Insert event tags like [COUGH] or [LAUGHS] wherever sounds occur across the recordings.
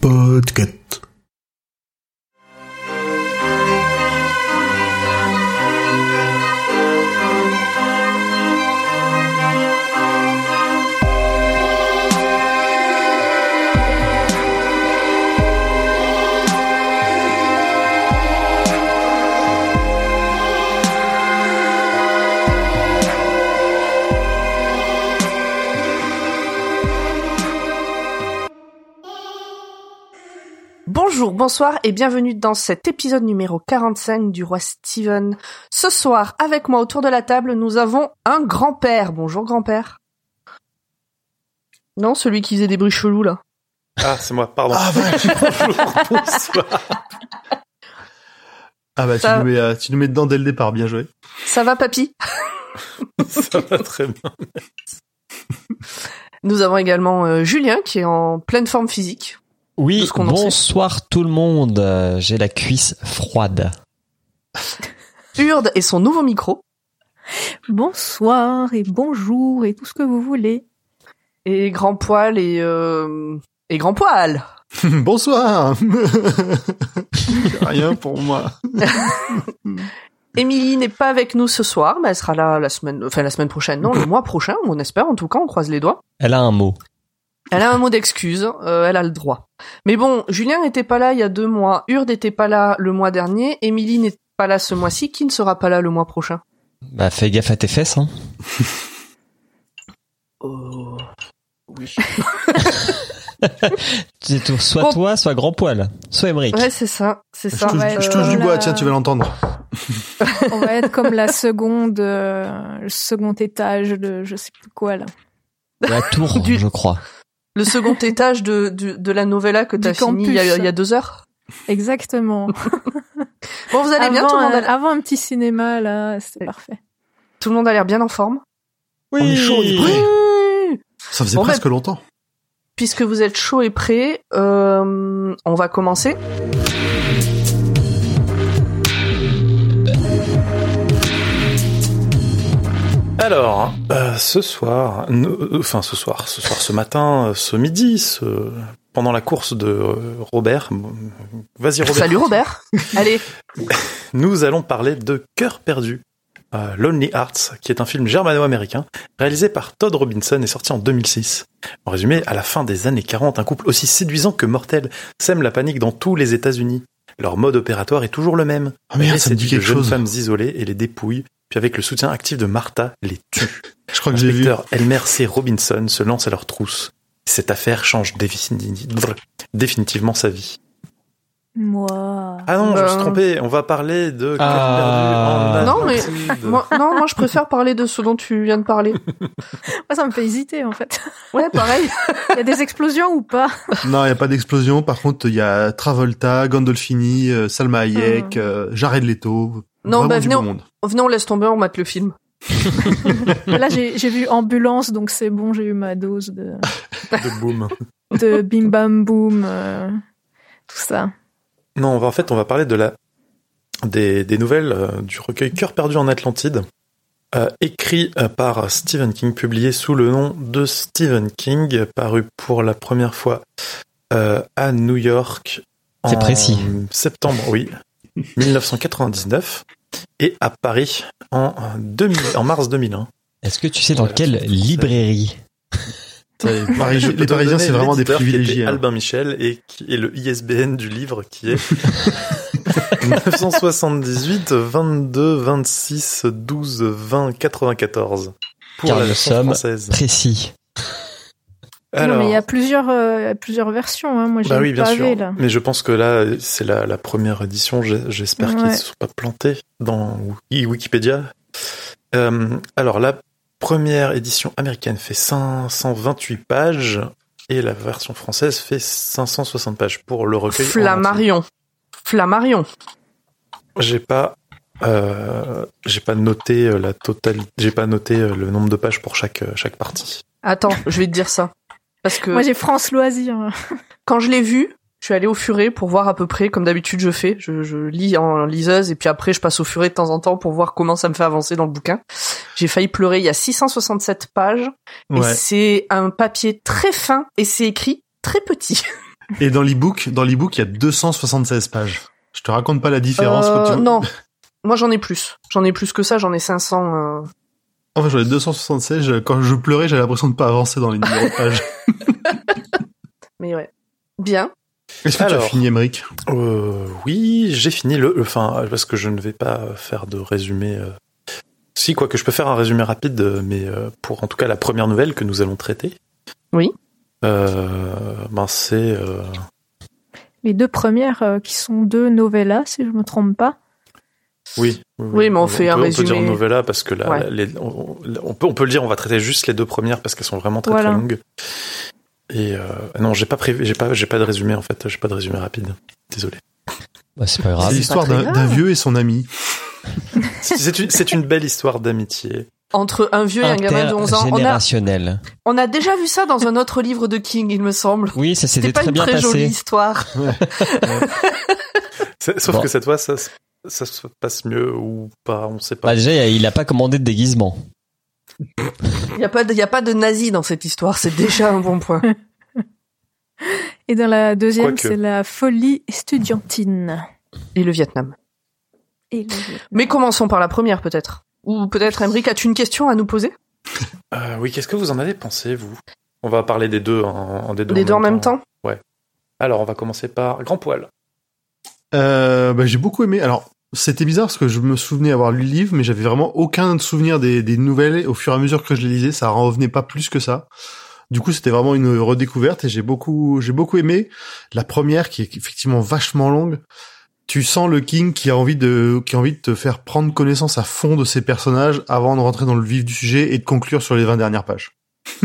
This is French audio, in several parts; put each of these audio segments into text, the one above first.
Podcast. Bonsoir et bienvenue dans cet épisode numéro 45 du roi Steven. Ce soir, avec moi autour de la table, nous avons un grand-père. Bonjour grand-père. Non, celui qui faisait des bruits chelous là. Ah, c'est moi, pardon. Ah bah, tu, Bonjour, [LAUGHS] bonsoir. ah bah, tu, nous mets, euh, tu nous mets dedans dès le départ, bien joué. Ça va papy? [LAUGHS] Ça va très bien. Nous avons également euh, Julien qui est en pleine forme physique. Oui, bonsoir tout le monde. J'ai la cuisse froide. [LAUGHS] Urde et son nouveau micro. Bonsoir et bonjour et tout ce que vous voulez. Et grand poil et... Euh... Et grand poil [LAUGHS] Bonsoir [LAUGHS] Rien pour moi. Émilie n'est pas avec nous ce soir, mais elle sera là la semaine, enfin la semaine prochaine, non, le mois prochain, on espère en tout cas, on croise les doigts. Elle a un mot. Elle a un mot d'excuse, euh, elle a le droit. Mais bon, Julien n'était pas là il y a deux mois, Urde n'était pas là le mois dernier, Émilie n'est pas là ce mois-ci, qui ne sera pas là le mois prochain? Bah, fais gaffe à tes fesses, hein. [LAUGHS] Oh, oui. [LAUGHS] C'est tout. Soit Bon. toi, soit grand poil. Soit Emmerich. Ouais, c'est ça, c'est Je ça. touche, ouais, je euh, touche du bois, la- tiens, tu vas l'entendre. [LAUGHS] On va être comme la seconde, euh, le second étage de je sais plus quoi là. La tour, Du- je crois. Le second [LAUGHS] étage de, de, de la novella que t'as fini il y, a, il y a deux heures. Exactement. [LAUGHS] Bon, vous allez bien, tout le monde un, a, avant un petit cinéma là, c'était parfait. tout le monde a l'air bien en forme. Oui. est chaud, on est prêt. Oui Ça faisait Bon, presque longtemps. Puisque vous êtes chaud et prêt, euh, on va commencer. Alors, euh, ce soir, euh, enfin ce soir, ce soir, ce matin, euh, ce midi, ce, pendant la course de Robert, vas-y Robert, Salut Robert. [LAUGHS] Allez, nous allons parler de Cœur perdu, euh, Lonely Hearts, qui est un film germano-américain réalisé par Todd Robinson et sorti en 2006. En résumé, à la fin des années 40, un couple aussi séduisant que mortel sème la panique dans tous les États-Unis. Leur mode opératoire est toujours le même. Ah merde, ça me dit jeunes femmes isolées et les dépouille, puis avec le soutien actif de Martha, les tue. [LAUGHS] Je crois que j'ai vu. Elmer C. Robinson se lance à leur trousse. Cette affaire change défini- définitivement sa vie. Moi. Ah non, je me suis Ben. trompé, on va parler de Ah. perdu en Non, mais- moi, non, moi je préfère parler de ce dont tu viens de parler. [LAUGHS] Moi, ça me fait hésiter en fait. [LAUGHS] Ouais, pareil. Il y a des explosions ou pas? Non, il n'y a pas d'explosion. Par contre, il y a Travolta, Gandolfini, euh, Salma Hayek, euh, Jared Leto. Non, bah, du venez, on- monde. Venez, on laisse tomber, on mate le film. [LAUGHS] Là, j'ai vu ambulance, donc c'est bon, j'ai eu ma dose de, [LAUGHS] de boom. de bim bam boum, euh, tout ça. Non, on va- en fait, on va parler de la des, des nouvelles euh, du recueil Cœur perdu en Atlantide, euh, écrit euh, par Stephen King, publié sous le nom de Stephen King, paru pour la première fois euh, à New York. C'est en précis. Septembre, oui, 1999, et à Paris en 2000, en mars 2001. Est-ce que tu sais dans Voilà, quelle librairie [LAUGHS] Paris- les te Parisiens, c'est vraiment des privilégiés, hein. Albin Michel et qui est le ISBN du livre qui est 978 22 26 12 20 94 pour Car la nous version sommes française. Précis. Alors, Non, mais il y a plusieurs, euh, plusieurs versions. Hein. Moi, j'ai bah oui, bien pavé sûr. là. Mais je pense que là, c'est la, la première édition. J'espère qu'ils ne se sont pas plantés dans Wiki- Wikipédia. Euh, alors, la première édition américaine fait 528 pages et la version française fait 560 pages pour le recueil. Flammarion. Flammarion. J'ai pas, euh, j'ai pas noté la totalité, j'ai pas noté le nombre de pages pour chaque chaque partie. Attends, je vais te dire ça. Parce que Moi, j'ai France Loisirs. quand je l'ai vu, je suis allée au furet pour voir à peu près, comme d'habitude je fais. Je, je lis en liseuse et puis après je passe au furet de temps en temps pour voir comment ça me fait avancer dans le bouquin. J'ai failli pleurer. Il y a 667 pages et Ouais. c'est un papier très fin et c'est écrit très petit. [LAUGHS] Et dans l'ebook, dans l'ebook, il y a 276 pages. Je te raconte pas la différence. quand Euh, tu... Non, moi j'en ai plus. J'en ai plus que ça, j'en ai 500. euh. Enfin, j'en ai 276. je- Quand je pleurais, j'avais l'impression de pas avancer dans les numéros de pages. [LAUGHS] Mais ouais. Bien. Est-ce que tu as fini, Emmerich Euh, oui, j'ai fini le, le- enfin, parce que je ne vais pas faire de résumé. euh. Si, quoi que je peux faire un résumé rapide, euh, mais euh, pour en tout cas la première nouvelle que nous allons traiter. Oui. Euh, ben c'est euh, Les deux premières euh, qui sont deux novellas, si je me trompe pas. Oui, Oui, mais on fait peut, un On peut résumé. dire novella parce que là, Ouais. les- on, on peut on peut le dire, on va traiter juste les deux premières parce qu'elles sont vraiment très Voilà. très longues. Et euh, non, j'ai pas prévu, j'ai pas j'ai pas de résumé en fait, j'ai pas de résumé rapide. Désolé. Bah, c'est pas C'est grave. l'histoire pas très d'un vieux et son ami. C'est une c'est une belle histoire d'amitié. Entre un vieux et un gamin de 11 ans. On a, on a déjà vu ça dans un autre livre de King, il me semble. Oui, ça C'était pas une très jolie passé. histoire. C'est- [LAUGHS] Sauf Bon. que cette fois, ça, ça se passe mieux ou pas, on sait pas. Bah, déjà, il a pas commandé de déguisement. Il y a pas de, il y a pas de nazis dans cette histoire, c'est déjà un bon point. Et dans la deuxième, Quoique. c'est la folie estudiantine. Et le Vietnam. Et le Vietnam. Mais commençons par la première peut-être. Ou peut-être, Emric, as-tu une question à nous poser? Euh, oui, qu'est-ce que vous en avez pensé, vous? On va parler des deux en, en- des deux, Les deux en même temps Alors, on va commencer par Grand Poil. Euh, bah, j'ai beaucoup aimé. Alors, c'était bizarre parce que je me souvenais avoir lu le livre, mais j'avais vraiment aucun souvenir des, nouvelles. Au fur et à mesure que je les lisais, ça en revenait pas plus que ça. Du coup, c'était vraiment une redécouverte et j'ai beaucoup, j'ai beaucoup aimé la première qui est effectivement vachement longue. Tu sens le King qui a envie de, qui a envie de te faire prendre connaissance à fond de ses personnages avant de rentrer dans le vif du sujet et de conclure sur les 20 dernières pages. [LAUGHS]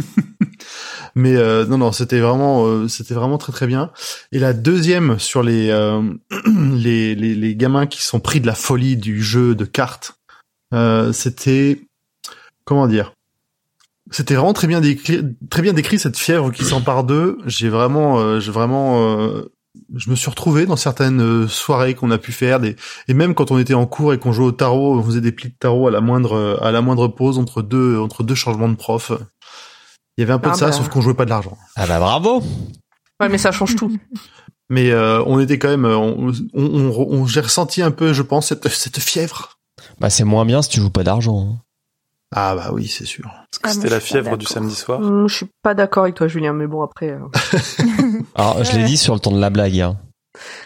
Mais euh, non, non, c'était vraiment, euh, c'était vraiment très très bien. Et la deuxième sur les, euh, [CLEARS THROAT] les, les gamins qui sont pris de la folie du jeu de cartes, euh, c'était comment dire C'était vraiment très bien décrit, très bien décrit cette fièvre qui s'empare d'eux. J'ai vraiment, euh, j'ai vraiment, je me suis retrouvé dans certaines soirées qu'on a pu faire, des, et même quand on était en cours et qu'on jouait au tarot, on faisait des plis de tarot à la moindre, à la moindre pause entre deux, entre deux changements de prof. Il y avait un peu Ah de ça, bah. sauf qu'on jouait pas de l'argent. Ah bah bravo. Ouais, mais ça change tout. Mais euh, on était quand même, euh, on, on, on- on- j'ai ressenti un peu, je pense, cette, cette fièvre. Bah c'est moins bien si tu joues pas d'argent. hein. Ah bah oui, c'est sûr. Est-ce que Ah, c'était moi, la fièvre du samedi soir Hum, je suis pas d'accord avec toi, Julien, mais bon, après... euh, [LAUGHS] Alors je l'ai dit sur le ton de la blague. Hein.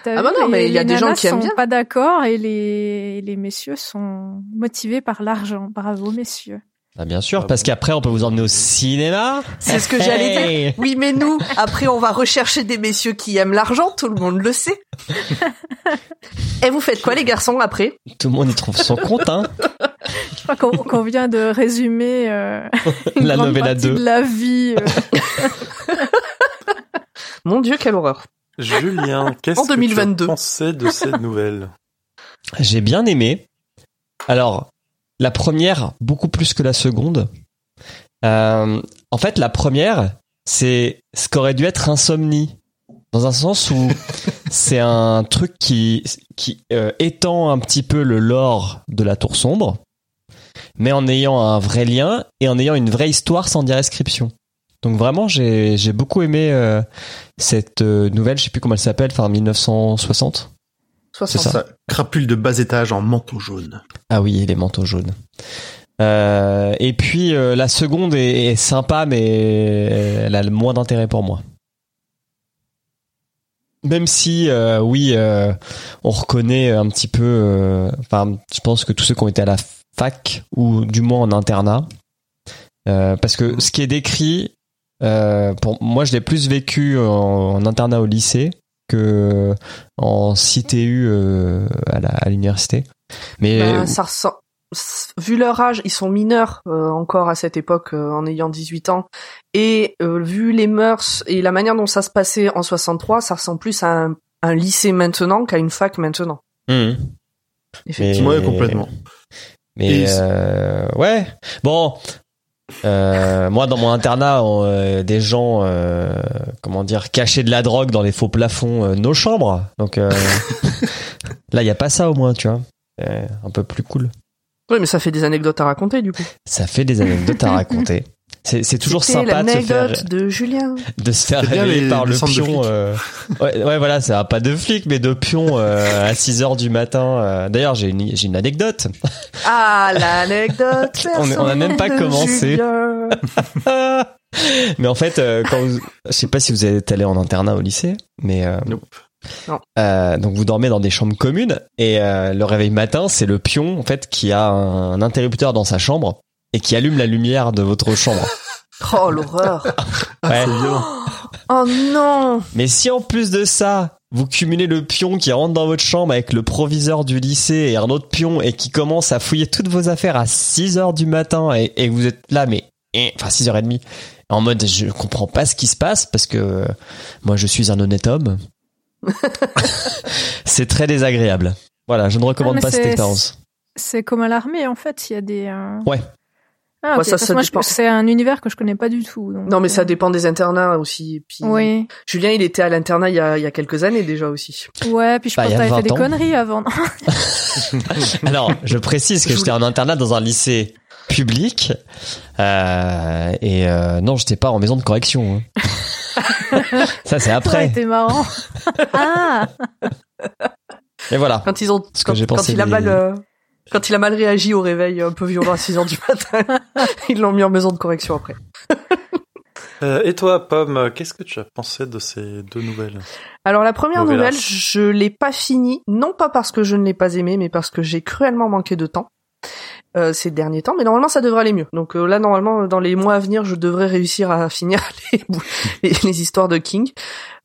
Ah bah non, mais il y a des gens qui aiment sont bien. pas d'accord et les, les messieurs sont motivés par l'argent. Bravo, messieurs. Ah, bien sûr, Ah parce bon. qu'après on peut vous emmener au cinéma. C'est ce que j'allais dire. Oui, mais nous, après, on va rechercher des messieurs qui aiment l'argent, tout le monde le sait. Et vous faites quoi, les garçons, après? Tout le monde y trouve son compte, hein. Je crois qu'on vient de résumer euh, [LAUGHS] une La novella partie 2. de la vie. euh. [LAUGHS] Mon Dieu, quelle horreur. Julien, qu'est-ce que tu 2022. as pensé de cette nouvelle? J'ai bien aimé. Alors, la première, beaucoup plus que la seconde. Euh, en fait, la première, c'est ce qu'aurait dû être Insomnie. Dans un sens où [LAUGHS] c'est un truc qui, qui euh, étend un petit peu le lore de la Tour Sombre, mais en ayant un vrai lien et en ayant une vraie histoire sans dire inscription. Donc vraiment, j'ai j'ai beaucoup aimé euh, cette nouvelle, je sais plus comment elle s'appelle, enfin 1960. 60. ça. Ça, crapule de bas étage en manteau jaune. Ah oui, les manteaux jaunes. Euh, et puis euh, la seconde est, est sympa, mais elle a le moins d'intérêt pour moi. Même si, euh, oui, euh, on reconnaît un petit peu. euh, Enfin, je pense que tous ceux qui ont été à la fac ou du moins en internat, euh, parce que ce qui est décrit, euh, pour moi, je l'ai plus vécu en, en internat au lycée que en CTU euh, à la- à l'université. Mais Ben, ça ressemble- s- Vu leur âge, ils sont mineurs euh, encore à cette époque euh, en ayant 18 ans. Et euh, vu les mœurs et la manière dont ça se passait en 63, ça ressemble plus à un, un lycée maintenant qu'à une fac maintenant. Mhm. Effectivement. Ouais, complètement. Mais euh, ouais, bon. Euh, moi, dans mon internat, on, euh, des gens, euh, comment dire, cachaient de la drogue dans les faux plafonds euh, nos chambres. Donc euh, [LAUGHS] là, il y a pas ça au moins, tu vois. Un peu plus cool. Oui, mais ça fait des anecdotes à raconter du coup. Ça fait des anecdotes à raconter. C'est c'est toujours sympa de se faire l'anecdote de Julien. de se faire les- par les le pion. euh, Ouais, ouais, voilà, c'est pas de flic, mais de pion euh, à 6 heures du matin. euh. D'ailleurs, j'ai une, j'ai une anecdote. Ah, l'anecdote [LAUGHS] On on a même pas commencé. [LAUGHS] Mais en fait, euh, quand vous, je sais pas si vous êtes allé en internat au lycée, mais euh, Nope. Non. euh, donc vous dormez dans des chambres communes et euh, le réveil matin, c'est le pion en fait qui a un interrupteur dans sa chambre et qui allume la lumière de votre chambre. [LAUGHS] Oh, l'horreur. Ouais. Oh non. Mais si en plus de ça, vous cumulez le pion qui rentre dans votre chambre avec le proviseur du lycée et un autre pion et qui commence à fouiller toutes vos affaires à 6 heures du matin et, et vous êtes là, mais, eh, enfin 6h30, en mode je comprends pas ce qui se passe parce que euh, moi je suis un honnête homme. [LAUGHS] c'est très désagréable. Voilà, je ne recommande Ah, pas cette c'est- expérience. C'est comme à l'armée, en fait, il y a des... euh, Ouais. Ah, Ouais, ok, ça, dépend. c'est un univers que je connais pas du tout. donc, Non, mais ça euh, dépend des internats aussi. Puis, Oui, Julien, il était à l'internat il y a, il y a quelques années déjà aussi. ouais, puis je Bah, pense que a t'avais fait 20 des ans. conneries avant. [LAUGHS] Alors, je précise que j'étais en internat dans un lycée public euh, et euh, non, j'étais pas en maison de correction. hein. [LAUGHS] Ça c'est Ça après. aurait été marrant. [LAUGHS] ah Et voilà. Quand ils ont, quand, quand pensé il a mal, euh, quand il a mal réagi au réveil un peu violent à 6 heures du matin, [LAUGHS] ils l'ont mis en maison de correction après. [LAUGHS] Euh, et toi, Pomme, qu'est-ce que tu as pensé de ces deux nouvelles? Alors la première nouvelle, je l'ai pas finie, non pas parce que je ne l'ai pas aimée, mais parce que j'ai cruellement manqué de temps euh, ces derniers temps. Mais normalement, ça devrait aller mieux. Donc euh, là, normalement, dans les mois à venir, je devrais réussir à [LAUGHS] finir les, les histoires de King.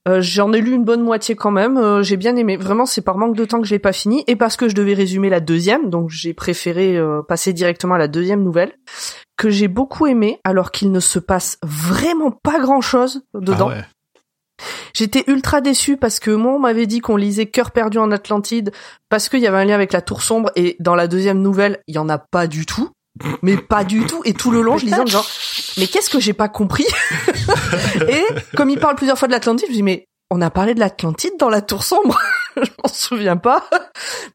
Euh, J'en ai lu une bonne moitié quand même. euh, j'ai bien aimé. Vraiment, c'est par manque de temps que je l'ai pas fini et parce que je devais résumer la deuxième, donc j'ai préféré euh, passer directement à la deuxième nouvelle que j'ai beaucoup aimé, alors qu'il ne se passe vraiment pas grand chose dedans. Ah ouais. J'étais ultra déçue parce que moi on m'avait dit qu'on lisait Cœur perdu en Atlantide parce qu'il y avait un lien avec la Tour sombre et dans la deuxième nouvelle il y en a pas du tout, mais pas du tout. Et tout le long je lisais en disant [LAUGHS] mais qu'est-ce que j'ai pas compris? [LAUGHS] Et comme il parle plusieurs fois de l'Atlantide je me dis mais on a parlé de l'Atlantide dans la Tour sombre? [LAUGHS] Je m'en souviens pas.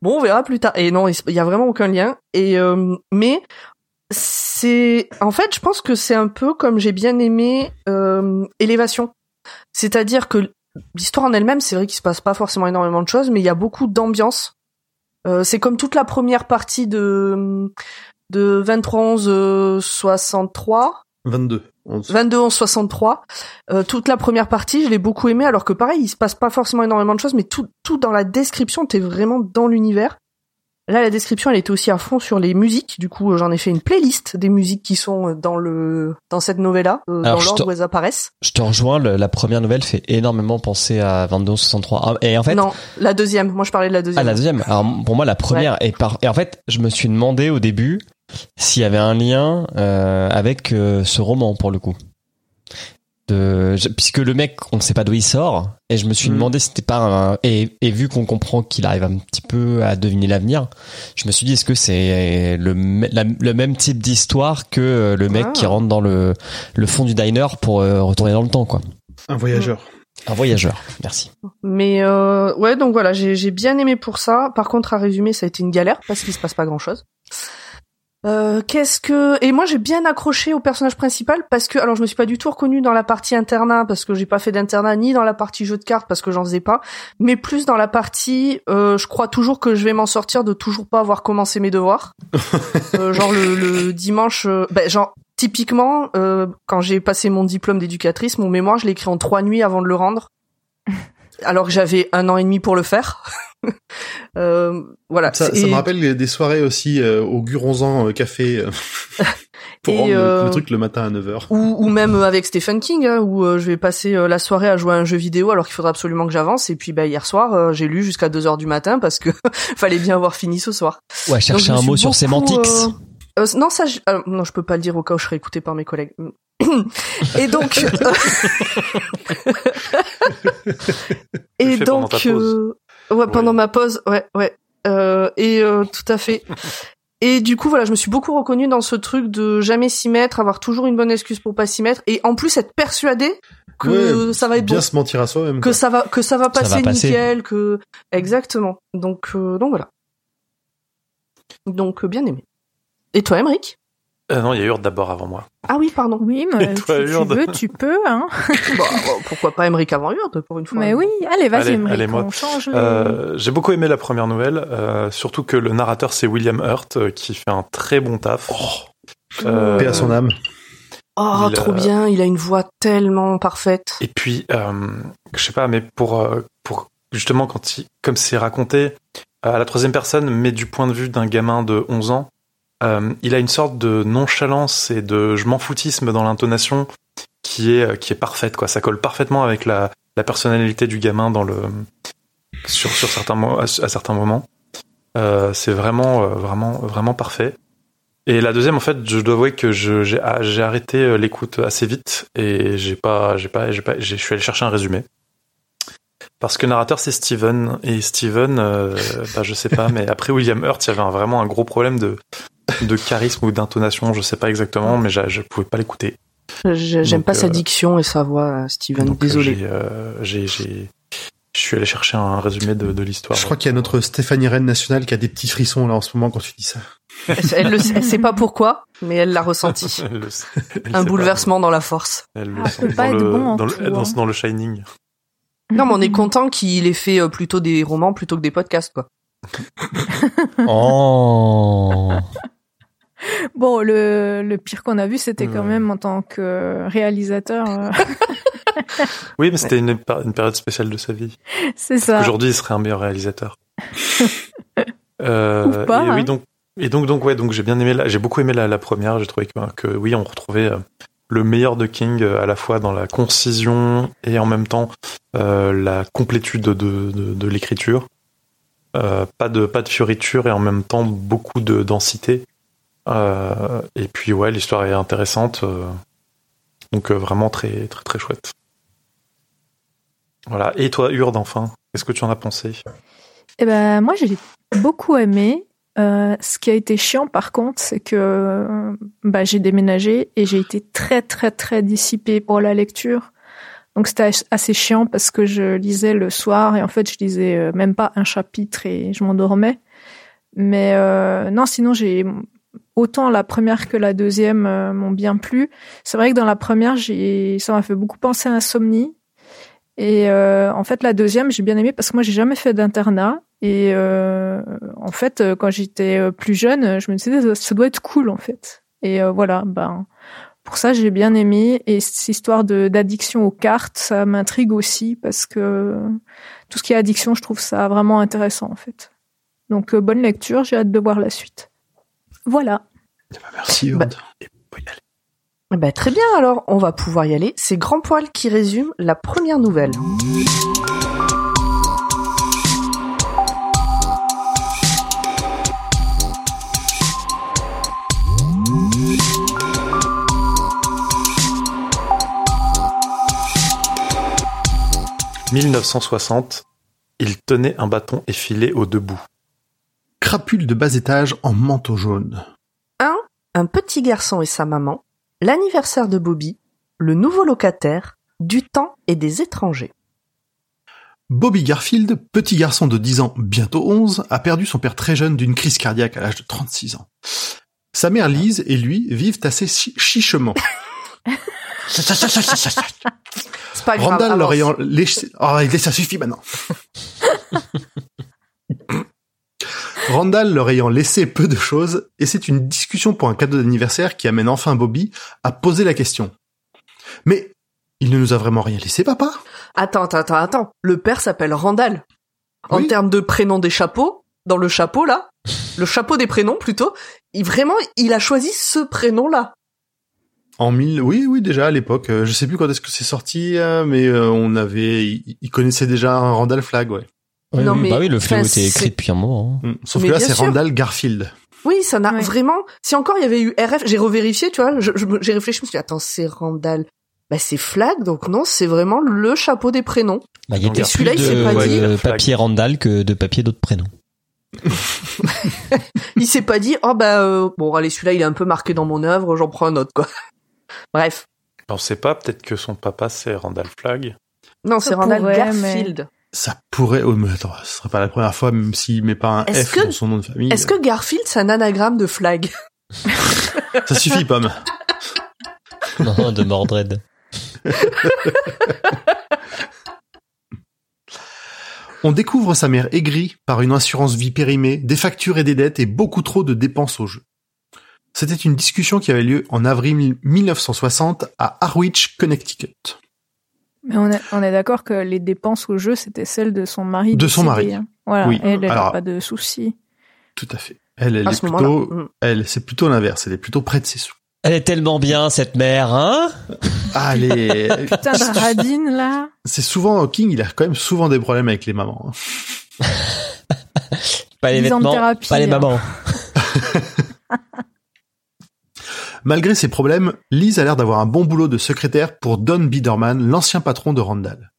Bon on verra plus tard. Et non il y a vraiment aucun lien. Et euh, mais c'est en fait je pense que c'est un peu comme j'ai bien aimé euh, Élévation. C'est-à-dire que l'histoire en elle-même, c'est vrai qu'il se passe pas forcément énormément de choses, mais il y a beaucoup d'ambiance. Euh, c'est comme toute la première partie de de 23 11 euh, 63, 22. On- 22 11 63. Euh, toute la première partie, je l'ai beaucoup aimé, alors que pareil, il se passe pas forcément énormément de choses, mais tout tout dans la description, t'es vraiment dans l'univers. Là, la description, elle était aussi à fond sur les musiques. Du coup, j'en ai fait une playlist des musiques qui sont dans le dans cette novella, euh, Alors, dans je l'ordre te- où elles apparaissent. Je te rejoins, le- la première nouvelle fait énormément penser à 2263. Ah, Et en fait, non, la deuxième. Moi, je parlais de la deuxième. ah, la deuxième. Alors pour moi, la première est par. Et en fait, je me suis demandé au début s'il y avait un lien euh, avec euh, ce roman pour le coup. De, je- puisque le mec, on ne sait pas d'où il sort, et je me suis Mm. demandé si c'était pas un, et, et vu qu'on comprend qu'il arrive un petit peu à deviner l'avenir, je me suis dit est-ce que c'est le, la- le même type d'histoire que euh, le mec Ah. qui rentre dans le, le fond du diner pour euh, retourner dans le temps, quoi. Un voyageur. Un voyageur. Merci. Mais euh, ouais, donc voilà, j'ai j'ai bien aimé pour ça. Par contre, à résumer, ça a été une galère parce qu'il se passe pas grand chose. Euh, Qu'est-ce que et moi j'ai bien accroché au personnage principal parce que alors je me suis pas du tout reconnue dans la partie internat parce que j'ai pas fait d'internat ni dans la partie jeu de cartes parce que j'en faisais pas mais plus dans la partie euh, je crois toujours que je vais m'en sortir de toujours pas avoir commencé mes devoirs [LAUGHS] Euh, genre le, le dimanche euh, ben, genre typiquement euh, quand j'ai passé mon diplôme d'éducatrice mon mémoire je l'ai écrit en trois nuits avant de le rendre [LAUGHS] alors que j'avais un an et demi pour le faire. [LAUGHS] euh, voilà. Ça, ça Et- me rappelle des soirées aussi euh, au Guronzan euh, Café euh, [LAUGHS] pour Et, rendre le- euh, le, truc le matin à 9h. ou, ou même avec Stephen King, hein, où euh, je vais passer euh, la soirée à jouer à un jeu vidéo alors qu'il faudra absolument que j'avance. Et puis bah, hier soir, euh, j'ai lu jusqu'à 2 heures du matin parce que [LAUGHS] fallait bien avoir fini ce soir. Ouais, chercher un mot sur sémantics. euh, euh, non, ça, je, alors, non, je peux pas le dire au cas où je serais écouté par mes collègues. [COUGHS] Et donc, et donc, euh, ouais, pendant Ouais. ma pause, ouais, ouais, euh, et euh, tout à fait. [LAUGHS] Et du coup, voilà, je me suis beaucoup reconnue dans ce truc de jamais s'y mettre, avoir toujours une bonne excuse pour pas s'y mettre, et en plus être persuadée que Ouais, ça va être Bien bon, se mentir à soi-même. que quoi. ça va, que ça va Ça va passer passer. nickel, que exactement. Donc, euh, donc voilà. Donc euh, bien aimé. Et toi, Emric Euh, non, il y a Urde d'abord avant moi. Ah oui, pardon. Oui, mais [LAUGHS] si tu veux, tu peux. Hein. [LAUGHS] Bah, euh, pourquoi pas Emmerich avant Urde, pour une fois. Mais oui, allez, vas-y, Allez, Emmerich, allez, moi. on change. les- Euh, J'ai beaucoup aimé la première nouvelle, euh, surtout que le narrateur c'est William Hurt euh, qui fait un très bon taf. Euh, Paix à son âme. Oh, il, trop euh, bien, il a une voix tellement parfaite. Et puis, euh, je sais pas, mais pour euh, pour justement quand il, comme c'est raconté à la troisième personne, mais du point de vue d'un gamin de 11 ans, euh, il a une sorte de nonchalance et de je m'en foutisme dans l'intonation qui est euh, qui est parfaite quoi. Ça colle parfaitement avec la la personnalité du gamin dans le sur sur certains à, à certains moments. Euh, c'est vraiment vraiment vraiment parfait. Et la deuxième, en fait, je dois avouer que ah, j'ai arrêté l'écoute assez vite et j'ai pas j'ai pas j'ai pas je suis allé chercher un résumé. Parce que narrateur c'est Steven et Steven, euh, bah, je sais pas, mais après William Hurt, il y avait vraiment un gros problème de de charisme ou d'intonation, je sais pas exactement, mais je pouvais pas l'écouter. J'aime pas sa euh, diction et sa voix, Steven. Donc, Désolé. j'ai, euh, J'ai je suis allé chercher un résumé de, de l'histoire. Je crois qu'il y a notre Stéphanie Reine nationale qui a des petits frissons là en ce moment quand tu dis ça. Elle, elle le sait, pas pourquoi, mais elle l'a ressenti. [LAUGHS] Elle le sait. Elle Un pas. bouleversement dans la force. Elle le Ah, sent peut dans pas être le- bon en dans le- tout, dans- hein. dans le Shining. Non, mais on est content qu'il ait fait euh, plutôt des romans plutôt que des podcasts, quoi. Oh. [LAUGHS] [LAUGHS] Bon, le, le pire qu'on a vu, c'était quand même en tant que réalisateur. euh, [LAUGHS] Oui, mais c'était une, une période spéciale de sa vie. c'est ça. Aujourd'hui, il serait un meilleur réalisateur. [LAUGHS] Euh, Ou pas, et hein. oui, donc, et donc, donc, ouais, donc j'ai bien aimé, j'ai beaucoup aimé la, la première. J'ai trouvé que, que, oui, on retrouvait euh, le meilleur de King euh, à la fois dans la concision et en même temps euh, la complétude de, de, de l'écriture. Euh, pas de pas de fioriture et en même temps beaucoup de densité. Euh, et puis ouais, l'histoire est intéressante. euh, donc euh, vraiment très très très chouette. Voilà. Et toi, Urde, enfin, qu'est-ce que tu en as pensé? Eh ben, moi, j'ai beaucoup aimé. Ce qui a été chiant, par contre, c'est que bah, j'ai déménagé et j'ai été très, très, très dissipée pour la lecture. Donc, c'était assez chiant parce que je lisais le soir et en fait, je lisais même pas un chapitre et je m'endormais. Mais non, sinon, j'ai autant la première que la deuxième euh, m'ont bien plu. C'est vrai que dans la première, j'ai ça m'a fait beaucoup penser à Insomnie. Et euh, en fait, la deuxième, j'ai bien aimé parce que moi, j'ai jamais fait d'internat. Et euh, en fait, euh, quand j'étais euh, plus jeune, je me disais, ça, doit être cool, en fait. Et voilà, ben, pour ça, j'ai bien aimé. Et cette histoire d'addiction aux cartes, ça m'intrigue aussi parce que tout ce qui est addiction, je trouve ça vraiment intéressant, en fait. Donc, bonne lecture, j'ai hâte de voir la suite. Voilà. Merci Bah, Urde. Faut y aller. Eh Ben, très bien, alors, on va pouvoir y aller. C'est Grand Poil qui résume la première nouvelle. « 1960, il tenait un bâton effilé au debout. Crapule de bas étage en manteau jaune. Un petit garçon et sa maman, l'anniversaire de Bobby, le nouveau locataire, du temps et des étrangers. Bobby Garfield, petit garçon de 10 ans, bientôt 11, a perdu son père très jeune d'une crise cardiaque à l'âge de 36 ans. Sa mère Lise et lui vivent assez chi- chichement. [LAUGHS] C'est pas grave. Randall leur ayant laissé... Oh, ça suffit maintenant. [LAUGHS] Randall leur ayant laissé peu de choses, et c'est une discussion pour un cadeau d'anniversaire qui amène enfin Bobby à poser la question. Mais il ne nous a vraiment rien laissé, papa? Attends, attends, attends, attends. Le père s'appelle Randall. En Oui. termes de prénom des chapeaux, dans le chapeau là, le chapeau des prénoms plutôt, il vraiment, il a choisi ce prénom-là. En mille, oui, oui, déjà à l'époque. Euh, Je sais plus quand est-ce que c'est sorti, euh, mais euh, on avait, il connaissait déjà un Randall Flag, ouais. Oui, Non, oui, mais, bah oui, le fléau était écrit depuis un moment. hein. Mm. Sauf Mais que là, c'est. Randall Garfield. Oui, ça n'a Ouais. vraiment. Si encore il y avait eu RF, j'ai revérifié, tu vois, j'ai réfléchi, je me suis dit, attends, c'est Randall. Bah c'est Flag, donc non, c'est vraiment le chapeau des prénoms. Bah, il y plus celui-là, il s'est pas dit. de Ouais, flag. papier Randall que de papier d'autres prénoms. [LAUGHS] Il s'est pas dit, oh bah euh, bon, allez, celui-là, il est un peu marqué dans mon œuvre, j'en prends un autre, quoi. [LAUGHS] Bref, On sait pas, peut-être que son papa c'est Randall Flagg. non, c'est Randall pourrait, Garfield. Ça pourrait, oh, mais attends, ce serait pas la première fois, même s'il met pas un Est-ce F que- dans son nom de famille. Est-ce que Garfield c'est un anagramme de Flag? Ça suffit, Pomme. Non, de Mordred. On découvre sa mère aigrie par une assurance vie périmée, des factures et des dettes et beaucoup trop de dépenses au jeu. C'était une discussion qui avait lieu en avril 1960 à Harwich, Connecticut. Mais on est, on est d'accord que les dépenses au jeu, c'était celles de son mari. De son mari. hein. Voilà. Oui. Elle, elle n'a pas de soucis. Tout à fait. Elle, elle À est ce plutôt. Mm. elle, c'est plutôt l'inverse. Elle est plutôt près de ses sous. Elle est tellement bien, cette mère, hein? Ah, elle est- [LAUGHS] Putain de radine, là. c'est souvent King. Il a quand même souvent des problèmes avec les mamans. hein. Pas les vêtements, thérapie, pas les hein. [LAUGHS] Malgré ses problèmes, Liz a l'air d'avoir un bon boulot de secrétaire pour Don Biederman, l'ancien patron de Randall.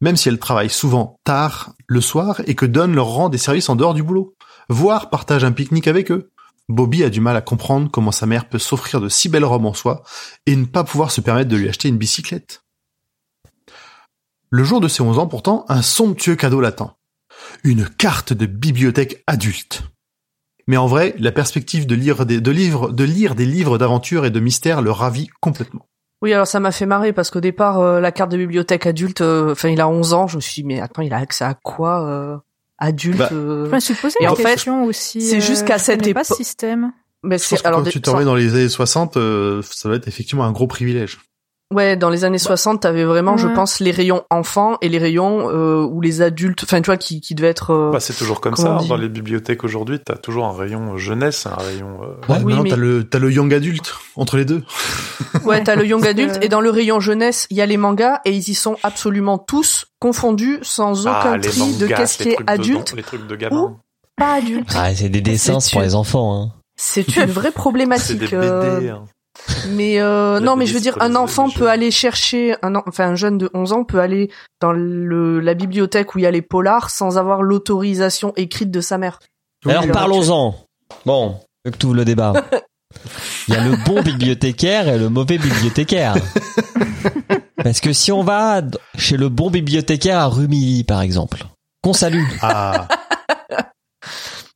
Même si elle travaille souvent tard le soir et que Don leur rend des services en dehors du boulot, voire partage un pique-nique avec eux. Bobby a du mal à comprendre comment sa mère peut s'offrir de si belles robes en soie et ne pas pouvoir se permettre de lui acheter une bicyclette. Le jour de ses 11 ans, pourtant, un somptueux cadeau l'attend. Une carte de bibliothèque adulte. Mais en vrai, la perspective de lire des, de livres, de lire des livres d'aventure et de mystère le ravit complètement. Oui, alors ça m'a fait marrer parce qu'au départ, euh, la carte de bibliothèque adulte, euh, enfin, il a 11 ans. Je me suis dit, mais attends, il a accès à quoi euh, adulte Bah, euh, Je me suis posé Et la en fait, question aussi. c'est euh, jusqu'à je cette époque- système. Mais Je pense que alors quand des- tu te remets dans les années 60, euh, ça doit être effectivement un gros privilège. Ouais, dans les années 60, t'avais vraiment, je pense, les rayons enfants et les rayons euh, où les adultes, enfin, tu vois, qui, qui devaient être. euh, Bah, c'est toujours comme ça. on hein. Dans les bibliothèques aujourd'hui, t'as toujours un rayon jeunesse, un rayon. euh, Ouais, Oui, maintenant mais- t'as le, t'as le young adulte entre les deux. [LAUGHS] Ouais, t'as le young adulte et dans le rayon jeunesse, il y a les mangas et ils y sont absolument tous confondus sans aucun ah, les tri de qu'est-ce qui est de- adulte, les trucs de gamin. pas adulte. Ah, c'est des dessins pour les enfants, hein. C'est une vraie [LAUGHS] C'est problématique. des euh, BD. hein. Mais euh, non, mais je veux dire, un enfant peut aller chercher, un, en- enfin un jeune de 11 ans peut aller dans le, la bibliothèque où il y a les polars sans avoir l'autorisation écrite de sa mère. Alors alors, parlons-en. Bon, que tu ouvres le débat. [LAUGHS] Il y a le bon bibliothécaire et le mauvais bibliothécaire. [LAUGHS] Parce que si on va chez le bon bibliothécaire à Rumilly, par exemple, qu'on salue, Ah,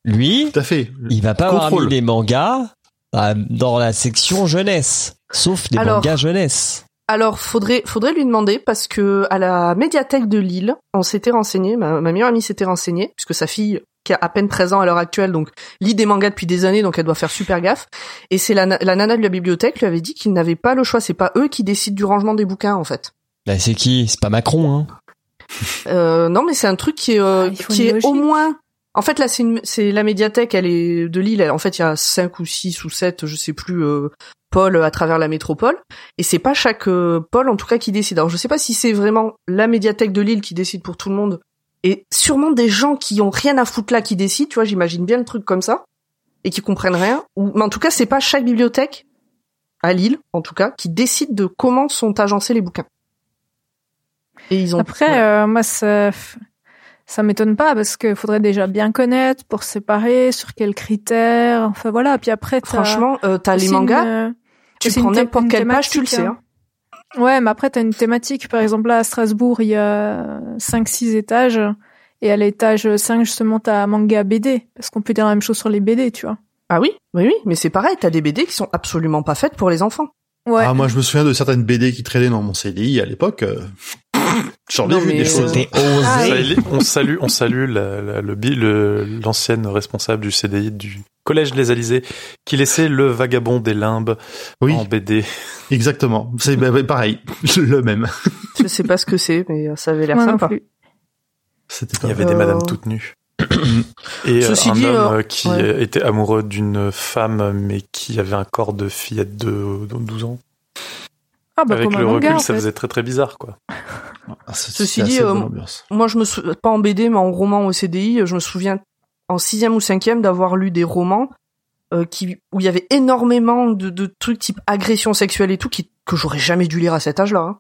lui, tout à fait. il va pas avoir mis les mangas dans la section jeunesse, sauf les Alors- mangas jeunesse. Alors, faudrait, faudrait lui demander parce que à la médiathèque de Lille, on s'était renseigné, ma, ma meilleure amie s'était renseignée, puisque sa fille, qui a à peine 13 ans à l'heure actuelle, donc lit des mangas depuis des années, donc elle doit faire super gaffe. Et c'est la, la nana de la bibliothèque lui avait dit qu'ils n'avaient pas le choix, c'est pas eux qui décident du rangement des bouquins en fait. Bah, c'est qui? C'est pas Macron, hein? Euh, non, mais c'est un truc qui est, euh, Ah, qui est au moins. En fait, là, c'est la médiathèque. Elle est de Lille. elle- en fait, il y a cinq ou six ou sept, je sais plus, euh, pôles à travers la métropole. Et c'est pas chaque euh, pôle, en tout cas, qui décide. Alors, je sais pas si c'est vraiment la médiathèque de Lille qui décide pour tout le monde, et sûrement des gens qui ont rien à foutre là qui décident. Tu vois, j'imagine bien le truc comme ça et qui comprennent rien. Ou, mais en tout cas, c'est pas chaque bibliothèque à Lille, en tout cas, qui décide de comment sont agencés les bouquins. Et ils ont Après, ouais. euh, moi, ça, ça m'étonne pas parce qu'il faudrait déjà bien connaître pour séparer sur quels critères. Enfin voilà. Puis après, t'as Franchement, euh, t'as les mangas, une- tu prends n'importe quelle page, tu le sais. hein. Hein. Ouais, mais après, t'as une thématique. Par exemple, là, à Strasbourg, il y a 5-6 étages. Et à l'étage 5, justement, t'as manga BD. Parce qu'on peut dire la même chose sur les BD, tu vois. Ah oui, oui, oui, mais c'est pareil, t'as des BD qui sont absolument pas faites pour les enfants. Ouais. Ah, moi, je me souviens de certaines BD qui traînaient dans mon CDI à l'époque. Euh, J'en ai Non, vu mais, des euh, choses. Osé. On salue, on salue la- la- le bi- le- l'ancienne responsable du CDI du collège Les Alizés qui laissait le vagabond des limbes Oui, en BD. exactement. C'est bah, bah, pareil, [LAUGHS] le même. Je sais pas ce que c'est, mais euh, ça avait l'air sympa. Il y avait Euh, des madames toutes nues. [COUGHS] Et euh, Ceci un dit, homme euh, euh, qui ouais. euh, était amoureux d'une femme mais qui avait un corps de fillette de, de 12 ans. Ah, bah, Avec comme le un manga, recul, en ça fait. faisait très très bizarre quoi. Ah, Ceci dit, euh. Moi, je me sou... pas en BD, mais en roman au CDI, je me souviens en sixième ou cinquième d'avoir lu des romans euh, qui où il y avait énormément de, de trucs type agression sexuelle et tout qui que j'aurais jamais dû lire à cet âge-là. hein.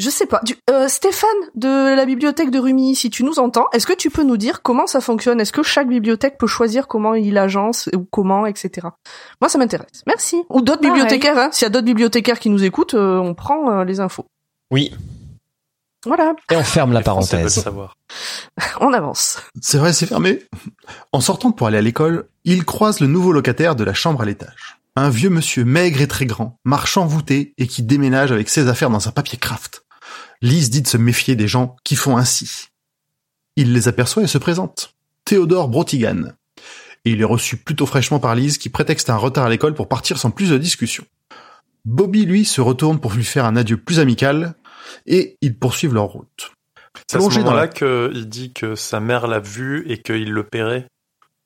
Je sais pas. Du- euh, Stéphane de la bibliothèque de Rumilly, si tu nous entends, est-ce que tu peux nous dire comment ça fonctionne? Est-ce que chaque bibliothèque peut choisir comment il agence ou comment, etc. Moi, ça m'intéresse. Merci. Ou d'autres bibliothécaires. Hein. S'il y a d'autres bibliothécaires qui nous écoutent, euh, on prend euh, les infos. Oui. Voilà, Et on ferme la parenthèse. savoir. [LAUGHS] on avance. C'est vrai, c'est fermé. En sortant pour aller à l'école, Il croise le nouveau locataire de la chambre à l'étage. Un vieux monsieur maigre et très grand, marchand voûté et qui déménage avec ses affaires dans un papier craft. Lise dit de se méfier des gens qui font ainsi. Il les aperçoit et se présente. Théodore Brotigan. Et il est reçu plutôt fraîchement par Lise qui prétexte un retard à l'école pour partir sans plus de discussion. Bobby, lui, se retourne pour lui faire un adieu plus amical et ils poursuivent leur route. C'est à ce moment-là la- qu'il dit que sa mère l'a vu et qu'il le paierait.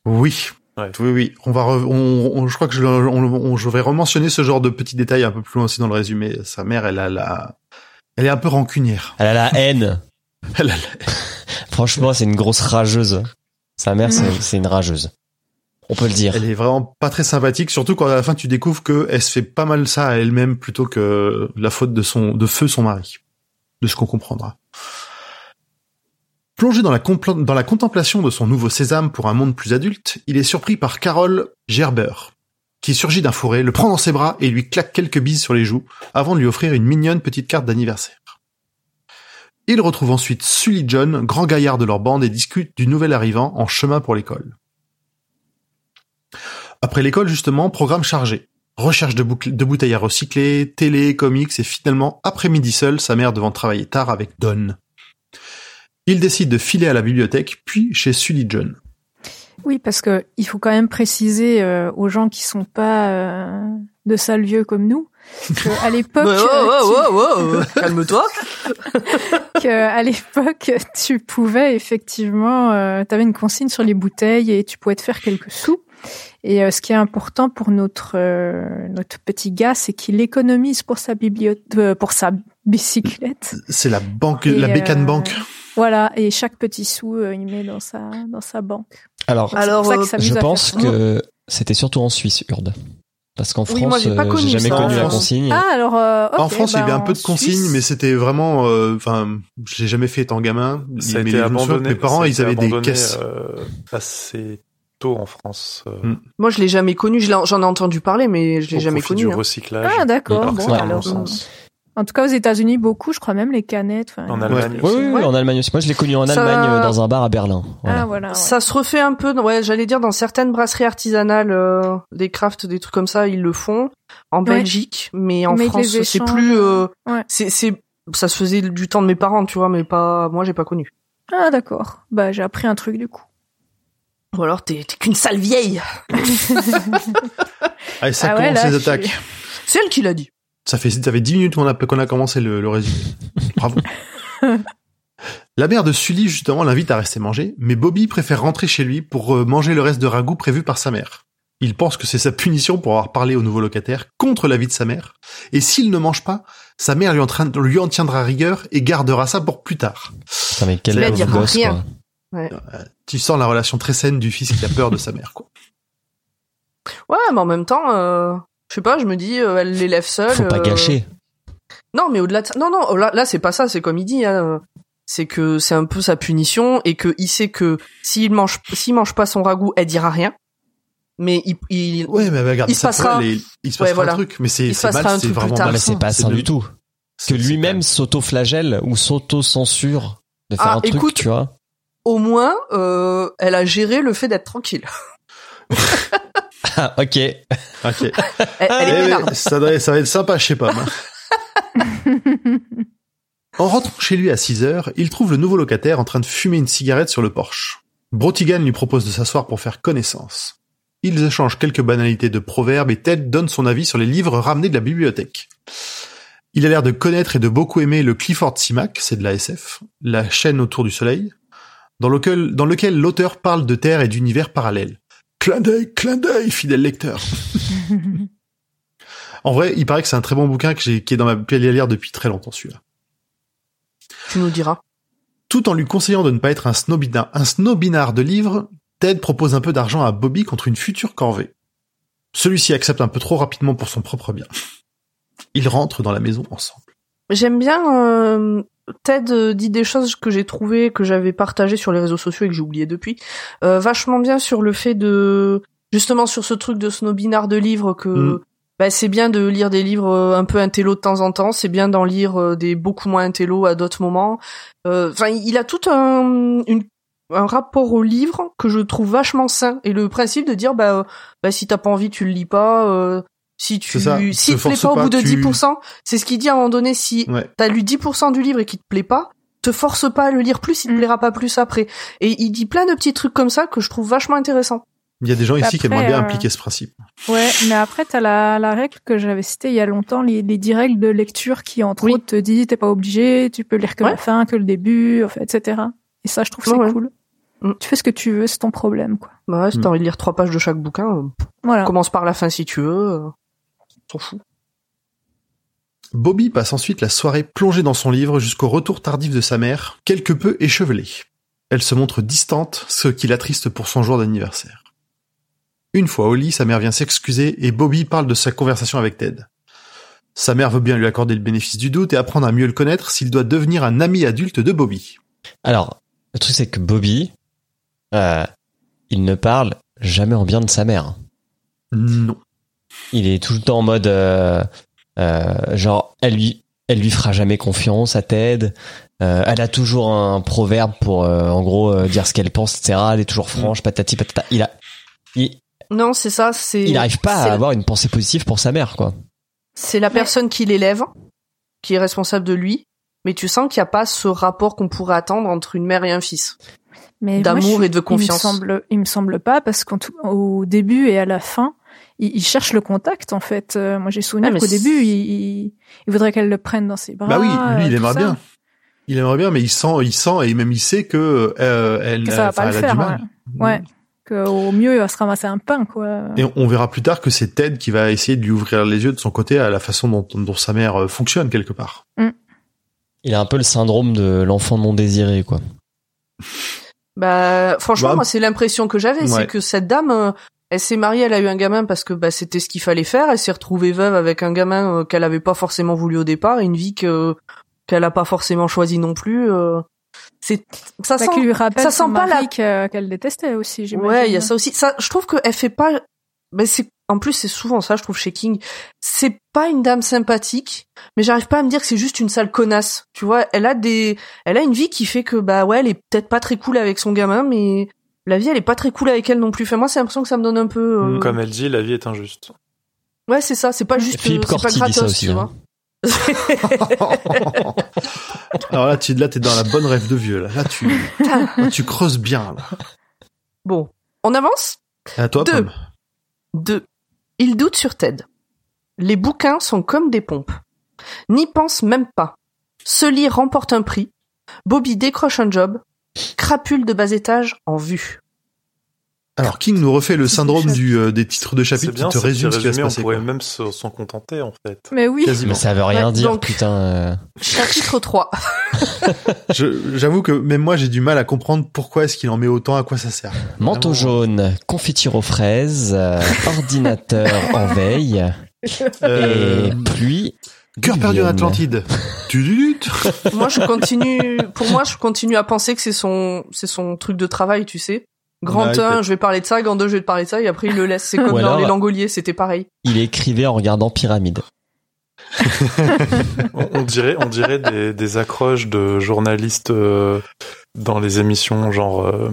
Oui. Ouais. Oui, oui. On va, re- on, on- je crois que je, on- je vais rementionner ce genre de petits détails un peu plus loin aussi dans le résumé. Sa mère, elle a la, elle est un peu rancunière. Elle a la haine. [LAUGHS] Elle a la- Franchement, c'est une grosse rageuse. Sa mère, c'est c'est une rageuse. On peut le dire. Elle est vraiment pas très sympathique, surtout quand à la fin tu découvres que elle se fait pas mal ça à elle-même plutôt que la faute de son de feu son mari, de ce qu'on comprendra. Plongé dans la, compla- dans la contemplation de son nouveau sésame pour un monde plus adulte, il est surpris par Carole Gerber, qui surgit d'un fourré, le prend dans ses bras et lui claque quelques bises sur les joues, avant de lui offrir une mignonne petite carte d'anniversaire. Il retrouve ensuite Sully John, grand gaillard de leur bande, et discute du nouvel arrivant en chemin pour l'école. Après l'école, justement, programme chargé. Recherche de, bouteilles à recycler, télé, comics, et finalement, après-midi seul, sa mère devant travailler tard avec Don. Il décide de filer à la bibliothèque, puis chez Sully John. Oui, parce que il faut quand même préciser euh, aux gens qui sont pas euh, de sales vieux comme nous qu'à l'époque, [LAUGHS] Ouais, euh, ouais, tu- calme-toi. [LAUGHS] que à l'époque, tu pouvais effectivement, euh, tu avais une consigne sur les bouteilles et tu pouvais te faire quelques sous. Et euh, ce qui est important pour notre euh, notre petit gars, c'est qu'il économise pour sa bibliothèque, pour sa bicyclette. C'est la banque, Et, la bécane euh, banque. Voilà, et chaque petit sou, euh, il met dans sa dans sa banque. Alors, Donc, c'est Alors, pour ça euh, je pense que c'était surtout en Suisse, Urde. Parce qu'en Oui, France, j'ai euh, jamais ça. connu la consigne. Ah alors euh, en France, il y bah, avait un peu de consignes, Suisse- mais c'était vraiment, euh, enfin, je l'ai jamais fait étant gamin. Ça mais que abandonné. Mes parents, ils avaient des caisses. euh, assez tôt en France. euh, Mm. Moi, je l'ai jamais connu. J'en ai entendu parler, mais je l'ai jamais connu. du hein. recyclage. Ah d'accord. Bon, alors. En tout cas, aux États-Unis, beaucoup, je crois même les canettes. enfin, En Allemagne Oui, aussi. oui, oui, Ouais. en Allemagne aussi. Moi, je l'ai connu en Ça- Allemagne, euh, dans un bar à Berlin. Voilà. Ah voilà. ouais. Ça se refait un peu, ouais, j'allais dire dans certaines brasseries artisanales, euh, des crafts, des trucs comme ça, ils le font en Ouais. Belgique, mais en Mais France, c'est plus, euh, ouais. c'est, c'est, ça se faisait du temps de mes parents, tu vois, mais pas, moi, j'ai pas connu. Ah d'accord. Bah j'ai appris un truc du coup. Ou alors, t'es, t'es qu'une sale vieille. [LAUGHS] Allez, ça Ah ouais, commence là, les attaques. C'est elle qui l'a dit. Ça fait, ça fait 10 minutes qu'on a, qu'on a commencé le, le résumé. Bravo. [LAUGHS] La mère de Sully, justement, l'invite à rester manger, mais Bobby préfère rentrer chez lui pour euh, manger le reste de ragoût prévu par sa mère. Il pense que c'est sa punition pour avoir parlé au nouveau locataire contre l'avis de sa mère, et s'il ne mange pas, sa mère lui en, train- lui en tiendra rigueur et gardera ça pour plus tard. Putain, mais quel dire gosse, rien. quoi. Tu sens la relation très saine du fils qui a peur de sa mère, quoi. Ouais, mais en même temps, euh, je sais pas, je me dis, euh, elle l'élève seule. Faut pas euh, gâcher. Non, mais au-delà de ça, non, non, oh, là, là c'est pas ça, c'est comme il dit, hein, c'est que c'est un peu sa punition et que il sait que s'il mange, s'il mange pas son ragoût, elle dira rien. Mais il, il Ouais, mais regarde, Il se ça passera- et il se Ouais, passera voilà. un truc, mais c'est mal, c'est vraiment c'est pas le- du tout. Que lui-même s'auto-flagelle ou s'auto-censure de faire Ah, un truc, écoute, tu vois. au moins, euh, elle a géré le fait d'être tranquille. [LAUGHS] Ah, [LAUGHS] ok. Ok. [LAUGHS] Elle, elle Eh, est ça, doit- ça va être sympa chez Pomme. hein. [LAUGHS] En rentrant chez lui à 6 heures, il trouve le nouveau locataire en train de fumer une cigarette sur le porche. Brotigan lui propose de s'asseoir pour faire connaissance. Ils échangent quelques banalités de proverbes et Ted donne son avis sur les livres ramenés de la bibliothèque. Il a l'air de connaître et de beaucoup aimer le Clifford Simac, c'est de la SF, la chaîne autour du soleil, dans lequel, dans lequel l'auteur parle de terre et d'univers parallèles. Clin d'œil, clin d'œil, fidèle lecteur. En vrai, il paraît que c'est un très bon bouquin que j'ai, qui est dans ma pile à lire depuis très longtemps, celui-là. Tu nous diras. Tout en lui conseillant de ne pas être un snobinard, un snobinard de livres, Ted propose un peu d'argent à Bobby contre une future corvée. Celui-ci accepte un peu trop rapidement pour son propre bien. Ils rentrent dans la maison ensemble. J'aime bien. Euh, Ted euh, dit des choses que j'ai trouvées, que j'avais partagées sur les réseaux sociaux et que j'ai oublié depuis. Euh, vachement bien sur le fait de justement sur ce truc de snobinard de livres que Mm. bah, c'est bien de lire des livres euh, un peu intello de temps en temps, c'est bien d'en lire des beaucoup moins intello à d'autres moments. Euh, Enfin, il a tout un une un rapport au livre que je trouve vachement sain et le principe de dire bah, bah si t'as pas envie tu le lis pas euh, si tu ça, si te te plaît pas au bout de tu- 10% c'est ce qu'il dit à un moment donné si Ouais. t'as lu 10% du livre et qu'il te plaît pas te force pas à le lire plus il te Mm. plaira pas plus après et il dit plein de petits trucs comme ça que je trouve vachement intéressant Il y a des gens ici qui aimeraient bien euh, appliquer ce principe. Ouais, mais après, t'as la, la règle que j'avais citée il y a longtemps, les, les 10 règles de lecture qui, entre Oui. autres, te disent t'es pas obligé, tu peux lire que Ouais. la fin, que le début, en fait, etc. Et ça, je trouve que c'est Ouais, cool. Mm. Tu fais ce que tu veux, c'est ton problème, quoi. bah ouais, si Mm. t'as envie de lire trois pages de chaque bouquin euh, Voilà. commence par la fin si tu veux euh, s'en fout Bobby passe ensuite la soirée plongée dans son livre jusqu'au retour tardif de sa mère, quelque peu échevelée. Elle se montre distante, ce qui l'attriste pour son jour d'anniversaire. Une fois au lit, sa mère vient s'excuser et Bobby parle de sa conversation avec Ted. Sa mère veut bien lui accorder le bénéfice du doute et apprendre à mieux le connaître s'il doit devenir un ami adulte de Bobby. Alors, le truc c'est que Bobby, euh, il ne parle jamais en bien de sa mère. Non. Il est tout le temps en mode, euh, euh, genre, elle lui, elle lui fera jamais confiance à Ted. Euh, elle a toujours un proverbe pour, euh, en gros, euh, dire ce qu'elle pense, etc. Elle est toujours franche, patati patata. Il a, il, non c'est ça c'est il n'arrive pas à avoir une pensée positive pour sa mère, quoi. C'est la personne qui l'élève, qui est responsable de lui, mais tu sens qu'il n'y a pas ce rapport qu'on pourrait attendre entre une mère et un fils. Mais D'amour et de confiance. Il me semble, il me semble pas parce qu'au début et à la fin, il, il cherche le contact en fait. Euh, moi, j'ai souvenir Ah, qu'au début, il, il, il voudrait qu'elle le prenne dans ses bras. bah oui, lui euh, il aimerait ça. bien. Il aimerait bien, mais il sent, il sent et même il sait que euh, elle, Que ça va pas le faire. Ouais. ouais. Qu'au mieux, il va se ramasser un pain, quoi. Et on verra plus tard que c'est Ted qui va essayer de lui ouvrir les yeux de son côté à la façon dont, dont sa mère euh, fonctionne quelque part. Il a un peu le syndrome de l'enfant non désiré, quoi. Bah, franchement, Bah, moi, c'est l'impression que j'avais, ouais. c'est que cette dame, euh, elle s'est mariée, elle a eu un gamin parce que bah, c'était ce qu'il fallait faire. Elle s'est retrouvée veuve avec un gamin euh, qu'elle avait pas forcément voulu au départ, et une vie que qu'elle a pas forcément choisie non plus. euh. C'est ça Bah, sent. qui lui rappelle ça sent pas la- que- qu'elle détestait aussi, j'imagine. Ouais, il y a ça aussi. Ça, je trouve qu'elle fait pas. Mais c'est en plus c'est souvent ça, je trouve chez King. C'est pas une dame sympathique, mais j'arrive pas à me dire que c'est juste une sale connasse. Tu vois, elle a des, elle a une vie qui fait que bah ouais, elle est peut-être pas très cool avec son gamin, mais la vie elle est pas très cool avec elle non plus. Enfin moi, c'est l'impression que ça me donne un peu. euh, Comme elle dit, la vie est injuste. Ouais, c'est ça. C'est pas juste. Philippe euh, c'est pas Corti dit ça gratos, aussi, tu hein. vois. [LAUGHS] Alors là, tu, là, t'es dans la bonne rêve de vieux. Là, là tu, là, tu creuses bien. Là. bon, on avance? À toi, Deux. Pomme. 2. Il doute sur Ted. Les bouquins sont comme des pompes. N'y pense même pas. Ce lit remporte un prix. Bobby décroche un job. Crapule de bas étage en vue. Alors, King nous refait le syndrome du, euh, des titres de chapitre qui te résume ce qui va se résumé, on passer. pourrait quoi. même se- s'en contenter, en fait. Mais oui. Quasiment. Mais ça veut rien Ouais, dire, donc- putain. euh. Chapitre 3. [LAUGHS] Je- J'avoue que même moi, j'ai du mal à comprendre pourquoi est-ce qu'il en met autant, à quoi ça sert. Manteau Vraiment. jaune, confiture aux fraises, euh, ordinateur en veille Euh, et pluie. Cœur perdu en. Atlantide. [LAUGHS] Moi, je continue, pour moi, je continue à penser que c'est son, c'est son truc de travail, tu sais. Grand Ouais, 1, peut-être. je vais parler de ça, grand 2, je vais te parler de ça, et après, il le laisse. C'est [LAUGHS] comme dans les langoliers, c'était pareil. Il écrivait en regardant Pyramide. [LAUGHS] On, on dirait, on dirait des, des accroches de journalistes euh, dans les émissions genre euh,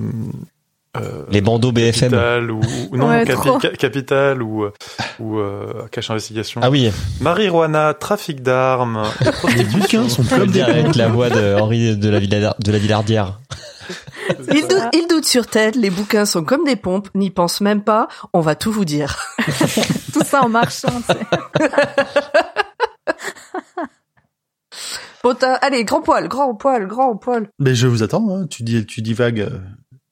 euh, Les bandeaux BFM. Capital ou, ou- non Ouais, Capi- trop. Ca- Capital ou euh, ou euh, Cache Investigation. Ah oui, Marijuana, trafic d'armes, [LAUGHS] Les prostitution. bouquins sont comme des pompes. la voix de Henri de la, Villa- de la Villardière. [LAUGHS] Il doute, il doute sur Ted, les bouquins sont comme des pompes, n'y pense même pas, on va tout vous dire. [LAUGHS] Tout ça en marchant, tu sais. Bon, t'as- allez, grand poil, grand poil, grand poil. Mais je vous attends, hein. tu dis, tu dis vague. euh.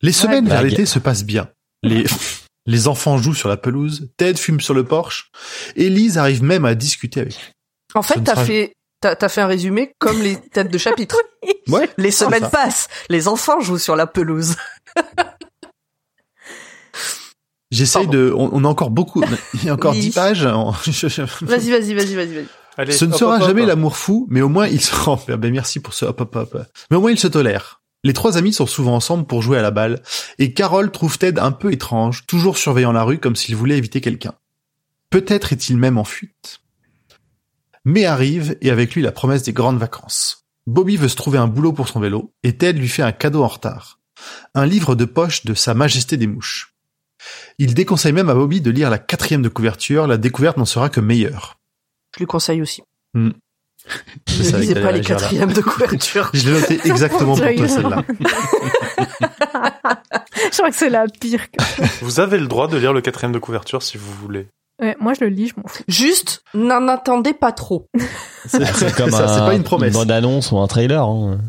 Les semaines vers l'été se passent bien. Les, [LAUGHS] les enfants jouent sur la pelouse, Ted fume sur le porche, et Lise arrive même à discuter avec lui. En fait, t'as sera- fait, t'as, t'as fait un résumé comme les têtes de chapitre. [LAUGHS] Ouais. Les semaines passent, les enfants jouent sur la pelouse. [LAUGHS] J'essaye de, on, on a encore beaucoup, il y a encore dix pages. Vas-y, vas-y, vas-y, vas-y, vas-y. Allez, Ce ne hop, sera hop, jamais l'amour fou, mais au moins il se rend. Ben merci pour ce hop hop hop. Mais au moins ils se tolèrent. Les trois amis sont souvent ensemble pour jouer à la balle, et Carole trouve Ted un peu étrange, toujours surveillant la rue comme s'il voulait éviter quelqu'un. Peut-être est-il même en fuite. Mais arrive, et avec lui la promesse des grandes vacances. Bobby veut se trouver un boulot pour son vélo, et Ted lui fait un cadeau en retard. un livre de poche de Sa Majesté des Mouches. Il déconseille même à Bobby de lire la quatrième de couverture, la découverte n'en sera que meilleure. Je lui conseille aussi. Je Ne lisez pas les quatrièmes de couverture. Je l'ai noté [LAUGHS] exactement pour toi celle-là. [LAUGHS] Je crois que c'est la pire. [LAUGHS] Vous avez le droit de lire le quatrième de couverture si vous voulez. Ouais, moi, je le lis, je m'en fous. Juste, n'en attendez pas trop. C'est comme ça, c'est un- pas une promesse. bande annonce ou un trailer. hein.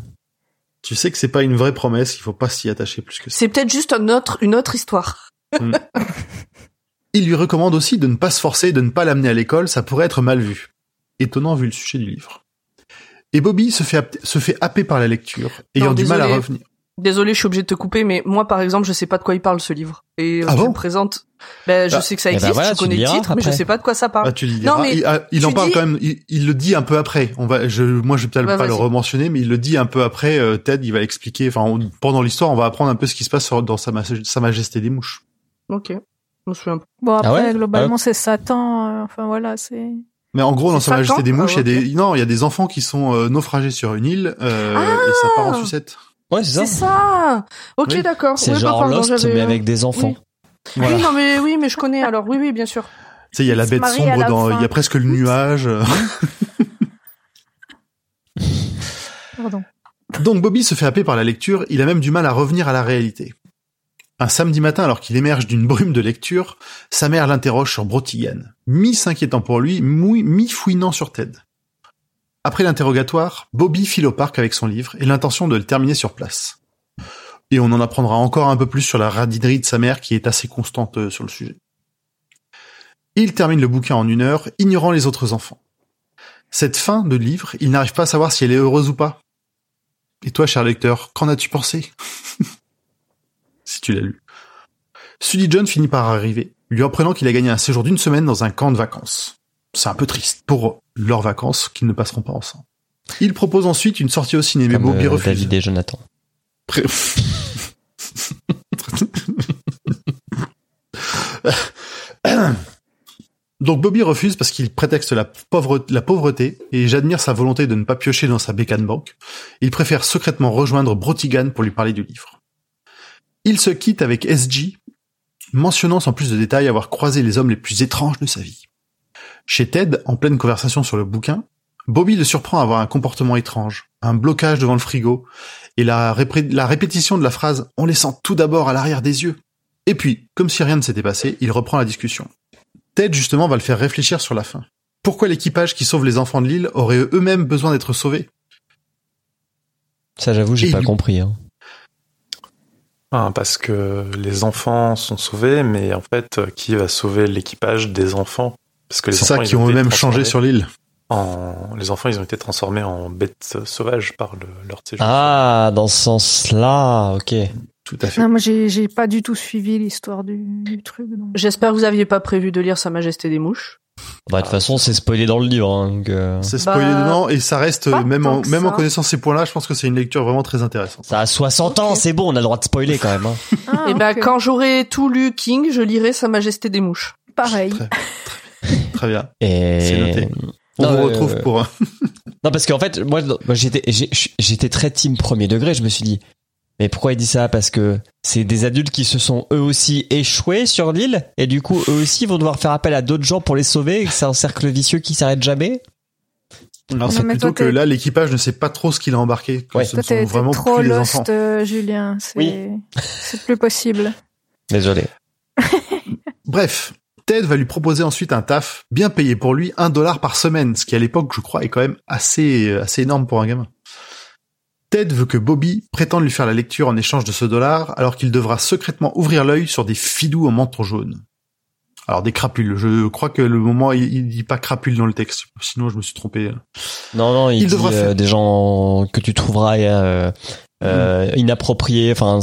Tu sais que c'est pas une vraie promesse, il faut pas s'y attacher plus que ça. C'est peut-être juste un autre, une autre histoire. Il lui recommande aussi de ne pas se forcer, de ne pas l'amener à l'école, ça pourrait être mal vu. Étonnant vu le sujet du livre. Et Bobby se fait, se fait happer par la lecture, ayant Non, du mal à revenir. Désolé, je suis obligé de te couper, mais moi, par exemple, je sais pas de quoi il parle ce livre. Et euh, Ah tu bon le présentes. Ben, je Ah. sais que ça Eh ben existe, voilà, je connais le titre, mais je sais pas de quoi ça parle. Ah, tu. Non, mais il, ah, il tu en parle dis- quand même, il, il le dit un peu après. On va, je, moi, je vais peut-être pas le rementionner, mais il le dit un peu après. euh, Ted, il va expliquer. Enfin, pendant l'histoire, on va apprendre un peu ce qui se passe dans sa, Ma- sa Majesté des Mouches. Ok. Je me souviens pas. Bon, après, Ah ouais globalement, c'est Satan. euh, enfin, voilà, c'est... Mais en gros, dans C'est sa Majesté des Mouches, il Ah, y a des, non, il y a des enfants qui sont euh, naufragés sur une île euh, et ça part en sucette. Ouais, c'est ça. C'est ça! Ok, Oui. d'accord. C'est Ouais, genre pardon, Lost, mais avec des enfants. Voilà. Oui, non, mais oui, mais je connais alors. Oui, oui, bien sûr. Tu sais, il y a la bête sombre la dans, il y a presque le nuage. euh. Pardon. Donc Bobby se fait happer par la lecture, il a même du mal à revenir à la réalité. Un samedi matin, alors qu'il émerge d'une brume de lecture, sa mère l'interroge sur Brotigan, mi-s'inquiétant pour lui, mi-fouinant sur Ted. Après l'interrogatoire, Bobby file au parc avec son livre et l'intention de le terminer sur place. Et on en apprendra encore un peu plus sur la radinerie de sa mère qui est assez constante euh, sur le sujet. Il termine le bouquin en une heure, ignorant les autres enfants. Cette fin de livre, il n'arrive pas à savoir si elle est heureuse ou pas. Et toi, cher lecteur, qu'en as-tu pensé? [LAUGHS] Si tu l'as lu. Sully John finit par arriver, lui apprenant qu'il a gagné un séjour d'une semaine dans un camp de vacances. C'est un peu triste pour leurs vacances qu'ils ne passeront pas ensemble. Il propose ensuite une sortie au cinéma, mais Bobby euh, refuse. David et Jonathan. Pré- [LAUGHS] Donc Bobby refuse parce qu'il prétexte la, pauvre- la pauvreté et j'admire sa volonté de ne pas piocher dans sa bécane banque. Il préfère secrètement rejoindre Brotigan pour lui parler du livre. Il se quitte avec SG, mentionnant sans plus de détails avoir croisé les hommes les plus étranges de sa vie. Chez Ted, en pleine conversation sur le bouquin, Bobby le surprend à avoir un comportement étrange, un blocage devant le frigo, et la, répé- la répétition de la phrase « on les sent tout d'abord à l'arrière des yeux ». Et puis, comme si rien ne s'était passé, il reprend la discussion. Ted, justement, va le faire réfléchir sur la fin. Pourquoi l'équipage qui sauve les enfants de l'île aurait eux-mêmes besoin d'être sauvés? Ça, j'avoue, j'ai pas compris. hein. Ah, parce que les enfants sont sauvés, mais en fait, euh, qui va sauver l'équipage des enfants? Parce que les C'est ça enfants, qui ont eux-mêmes changé sur l'île. En... Les enfants, ils ont été transformés en bêtes sauvages par le... leur séjour. Ah, dans ce sens-là, ok. Tout à fait. Non, moi, j'ai, j'ai pas du tout suivi l'histoire du, du truc. J'espère que vous aviez pas prévu de lire Sa Majesté des Mouches. Bah, de toute façon, c'est spoilé dans le livre. hein, donc, euh, C'est spoilé Bah, dedans et ça reste, même, en, que même en connaissant ces points-là, je pense que c'est une lecture vraiment très intéressante. Ça a 60 ans, c'est bon, on a le droit de spoiler quand même. hein. [LAUGHS] Ah, Et ben, quand j'aurai tout lu King, je lirai Sa Majesté des Mouches. Pareil. Très, très bien. Et... C'est noté. On Non, vous euh, retrouve pour. [LAUGHS] Non, parce qu'en fait, moi, moi, j'étais, j'étais très team premier degré. Je me suis dit, mais pourquoi il dit ça? Parce que c'est des adultes qui se sont eux aussi échoués sur l'île, et du coup, eux aussi vont devoir faire appel à d'autres gens pour les sauver. et que C'est un cercle vicieux qui s'arrête jamais? Non, Non, c'est plutôt que là, l'équipage ne sait pas trop ce qu'il a embarqué. Ouais. ce Toi, sont vraiment trop plus les enfants. euh, Julien. C'est, Oui. [LAUGHS] c'est plus possible. Désolé. [LAUGHS] Bref, Ted va lui proposer ensuite un taf bien payé pour lui, un dollar par semaine, ce qui à l'époque, je crois, est quand même assez, assez énorme pour un gamin. Ted veut que Bobby prétende lui faire la lecture en échange de ce dollar, alors qu'il devra secrètement ouvrir l'œil sur des fidous au menton jaune. Alors des crapules. Je crois que le moment il, dit pas crapule dans le texte, sinon je me suis trompé. Non, non, il, Il dit devra euh, faire- des gens que tu trouveras euh, euh, inappropriés. Enfin,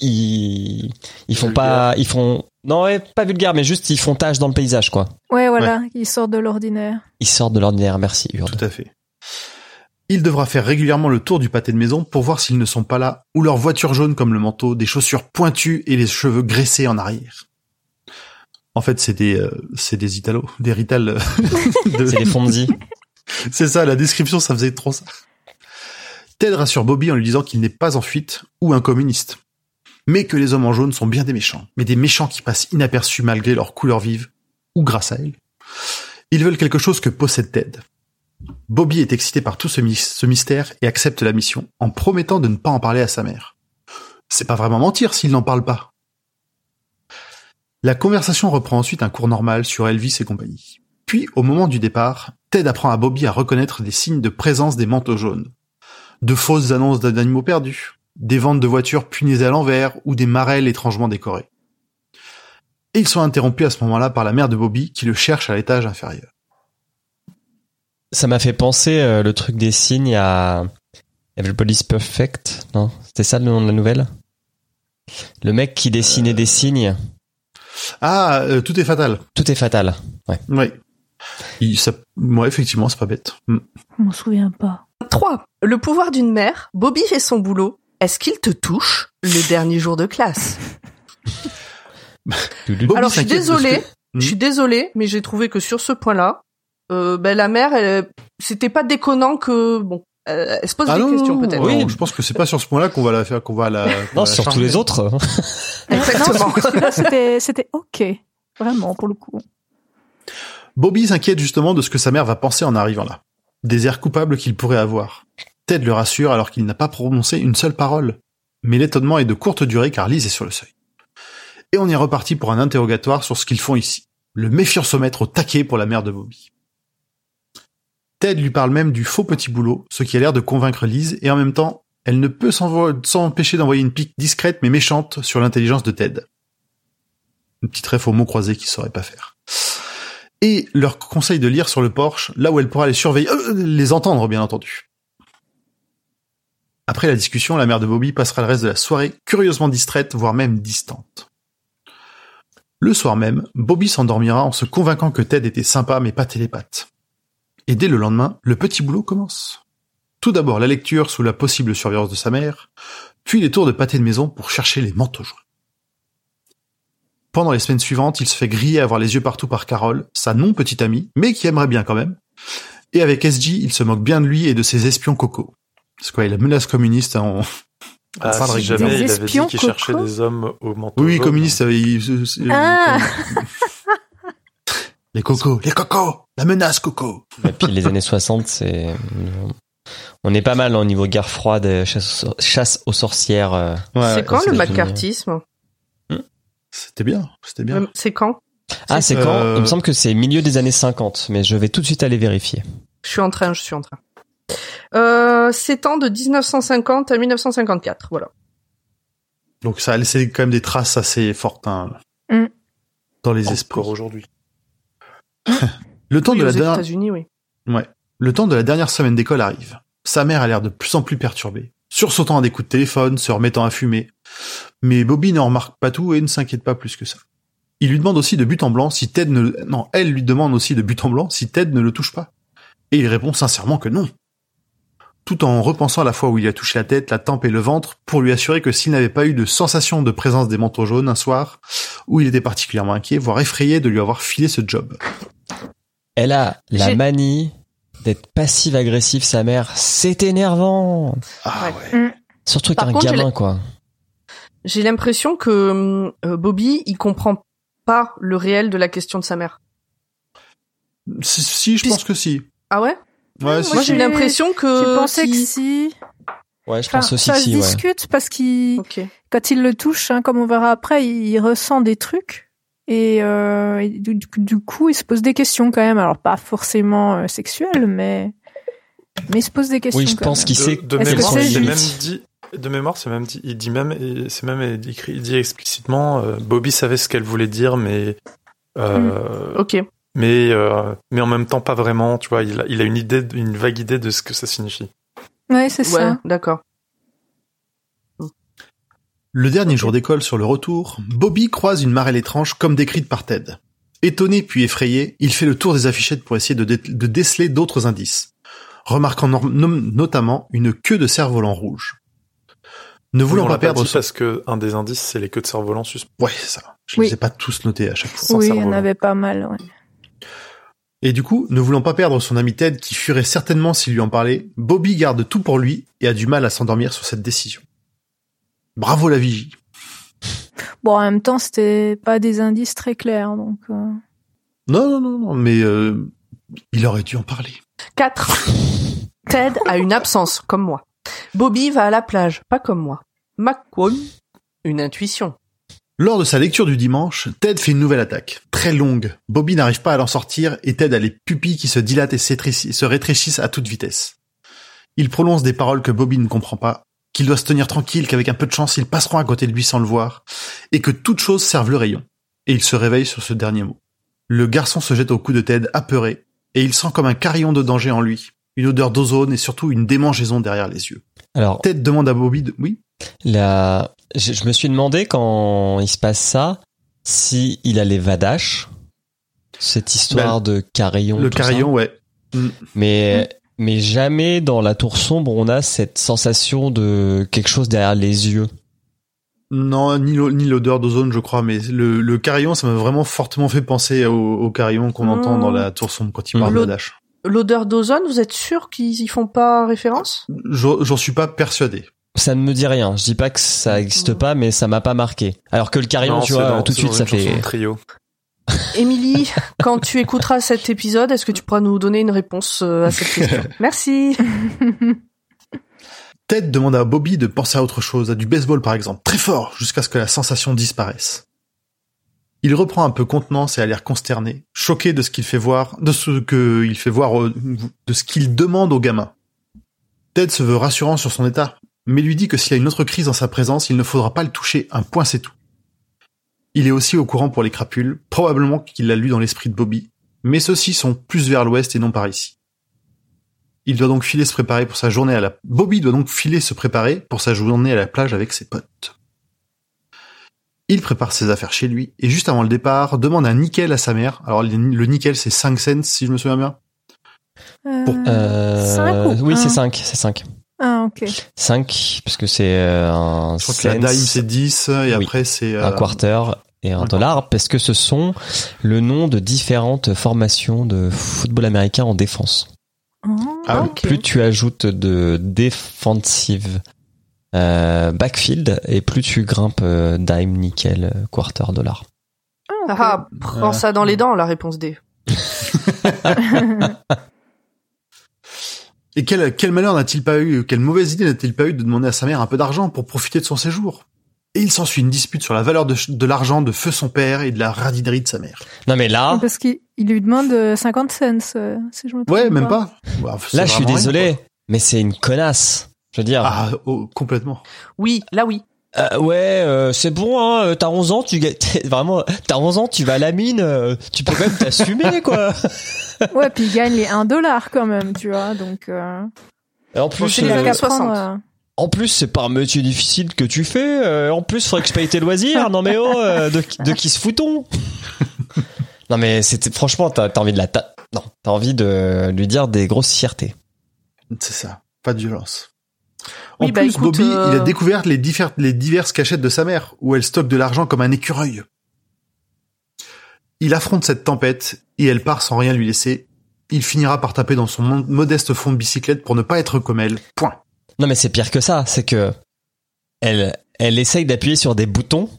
ils, ils font pas, ils font, non, ouais, pas vulgaire, mais juste ils font tâche dans le paysage, quoi. Ouais, voilà. Il sort de l'ordinaire. Ils sortent de l'ordinaire. Merci, Urde. Tout à fait. Il devra faire régulièrement le tour du pâté de maison pour voir s'ils ne sont pas là, ou leur voiture jaune comme le manteau, des chaussures pointues et les cheveux graissés en arrière. En fait, c'est des, euh, c'est des Italo, des Rital. euh, [LAUGHS] de- C'est Fonzie. [LAUGHS] C'est ça, la description, ça faisait trop ça. Ted rassure Bobby en lui disant qu'il n'est pas en fuite ou un communiste. mais que les hommes en jaune sont bien des méchants, mais des méchants qui passent inaperçus malgré leur couleur vive, ou grâce à elle. Ils veulent quelque chose que possède Ted. Bobby est excité par tout ce, my- ce mystère et accepte la mission, en promettant de ne pas en parler à sa mère. C'est pas vraiment mentir s'il n'en parle pas. La conversation reprend ensuite un cours normal sur Elvis et compagnie. Puis, au moment du départ, Ted apprend à Bobby à reconnaître des signes de présence des manteaux jaunes. De fausses annonces d'animaux perdus, des ventes de voitures punisées à l'envers ou des marelles étrangement décorées. Et ils sont interrompus à ce moment-là par la mère de Bobby qui le cherche à l'étage inférieur. Ça m'a fait penser euh, le truc des signes à Everybody's Perfect. Non, c'était ça le nom de la nouvelle? Le mec qui dessinait des signes. Ah, euh, tout est fatal. Tout est fatal. Oui. Il, ça, ouais, effectivement, c'est pas bête. Mm. Je m'en souviens pas. 3. Le pouvoir d'une mère. Bobby fait son boulot. Est-ce qu'il te touche le dernier jour de classe? [LAUGHS] Bobby Alors, je suis désolée. que- Je suis désolée, mais j'ai trouvé que sur ce point-là, euh, ben, la mère, elle, c'était pas déconnant que bon, euh, elle se pose Ah des non, questions non, peut-être. non, Oui. je pense que c'est pas sur ce point-là qu'on va la faire, qu'on va la. qu'on Non, va la sur tous les autres. [LAUGHS] Exactement. C'était, c'était ok. Vraiment, pour le coup. Bobby s'inquiète justement de ce que sa mère va penser en arrivant là. Des airs coupables qu'il pourrait avoir. Ted le rassure alors qu'il n'a pas prononcé une seule parole. Mais l'étonnement est de courte durée car Liz est sur le seuil. Et on est reparti pour un interrogatoire sur ce qu'ils font ici. Le méfiancomètre au taquet pour la mère de Bobby. Ted lui parle même du faux petit boulot, ce qui a l'air de convaincre Liz, et en même temps, elle ne peut s'empêcher d'envoyer une pique discrète mais méchante sur l'intelligence de Ted. Une petite ref au mot croisé qu'il saurait pas faire et leur conseille de lire sur le porche, là où elle pourra les surveiller, euh, les entendre bien entendu. Après la discussion, la mère de Bobby passera le reste de la soirée curieusement distraite, voire même distante. Le soir même, Bobby s'endormira en se convainquant que Ted était sympa mais pas télépathe. Et dès le lendemain, le petit boulot commence. Tout d'abord la lecture sous la possible surveillance de sa mère, puis les tours de pâté de maison pour chercher les manteaux jaunes. Pendant les semaines suivantes, il se fait griller à avoir les yeux partout par Carole, sa non petite amie, mais qui aimerait bien quand même. Et avec SG, il se moque bien de lui et de ses espions coco. C'est quoi, il a menace communiste en... Ah, si régulièrement. jamais Des il avait dit espions qu'il cherchait coco des hommes au manteau Oui, jaune. communiste, euh, il- Ah. Les cocos, les cocos, la menace coco. Et puis les années 60, c'est on est pas mal au niveau guerre froide, euh, chasse, aux- chasse aux sorcières. euh. Ouais, c'est quand le macartisme C'était bien, c'était bien. Euh, C'est quand? Ah, c'est quand? Il me semble que c'est milieu des années 50, mais je vais tout de suite aller vérifier. Je suis en train, je suis en train. Euh, s'étend de 1950 à 1954, voilà. Donc ça a laissé quand même des traces assez fortes hein, Mm. dans les esprits. Encore aujourd'hui. Le temps Oui, de aux la dernière... États-Unis, oui. Ouais. Le temps de la dernière semaine d'école arrive. Sa mère a l'air de plus en plus perturbée, sursautant à des coups de téléphone, se remettant à fumer. Mais Bobby n'en remarque pas tout et ne s'inquiète pas plus que ça. Il lui demande aussi de but en blanc si Ted ne... Non, elle lui demande aussi de but en blanc si Ted ne le touche pas. Et il répond sincèrement que non. Tout en repensant à la fois où il a touché la tête, la tempe et le ventre, pour lui assurer que s'il n'avait pas eu de sensation de présence des manteaux jaunes un soir, où il était particulièrement inquiet, voire effrayé de lui avoir filé ce job. Elle a la manie d'être passive-agressive, sa mère. C'est énervant. Ah Ouais. ouais. Surtout qu'un gamin, quoi. J'ai l'impression que euh, Bobby, il comprend pas le réel de la question de sa mère. Si, si, je Puis- pense que si. Ah ouais? Ouais, Moi, j'ai eu l'impression que J'ai pensé que si-. Ouais, je Enfin, pense aussi ça que se si, ouais. discute parce qu'il, quand il le touche, hein, comme on verra après, il ressent des trucs. Et, euh, et du, du coup, il se pose des questions quand même. Alors, pas forcément euh, sexuelles, mais, mais il se pose des questions. Oui, je quand pense qu'il De, sait de que mémoire, c'est même dit. De mémoire, c'est même dit. Il dit même, c'est même écrit, il dit explicitement. euh, Bobby savait ce qu'elle voulait dire, mais euh, Ok. Mais euh, mais en même temps pas vraiment. Tu vois, il a, il a une idée, une vague idée de ce que ça signifie. Ouais, c'est Ouais, ça. d'accord. Le dernier jour d'école sur le retour, Bobby croise une marelle étrange comme décrite par Ted. Étonné puis effrayé, il fait le tour des affichettes pour essayer de, dé- de déceler d'autres indices, remarquant notamment une queue de cerf-volant rouge. Ne voulant pas pas perdre dit son... parce que un des indices, c'est les queues de cerf-volant suspendus. Ouais, ça. Je Oui. les ai pas tous notés à chaque fois. Oui, il y en avait pas mal. Ouais. Et du coup, ne voulant pas perdre son ami Ted qui fuirait certainement s'il lui en parlait, Bobby garde tout pour lui et a du mal à s'endormir sur cette décision. Bravo la vigie. Bon, en même temps, c'était pas des indices très clairs, donc. euh. Non, non, non, non, mais euh, il aurait dû en parler. 4. [LAUGHS] Ted a une absence, comme moi. Bobby va à la plage, pas comme moi. McQuown, une intuition. Lors de sa lecture du dimanche, Ted fait une nouvelle attaque, très longue. Bobby n'arrive pas à l'en sortir et Ted a les pupilles qui se dilatent et se rétréchissent à toute vitesse. Il prononce des paroles que Bobby ne comprend pas, qu'il doit se tenir tranquille, qu'avec un peu de chance ils passeront à côté de lui sans le voir, et que toute chose serve le rayon. Et il se réveille sur ce dernier mot. Le garçon se jette au cou de Ted, apeuré, et il sent comme un carillon de danger en lui, une odeur d'ozone et surtout une démangeaison derrière les yeux. Alors, Ted demande à Bobby de... Oui? la... je, je me suis demandé quand il se passe ça, si il a les vadaches, cette histoire de carillon. Ben, Le tout ça. carillon, ouais. Mais, mais jamais dans la tour sombre, on a cette sensation de quelque chose derrière les yeux. Non, ni l'o- ni l'odeur d'ozone, je crois, mais le, le carillon, ça m'a vraiment fortement fait penser au, au carillon qu'on Mmh. entend dans la tour sombre quand il parle de Dash. L'odeur d'ozone, vous êtes sûr qu'ils y font pas référence? J'en j'en suis pas persuadé. Ça ne me dit rien. Je dis pas que ça existe pas, mais ça m'a pas marqué. Alors que le carillon, Non, tu vois, dans- tout de suite, ça fait. trio. Émilie, [LAUGHS] quand tu écouteras cet épisode, est-ce que tu pourras nous donner une réponse euh, à cette question? [LAUGHS] Merci. Ted demande à Bobby de penser à autre chose, à du baseball par exemple, très fort, jusqu'à ce que la sensation disparaisse. Il reprend un peu contenance et a l'air consterné, choqué de ce qu'il fait voir, de ce que il fait voir, de ce qu'il demande au gamin. Ted se veut rassurant sur son état, mais lui dit que s'il y a une autre crise en sa présence, il ne faudra pas le toucher, un point c'est tout. Il est aussi au courant pour les crapules, probablement qu'il l'a lu dans l'esprit de Bobby, mais ceux-ci sont plus vers l'ouest et non par ici. Il doit donc filer se préparer pour sa journée à la... Bobby doit donc filer se préparer pour sa journée à la plage avec ses potes. Il prépare ses affaires chez lui, et juste avant le départ, demande un nickel à sa mère. Alors, le nickel, c'est 5 cents, si je me souviens bien. Pour- Euh, Cinq ou oui, c'est 5, c'est 5. Ah, ok. 5, parce que c'est euh, un Je crois que la dime, c'est 10, et Oui. après, c'est... un euh, quarter et un un dollar, parce que ce sont le nom de différentes formations de football américain en défense. Oh. Ah oui. Ok. Plus tu ajoutes de defensive euh, backfield, et plus tu grimpes euh, dime, nickel, quarter, dollar. Ah, ok. Ah, prends ça dans les dents, la réponse D. [LAUGHS] [LAUGHS] Et quel, quel malheur n'a-t-il pas eu, quelle mauvaise idée n'a-t-il pas eu de demander à sa mère un peu d'argent pour profiter de son séjour? Et il s'ensuit une dispute sur la valeur de, de l'argent de feu son père et de la radinerie de sa mère. Non mais là, Parce qu'il il lui demande euh, 50 cents, euh, si je me trompe Ouais, même pas. Ouais, c'est là je suis rien, désolé, mais c'est une connasse. Je veux dire, Ah, oh, complètement. Oui, là oui. Euh, ouais, euh, c'est bon, hein, euh, t'as 11 ans, tu [LAUGHS] vraiment, t'as 11 ans, tu vas à la mine, euh, tu peux même t'assumer, [LAUGHS] quoi. Ouais, puis il gagne les 1 dollar quand même, tu vois, donc... Euh, Et en plus, euh, années qu'à prendre, 60. euh, en plus, c'est pas un métier difficile que tu fais. euh, en plus, faudrait que je paye tes loisirs. Non mais oh, euh, de, de qui se foutons [LAUGHS] Non mais c'était franchement, t'as as envie de la ta- non, t'as envie de lui dire des grosses fiertés. C'est ça. Pas de violence. En Oui, bah, plus, écoute, Bobby, euh, il a découvert les, diverses cachettes de sa mère, où elle stocke de l'argent comme un écureuil. Il affronte cette tempête, et elle part sans rien lui laisser. Il finira par taper dans son modeste fond de bicyclette pour ne pas être comme elle. Point. Non mais c'est pire que ça, c'est que elle elle essaye d'appuyer sur des boutons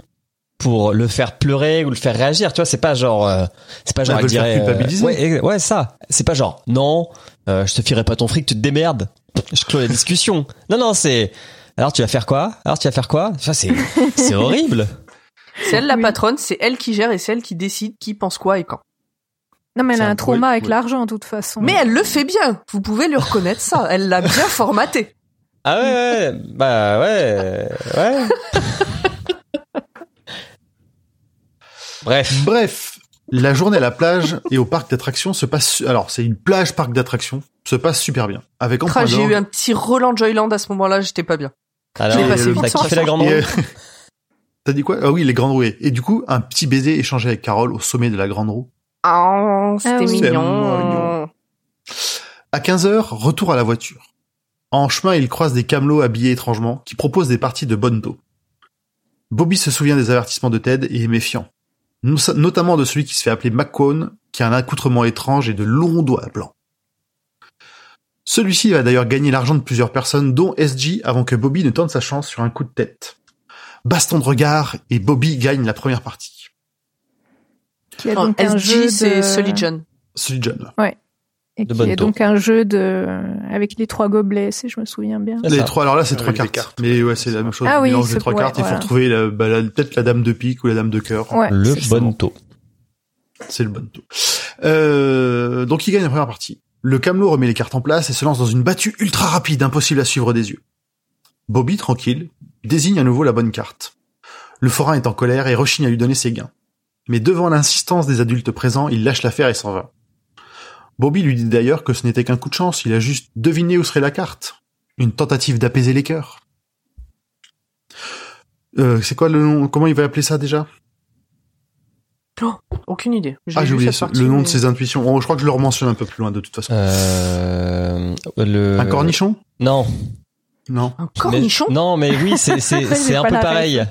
pour le faire pleurer ou le faire réagir. Tu vois, c'est pas genre euh, c'est pas genre Elle dirait euh, ouais ça. C'est pas genre non, euh, je te filerai pas ton fric, tu te démerdes. Je clôt la discussion. Non non, c'est alors tu vas faire quoi? Alors tu vas faire quoi? Enfin, c'est c'est horrible. [LAUGHS] C'est elle la Oui. patronne, c'est elle qui gère et c'est elle qui décide qui pense quoi et quand. Non, mais elle a un trauma bruit, avec oui. l'argent, de toute façon. Mais elle le fait bien. Vous pouvez lui reconnaître ça. Elle l'a bien [LAUGHS] formaté. Ah ouais, ouais bah ouais ouais. [LAUGHS] Bref. Bref, la journée à la plage et au parc d'attractions se passe... su- Alors, c'est une plage parc d'attractions, se passe super bien. Avec en Ah, J'ai eu un petit Roland Joyland à ce moment-là, j'étais pas bien. Alors, passé le- vite t'as sans kiffé la grande euh, T'as dit quoi? Ah oui, les grandes roues. Et du coup, un petit baiser échangé avec Carole au sommet de la grande roue. Oh, c'était Ah mignon. mignon. À 15h, retour à la voiture. En chemin, il croise des camelots habillés étrangement qui proposent des parties de bonne dos. Bobby se souvient des avertissements de Ted et est méfiant. No- Notamment de celui qui se fait appeler McCone, qui a un accoutrement étrange et de longs doigts blancs. Celui-ci va d'ailleurs gagner l'argent de plusieurs personnes, dont SG, avant que Bobby ne tente sa chance sur un coup de tête. baston de regard et Bobby gagne la première partie. Qui est En donc un jeu SG, c'est de... Solid John. De John. Et de qui est Bonto. donc un jeu de avec les trois gobelets, si je me souviens bien. Les ça. trois, alors là, c'est trois cartes. cartes. Mais ouais, c'est la même chose. Ah oui, les c'est- trois ouais, cartes. Il faut retrouver la- bah, la- peut-être la dame de pique ou la dame de cœur. Ouais, Le c'est ça. Bonto. C'est le bon taux. Euh, donc il gagne la première partie. Le camelot remet les cartes en place et se lance dans une battue ultra rapide, impossible à suivre des yeux. Bobby, tranquille, désigne à nouveau la bonne carte. Le forain est en colère et rechigne à lui donner ses gains. Mais devant l'insistance des adultes présents, il lâche l'affaire et s'en va. Bobby lui dit d'ailleurs que ce n'était qu'un coup de chance, il a juste deviné où serait la carte. Une tentative d'apaiser les cœurs. Euh, c'est quoi le nom Comment il va appeler ça déjà? Aucune idée. Ah, j'ai oublié partie, le nom mais- de ses intuitions. Oh, je crois que je le mentionne un peu plus loin de toute façon. Euh, le... Un cornichon? Non. Non. Un cornichon? Mais- non, mais oui, c'est c'est [LAUGHS] J'ai c'est un peu pareil.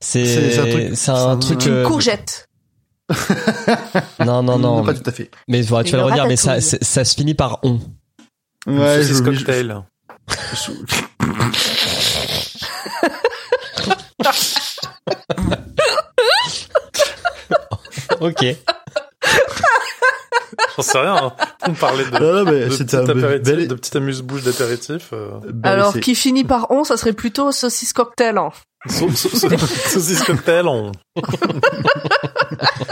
C'est- un truc- c'est un c'est un- truc. Une euh, Une courgette. [LAUGHS] Non, non, non. Pas tout à fait. Mais voilà, tu vas le redire, mais ça, se finit par on. Ouais, saucisse je- cocktail. je- [LAUGHS] Ok. J'en sais rien. hein. On parlait de, non, mais de, petit apéritif, bel- de petit amuse-bouche d'apéritif. euh. bel Alors, qui finit par on, ça serait plutôt saucisse cocktail. hein. Sau- sau- [LAUGHS] sau- Saucisse cocktail en...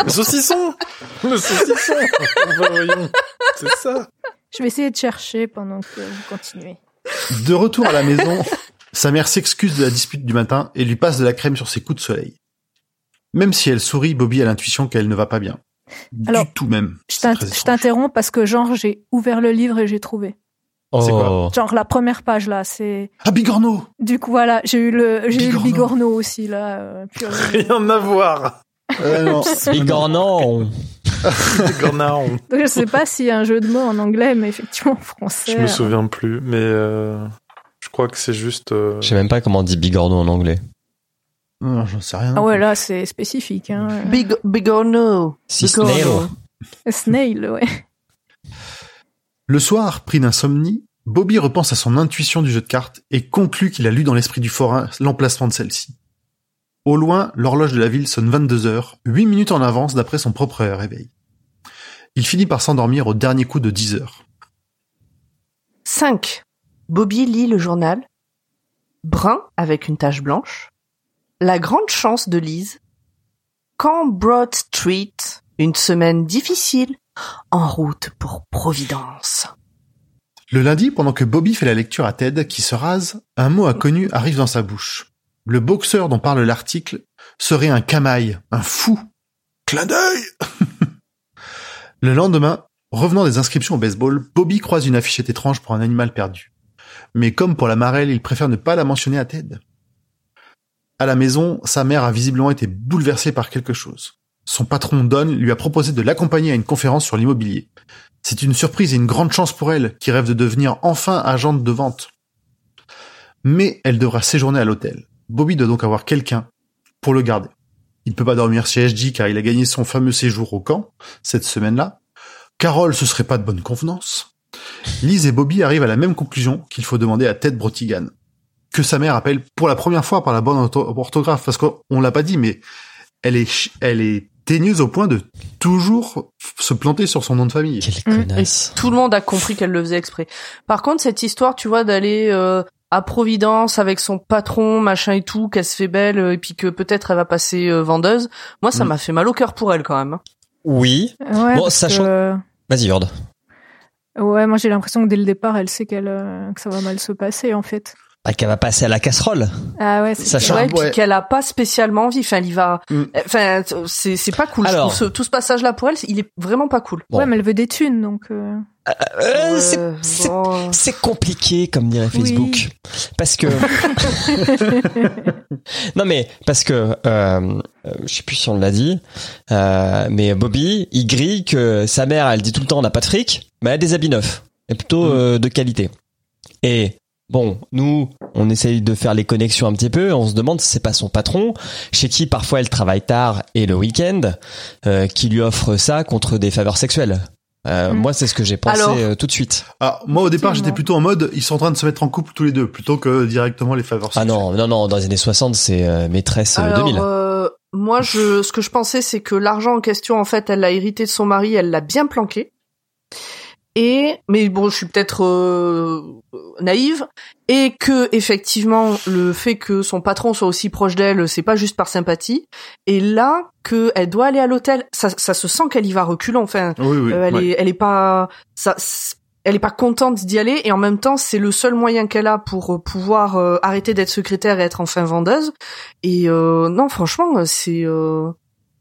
Le saucisson Le saucisson voyons. C'est ça. Je vais essayer de chercher pendant que vous continuez. De retour à la maison, sa mère s'excuse de la dispute du matin et lui passe de la crème sur ses coups de soleil. Même si elle sourit, Bobby a l'intuition qu'elle ne va pas bien. Alors, du tout même. Je t'interromps parce que genre j'ai ouvert le livre et j'ai trouvé. C'est quoi Oh. Genre la première page là, c'est Ah, Bigorneau du coup voilà, j'ai eu le j'ai eu le Bigorneau. aussi là. euh, Rien à voir. Euh, non. Bigornon. Gornaon. [LAUGHS] donc je sais pas s'il y a un jeu de mots en anglais, mais effectivement en français. Je me euh, souviens plus, mais euh, je crois que c'est juste... euh, Je sais même pas comment on dit bigorneau en anglais. Non, j'en sais rien. Ah ouais, là c'est spécifique. Hein. Big, big or no. Si snail. Snail, ouais. Le soir, pris d'insomnie, Bobby repense à son intuition du jeu de cartes et conclut qu'il a lu dans l'esprit du forain l'emplacement de celle-ci. Au loin, l'horloge de la ville sonne 22 heures, 8 minutes en avance d'après son propre réveil. Il finit par s'endormir au dernier coup de 10 heures. 5. Bobby lit le journal. Brun avec une tache blanche. La grande chance de Lise. Camp Broad Street. Une semaine difficile. En route pour Providence. Le lundi, pendant que Bobby fait la lecture à Ted, qui se rase, un mot inconnu arrive dans sa bouche. Le boxeur dont parle l'article serait un camaille, un fou. Clin d'œil [LAUGHS] Le lendemain, revenant des inscriptions au baseball, Bobby croise une affichette étrange pour un animal perdu. Mais comme pour la marelle, il préfère ne pas la mentionner à Ted. À la maison, sa mère a visiblement été bouleversée par quelque chose. Son patron Don lui a proposé de l'accompagner à une conférence sur l'immobilier. C'est une surprise et une grande chance pour elle, qui rêve de devenir enfin agente de vente. Mais elle devra séjourner à l'hôtel. Bobby doit donc avoir quelqu'un pour le garder. Il ne peut pas dormir chez HG car il a gagné son fameux séjour au camp, cette semaine-là. Carole, ce serait pas de bonne convenance. Lise et Bobby arrivent à la même conclusion qu'il faut demander à Ted Brotigan. Que sa mère appelle pour la première fois par la bonne ortho- orthographe, parce qu'on l'a pas dit, mais elle est, elle est teigneuse au point de toujours se planter sur son nom de famille. Quelle Mm. connasse. Tout le monde a compris qu'elle le faisait exprès. Par contre, cette histoire, tu vois, d'aller euh, à Providence avec son patron, machin et tout, qu'elle se fait belle, euh, et puis que peut-être elle va passer euh, vendeuse, moi, ça Mm. m'a fait mal au cœur pour elle quand même. hein. Oui. Ouais, Bon, sachant- que- Vas-y, Horde. Ouais, moi j'ai l'impression que dès le départ, elle sait qu'elle euh, que ça va mal se passer en fait. Ah, qu'elle va passer à la casserole. Ah ouais, c'est Sachant- Ouais, ouais. qu'elle a pas spécialement envie. Enfin, elle y va. Mm. Enfin, c'est c'est pas cool. Alors. Je trouve ce- tout ce passage-là pour elle, il est vraiment pas cool. Bon. Ouais, mais elle veut des thunes donc. euh, Euh, c'est- Euh, c'est bon. C'est compliqué, comme dirait Oui. Facebook, parce que [LAUGHS] non mais parce que euh, euh, je sais plus si on l'a dit, euh, mais Bobby, il grille que sa mère, elle dit tout le temps on n'a pas de fric, mais elle a des habits neufs et plutôt Mm. euh, de qualité. Et bon, nous, on essaye de faire les connexions un petit peu. On se demande si c'est pas son patron, chez qui parfois elle travaille tard et le week-end, euh, qui lui offre ça contre des faveurs sexuelles. Euh, Mm. Moi, c'est ce que j'ai pensé Alors- euh, tout de suite. Alors, moi, au départ, j'étais plutôt en mode, ils sont en train de se mettre en couple tous les deux, plutôt que directement les faveurs Ah sexuelles. non, non, non, dans les années 60, c'est euh, maîtresse euh, Alors, 2000. euh, moi, je, ce que je pensais, c'est que l'argent en question, en fait, elle l'a hérité de son mari, elle l'a bien planqué. Et, mais bon, je suis peut-être euh, naïve, et que effectivement, le fait que son patron soit aussi proche d'elle, c'est pas juste par sympathie. Et là, que elle doit aller à l'hôtel, ça, ça se sent qu'elle y va reculant. Enfin, Oui, oui. euh, elle ouais. est, elle est pas, ça, elle est pas contente d'y aller et en même temps c'est le seul moyen qu'elle a pour euh, pouvoir euh, arrêter d'être secrétaire et être enfin vendeuse. Et euh, non, franchement, c'est, euh,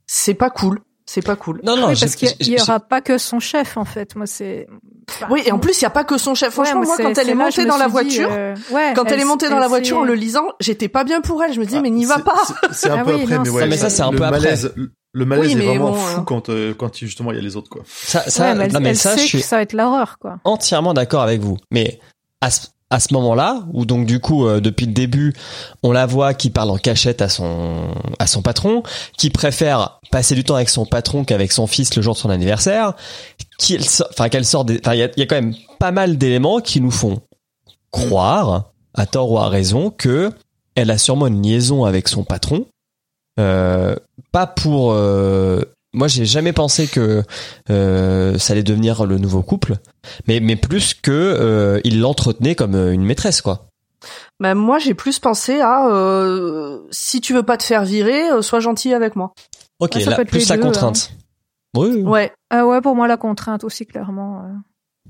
c'est pas cool. C'est pas cool. Non, non, Oui, parce qu'il y- y aura pas que son chef en fait. Moi, c'est. Enfin, Oui, et en plus il y a pas que son chef. Franchement, ouais, moi c'est- quand elle est là, montée me dans la dit, voiture, euh, ouais, quand elle, est montée dans la elle voiture en le lisant, j'étais pas bien pour elle. Je me dis Ah, mais n'y va pas. c'est- un Ah peu oui, après, non, mais ouais. mais ça, c'est un le peu après. malaise, Le malaise Oui, est vraiment bon, fou euh. quand, euh, quand justement il y a les autres, quoi. ça, ça, Ouais, mais elle, non, mais elle ça, sait que ça va être l'horreur, quoi. entièrement d'accord avec vous. Mais à ce, moment-là, où donc du coup, euh, depuis le début, on la voit qui parle en cachette à son à son patron, qui préfère passer du temps avec son patron qu'avec son fils le jour de son anniversaire, qui, enfin qu'elle sort des, enfin il y a, il y a quand même pas mal d'éléments qui nous font croire, à tort ou à raison, que elle a sûrement une liaison avec son patron. Euh, pas pour euh, moi j'ai jamais pensé que euh, ça allait devenir le nouveau couple mais mais plus que euh, il l'entretenait comme euh, une maîtresse quoi Bah, moi j'ai plus pensé à euh, si tu veux pas te faire virer, euh, sois gentil avec moi. ok Ouais, ça là, peut être plus la deux, contrainte oui, oui. Ouais. Ah ouais, pour moi la contrainte aussi clairement. euh.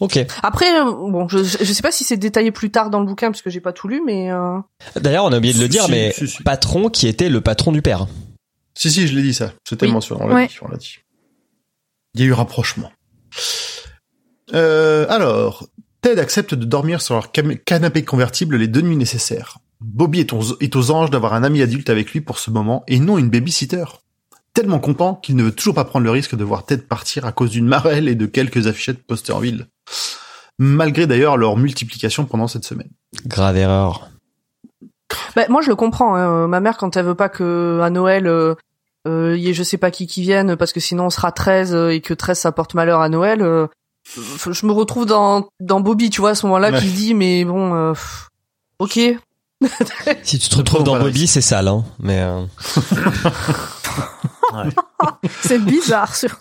ok Après, bon, je, je sais pas si c'est détaillé plus tard dans le bouquin parce que j'ai pas tout lu, mais euh, d'ailleurs on a oublié de le dire Si, mais si, si. patron qui était le patron du père Si, si, je l'ai dit ça. C'était Oui. mentionné, on l'a Ouais. dit, on l'a dit. Il y a eu rapprochement. Euh, alors, Ted accepte de dormir sur leur canapé convertible les deux nuits nécessaires. Bobby est aux, est aux anges d'avoir un ami adulte avec lui pour ce moment et non une babysitter. Tellement content qu'il ne veut toujours pas prendre le risque de voir Ted partir à cause d'une marelle et de quelques affichettes postées en ville. Malgré d'ailleurs leur multiplication pendant cette semaine. grave erreur bah, moi je le comprends. hein. Ma mère quand elle veut pas que à Noël euh, euh, y ait je sais pas qui qui vienne parce que sinon on sera 13 euh, et que 13 ça porte malheur à Noël. euh, je me retrouve dans dans Bobby, tu vois, à ce moment-là, Ouais. qui dit mais bon, euh, ok. [LAUGHS] si tu te retrouves dans Bobby c'est sale hein mais euh, [LAUGHS] C'est bizarre sur.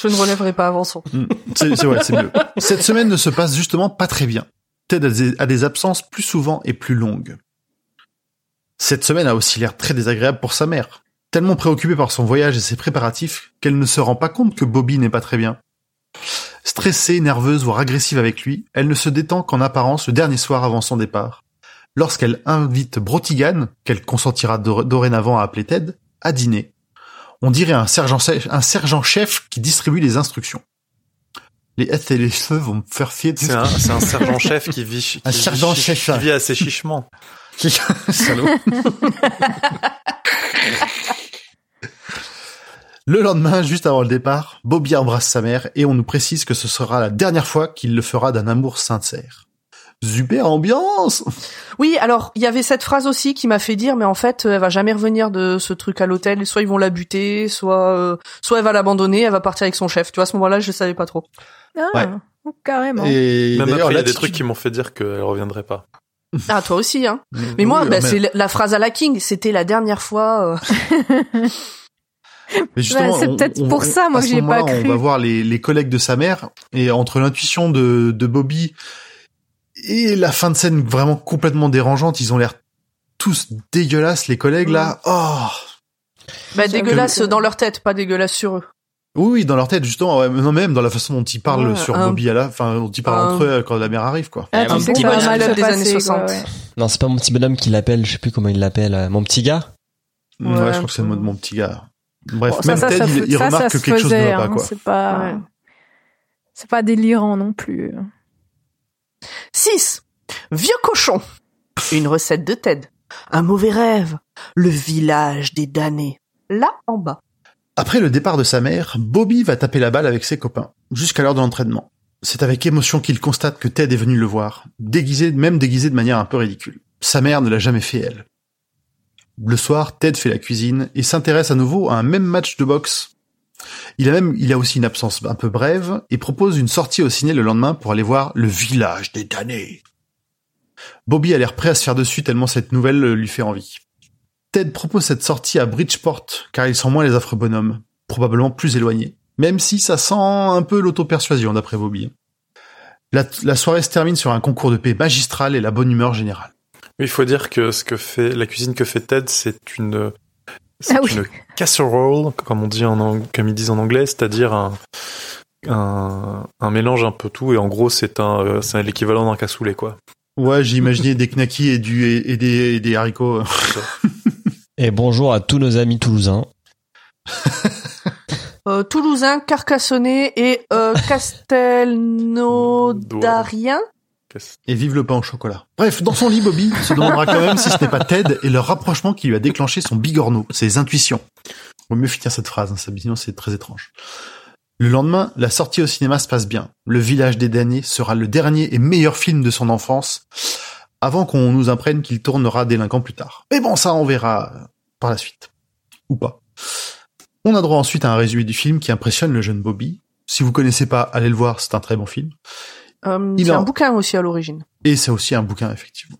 Je ne relèverai pas Avançon. Mm. C'est c'est- ouais, c'est mieux. Cette semaine ne se passe justement pas très bien. Ted a des, absences plus souvent et plus longues. Cette semaine a aussi l'air très désagréable pour sa mère. Tellement préoccupée par son voyage et ses préparatifs qu'elle ne se rend pas compte que Bobby n'est pas très bien. Stressée, nerveuse, voire agressive avec lui, elle ne se détend qu'en apparence le dernier soir avant son départ. Lorsqu'elle invite Brotigan, qu'elle consentira dor- dorénavant à appeler Ted, à dîner. On dirait un sergent, un sergent chef qui distribue les instructions. Les S et les cheveux vont me faire fier. C'est un, c'est un sergent-chef qui vit, qui Un vit sergent-chef. chi- qui vit à ses chichements. [LAUGHS] Salaud. [LAUGHS] Le lendemain, juste avant le départ, Bobby embrasse sa mère et on nous précise que ce sera la dernière fois qu'il le fera d'un amour sincère. Super ambiance Oui, alors il y avait cette phrase aussi qui m'a fait dire, mais en fait, elle va jamais revenir de ce truc à l'hôtel. Soit ils vont la buter, soit euh, soit elle va l'abandonner, elle va partir avec son chef. Tu vois, à ce moment-là, je savais pas trop. Ah, Ouais. carrément. Et Même après, il y a des trucs qui m'ont fait dire qu'elle reviendrait pas. Ah, toi aussi, hein. [LAUGHS] Mais moi, oui, bah, mais- c'est la- phrase à la King. C'était la dernière fois. euh, [LAUGHS] mais justement, Ouais, c'est peut-être pour on- ça, moi, à que ce j'y ai pas cru. On va voir les, les collègues de sa mère et entre l'intuition de, de Bobby et la fin de scène vraiment complètement dérangeante, ils ont l'air tous dégueulasses, les collègues là. Oh Bah, J'avoue dégueulasse que- dans leur tête, pas dégueulasse sur eux. Oui, oui, dans leur tête, justement, ouais, mais non, même dans la façon dont ils parlent Ouais, sur un- Bobby à la, enfin, dont ils parlent un- entre eux quand la mère arrive, quoi. Ah, un petit bonhomme des années passer, 60. quoi, ouais. non c'est pas mon petit bonhomme qui l'appelle je sais plus comment il l'appelle euh, mon petit gars Ouais, Ouais, je crois que c'est le mot de mon petit gars. Bref, Bon, ça, même ça, Ted, ça, il, remarque ça que quelque chose ne va pas, hein, quoi. C'est pas, Ouais. c'est pas délirant non plus. 6. Vieux cochon. Une recette de Ted. Un mauvais rêve. Le village des damnés. Là en bas. Après le départ de sa mère, Bobby va taper la balle avec ses copains, jusqu'à l'heure de l'entraînement. C'est avec émotion qu'il constate que Ted est venu le voir, déguisé, même déguisé de manière un peu ridicule. Sa mère ne l'a jamais fait elle. Le soir, Ted fait la cuisine et s'intéresse à nouveau à un même match de boxe. Il a même, il a aussi une absence un peu brève et propose une sortie au ciné le lendemain pour aller voir Le Village des damnés. Bobby a l'air prêt à se faire dessus tellement cette nouvelle lui fait envie. Ted propose cette sortie à Bridgeport car il sent moins les affreux bonhommes, probablement plus éloignés. Même si ça sent un peu l'auto-persuasion d'après Bobby. La, la soirée se termine sur un concours de paix magistral et la bonne humeur générale. Il faut dire que ce que fait la cuisine que fait Ted, c'est une c'est Ah oui. une casserole, comme on dit en ang- comme ils disent en anglais, c'est-à-dire un, un un mélange un peu tout et en gros c'est un euh, c'est l'équivalent d'un cassoulet quoi. Ouais, j'ai imaginé des knackis et du et, et des, et des haricots. [LAUGHS] Et bonjour à tous nos amis toulousains. [LAUGHS] Euh, Toulousain, Carcassonnet et euh, [LAUGHS] Castelnaudarien. Et vive le pain au chocolat. Bref, dans son lit, Bobby se demandera quand même si ce n'est pas Ted et leur rapprochement qui lui a déclenché son bigorneau, ses intuitions. Vaut mieux finir cette phrase, hein, sinon c'est très étrange. Le lendemain, la sortie au cinéma se passe bien. Le Village des damnés sera le dernier et meilleur film de son enfance, avant qu'on nous apprenne qu'il tournera délinquant plus tard. Mais bon, ça, on verra par la suite. Ou pas. On a droit ensuite à un résumé du film qui impressionne le jeune Bobby. Si vous connaissez pas, allez le voir, c'est un très bon film. Euh, Il c'est en- un bouquin aussi à l'origine. Et c'est aussi un bouquin, effectivement.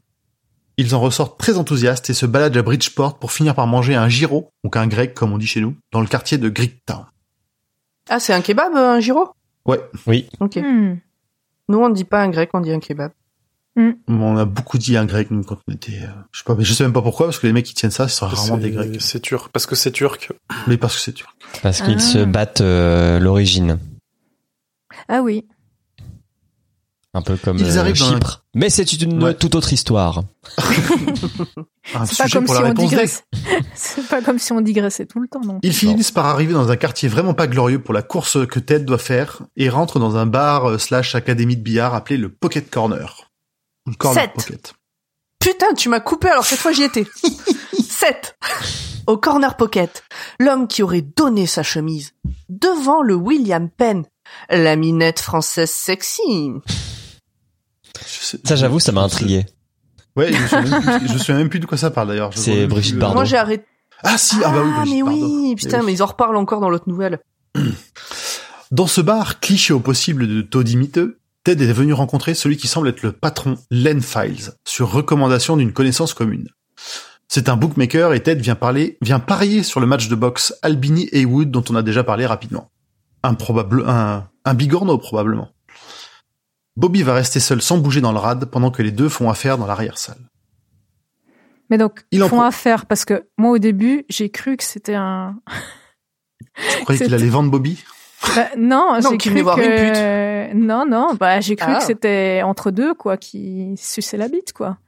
Ils en ressortent très enthousiastes et se baladent à Bridgeport pour finir par manger un gyro, donc un grec comme on dit chez nous, dans le quartier de Greektown. Ah, c'est un kebab, euh, un gyro? Ouais, Oui. Ok. Hmm. Nous, on ne dit pas un grec, on dit un kebab. on a beaucoup dit un grec nous quand on était, euh, je sais pas, mais je sais même pas pourquoi parce que les mecs qui tiennent ça, ce sont rarement C'est- des grecs, C'est turc parce que c'est turc. mais parce que c'est turc. Parce qu'ils Ah. se battent euh, l'origine. Ah oui. Un peu comme Ils euh, arrivent un- Chypre. Mais c'est une Ouais. toute autre histoire. [LAUGHS] C'est pas comme si on digresse. [LAUGHS] C'est pas comme si on digressait tout le temps, non. Ils finissent par arriver dans un quartier vraiment pas glorieux pour la course que Ted doit faire et rentrent dans un bar euh, slash académie de billard appelé le Pocket Corner. Le Corner Sept. Pocket. Putain, tu m'as coupé alors cette fois j'y étais. [LAUGHS] 7. Au corner pocket, l'homme qui aurait donné sa chemise devant le William Penn, la minette française sexy. Sais- Ça, j'avoue, ça m'a intrigué. Ouais, je me souviens même plus, je me souviens même plus de quoi ça parle d'ailleurs. C'est Brigitte euh, Bardot. Moi j'ai arrêté. Ah si, ah, bah oui, Brigitte mais Bardot. oui, putain, Eh mais ils en reparlent encore dans l'autre nouvelle. [CLEARS THROAT] Dans ce bar, cliché au possible de Toddy miteux, Ted est venu rencontrer celui qui semble être le patron Len Files, sur recommandation d'une connaissance commune. C'est un bookmaker et Ted vient parler, vient parier sur le match de boxe Albini Haywood dont on a déjà parlé rapidement. Un probable, un, un bigorneau probablement. Bobby va rester seul sans bouger dans le rad pendant que les deux font affaire dans l'arrière-salle. Mais donc, Il en font affaire parce que moi au début, j'ai cru que c'était un. [LAUGHS] Tu croyais qu'il allait vendre Bobby? Bah, non, Non, j'ai qu'il cru que... une Non, non, bah j'ai cru Ah. que c'était entre deux quoi, qui suçaient la bite quoi.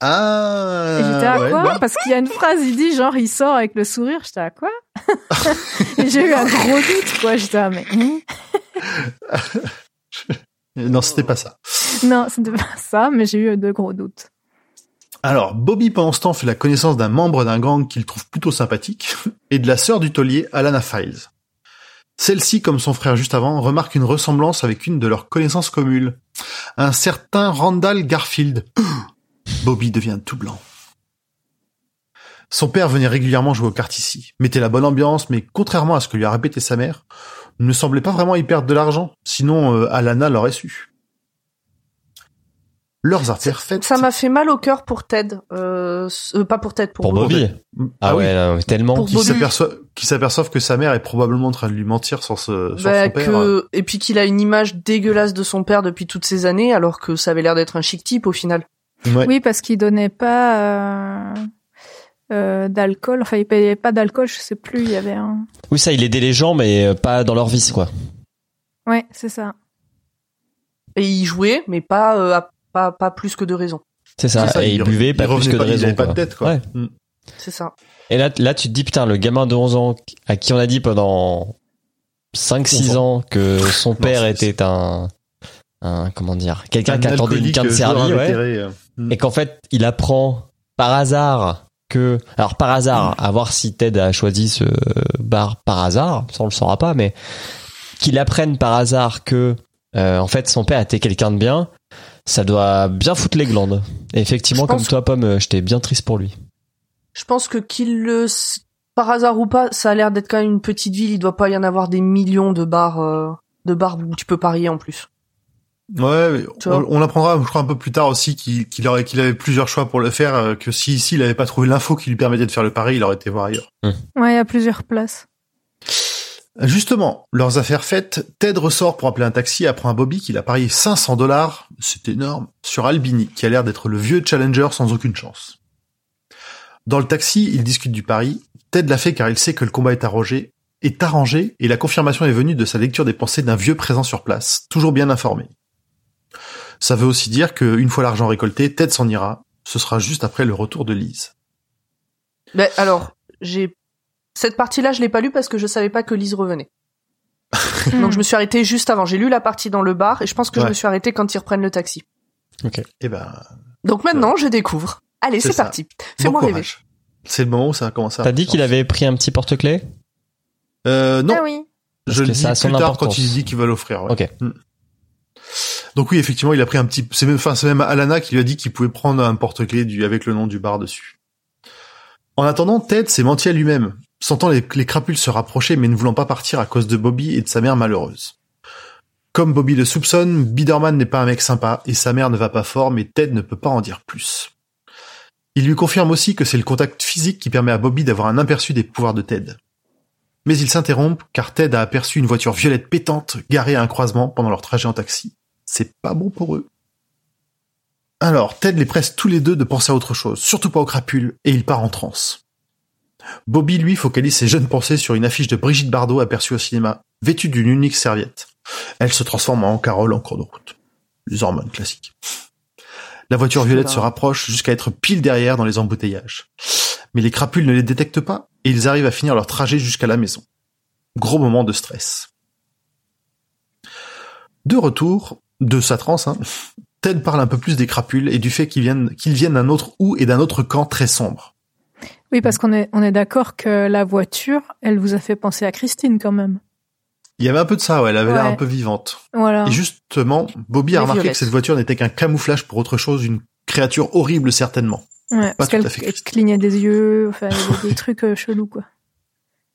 Ah Et j'étais à ouais, quoi? Bah, Parce qu'il y a une phrase, il dit genre il sort avec le sourire. J'étais à quoi? [LAUGHS] Et j'ai eu un gros doute quoi. J'étais à mais hein? [LAUGHS] Non, c'était pas ça. non, c'était pas ça, mais j'ai eu de gros doutes. Alors, Bobby, pendant ce temps, fait la connaissance d'un membre d'un gang qu'il trouve plutôt sympathique, [LAUGHS] et de la sœur du taulier, Alana Files. Celle-ci, comme son frère juste avant, remarque une ressemblance avec une de leurs connaissances communes. Un certain Randall Garfield. [CLEARS THROAT] Bobby devient tout blanc. Son père venait régulièrement jouer aux cartes ici, mettait la bonne ambiance, mais contrairement à ce que lui a répété sa mère, ne semblait pas vraiment y perdre de l'argent, sinon euh, Alana l'aurait su. Leurs affaires faites. Ça m'a fait mal au cœur pour Ted. Euh, euh, pas pour Ted, pour, Pour Bobby. Bobby. Ah, ouais, là, tellement. Qui Bobby. s'aperçoit s'aperçoivent que sa mère est probablement en train de lui mentir sur, ce, sur Bah, son père. que... Et puis qu'il a une image dégueulasse de son père depuis toutes ces années, alors que ça avait l'air d'être un chic type au final. Ouais. Oui, parce qu'il donnait pas euh, euh, d'alcool. Enfin, il payait pas d'alcool. Je sais plus. Il y avait un. Oui, ça, il aidait les gens, mais euh, pas dans leur vice, quoi. Ouais, c'est ça. Et il jouait, mais pas, euh, à- pas, pas plus que de raison. C'est ça. Et il il- buvait il pas plus que de pas- il raison. avait pas de quoi. tête, quoi. Ouais. Mm. C'est ça. Et là, là, tu te dis, putain, le gamin de 11 ans à qui on a dit pendant 5-6 ans que son père était un, un, comment dire, quelqu'un Un qui attendait une quinte joueur servie, ouais. euh. Mm. Et qu'en fait, il apprend par hasard que, alors par hasard, à voir si Ted a choisi ce bar par hasard, ça on le saura pas, mais qu'il apprenne par hasard que, euh, en fait, son père était quelqu'un de bien, ça doit bien foutre les glandes. Et effectivement, Je comme toi, Pomme, euh, j'étais bien triste pour lui. Je pense que qu'il le, par hasard ou pas, ça a l'air d'être quand même une petite ville. Il doit pas y en avoir des millions de bars, euh, de bars où tu peux parier en plus. Ouais, on, apprendra, je crois, un peu plus tard aussi qu'il qu'il aurait, qu'il avait plusieurs choix pour le faire, euh, que si ici il avait pas trouvé l'info qui lui permettait de faire le pari, il aurait été voir ailleurs. Ouais, il y a plusieurs places. Justement, leurs affaires faites, Ted ressort pour appeler un taxi et apprend à Bobby qu'il a parié 500 dollars, c'est énorme, sur Albini, qui a l'air d'être le vieux challenger sans aucune chance. Dans le taxi, ils discutent du pari. Ted l'a fait car il sait que le combat est arrangé, est arrangé et la confirmation est venue de sa lecture des pensées d'un vieux présent sur place, toujours bien informé. Ça veut aussi dire qu'une fois l'argent récolté, Ted s'en ira. Ce sera juste après le retour de Lise. Ben alors, j'ai cette partie-là, je l'ai pas lue parce que je savais pas que Lise revenait. [LAUGHS] Donc je me suis arrêtée juste avant. J'ai lu la partie dans le bar et je pense que je me suis arrêtée quand ils reprennent le taxi. Eh ben, Donc maintenant, je découvre. Allez, C'est parti. bon Fais-moi rêver. C'est le moment où ça a commencé à... T'as dit qu'il avait pris un petit porte-clés? Euh, non, Ah oui. je le dis ça a plus tard importance. quand il dit qu'il va l'offrir. ouais. Ok. Mm. Donc oui, effectivement, il a pris un petit. C'est même, enfin, c'est même Alana qui lui a dit qu'il pouvait prendre un porte-clés du avec le nom du bar dessus. En attendant, Ted s'est menti à lui-même, sentant les, les crapules se rapprocher, mais ne voulant pas partir à cause de Bobby et de sa mère malheureuse. Comme Bobby le soupçonne, Biderman n'est pas un mec sympa et sa mère ne va pas fort, mais Ted ne peut pas en dire plus. Il lui confirme aussi que c'est le contact physique qui permet à Bobby d'avoir un aperçu des pouvoirs de Ted. Mais ils s'interrompent car Ted a aperçu une voiture violette pétante garée à un croisement pendant leur trajet en taxi. C'est pas bon pour eux. Alors, Ted les presse tous les deux de penser à autre chose, surtout pas aux crapules, et il part en transe. Bobby, lui, focalise ses jeunes pensées sur une affiche de Brigitte Bardot aperçue au cinéma, vêtue d'une unique serviette. Elle se transforme en Carole en cours de route. Les hormones classiques. La voiture violette se rapproche jusqu'à être pile derrière dans les embouteillages. Mais les crapules ne les détectent pas et ils arrivent à finir leur trajet jusqu'à la maison. Gros moment de stress. De retour de sa transe, hein, Ted parle un peu plus des crapules et du fait qu'ils viennent, qu'ils viennent d'un autre ou et d'un autre camp très sombre. Oui, parce qu'on est, on est d'accord que la voiture, elle vous a fait penser à Christine quand même. Il y avait un peu de ça, ouais, elle avait l'air un peu vivante. Voilà. Et justement, Bobby a remarqué que cette voiture n'était qu'un camouflage pour autre chose, une créature horrible certainement. Ouais, parce tout qu'elle à fait elle Christine. clignait des yeux, enfin, des [LAUGHS] trucs euh, chelous, quoi.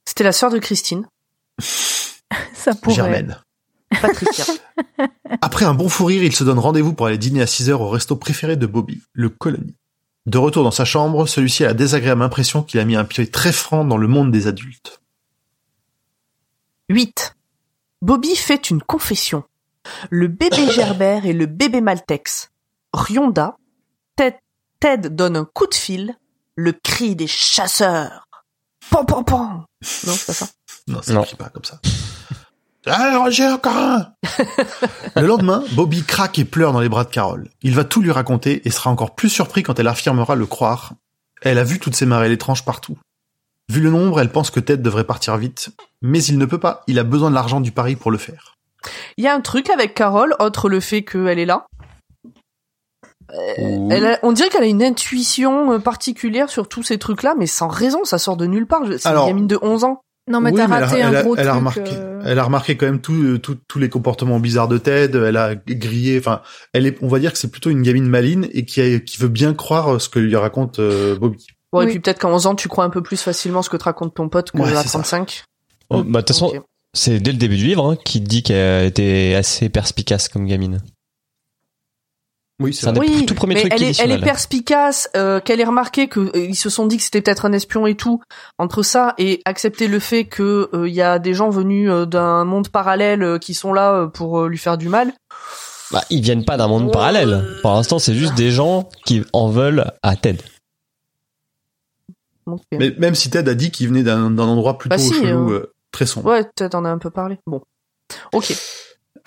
C'était la sœur de Christine, Ça pourrait. Germaine. Patricia. [LAUGHS] Après un bon fou rire, il se donne rendez-vous pour aller dîner à 6 heures au resto préféré de Bobby, le Colony. De retour dans sa chambre, celui-ci a la désagréable impression qu'il a mis un pied très franc dans le monde des adultes. 8. Bobby fait une confession. Le bébé Gerbert et le bébé Maltex. Rionda. Ted, Ted donne un coup de fil. Le cri des chasseurs. Pan pan pan. Non, c'est pas ça. Non, ça ne pas comme ça. Ah, encore un [LAUGHS] Le lendemain, Bobby craque et pleure dans les bras de Carole. Il va tout lui raconter et sera encore plus surpris quand elle affirmera le croire. Elle a vu toutes ces marées étranges partout. Vu le nombre, elle pense que Ted devrait partir vite. Mais il ne peut pas, il a besoin de l'argent du pari pour le faire. Il y a un truc avec Carole, autre le fait qu'elle est là. Elle a- on dirait qu'elle a une intuition euh, particulière sur tous ces trucs-là, mais sans raison, ça sort de nulle part. C'est une gamine de 11 ans. Non, mais Oui, t'as elle a- raté elle un a, gros elle a truc. remarqué, euh, elle a remarqué quand même tout- tout- tous les comportements bizarres de Ted. Elle a grillé. Enfin, elle est, on va dire que c'est plutôt une gamine maline et qui, a- qui veut bien croire ce que lui raconte euh, Bobby. Bon, et puis peut-être qu'à 11 ans, tu crois un peu plus facilement ce que te raconte ton pote que Ouais, à c'est ça. 35. Oh, bah, de toute façon, c'est dès le début du livre hein, qui dit qu'elle était assez perspicace comme gamine. Oui, C'est un des Oui, tout premiers trucs elle est, elle est perspicace, euh, qu'elle ait remarqué que euh, ils se sont dit que c'était peut-être un espion et tout. Entre ça et accepter le fait que euh, il y a des gens venus euh, d'un monde parallèle euh, qui sont là euh, pour euh, lui faire du mal. Bah, ils viennent pas d'un monde Ouais. parallèle. Pour l'instant, c'est juste des gens qui en veulent à Ted. Euh, Mais même si Ted a dit qu'il venait d'un endroit plutôt Bah si, chelou, euh, euh, très sombre. Ouais, peut-être en a un peu parlé. Bon, ok.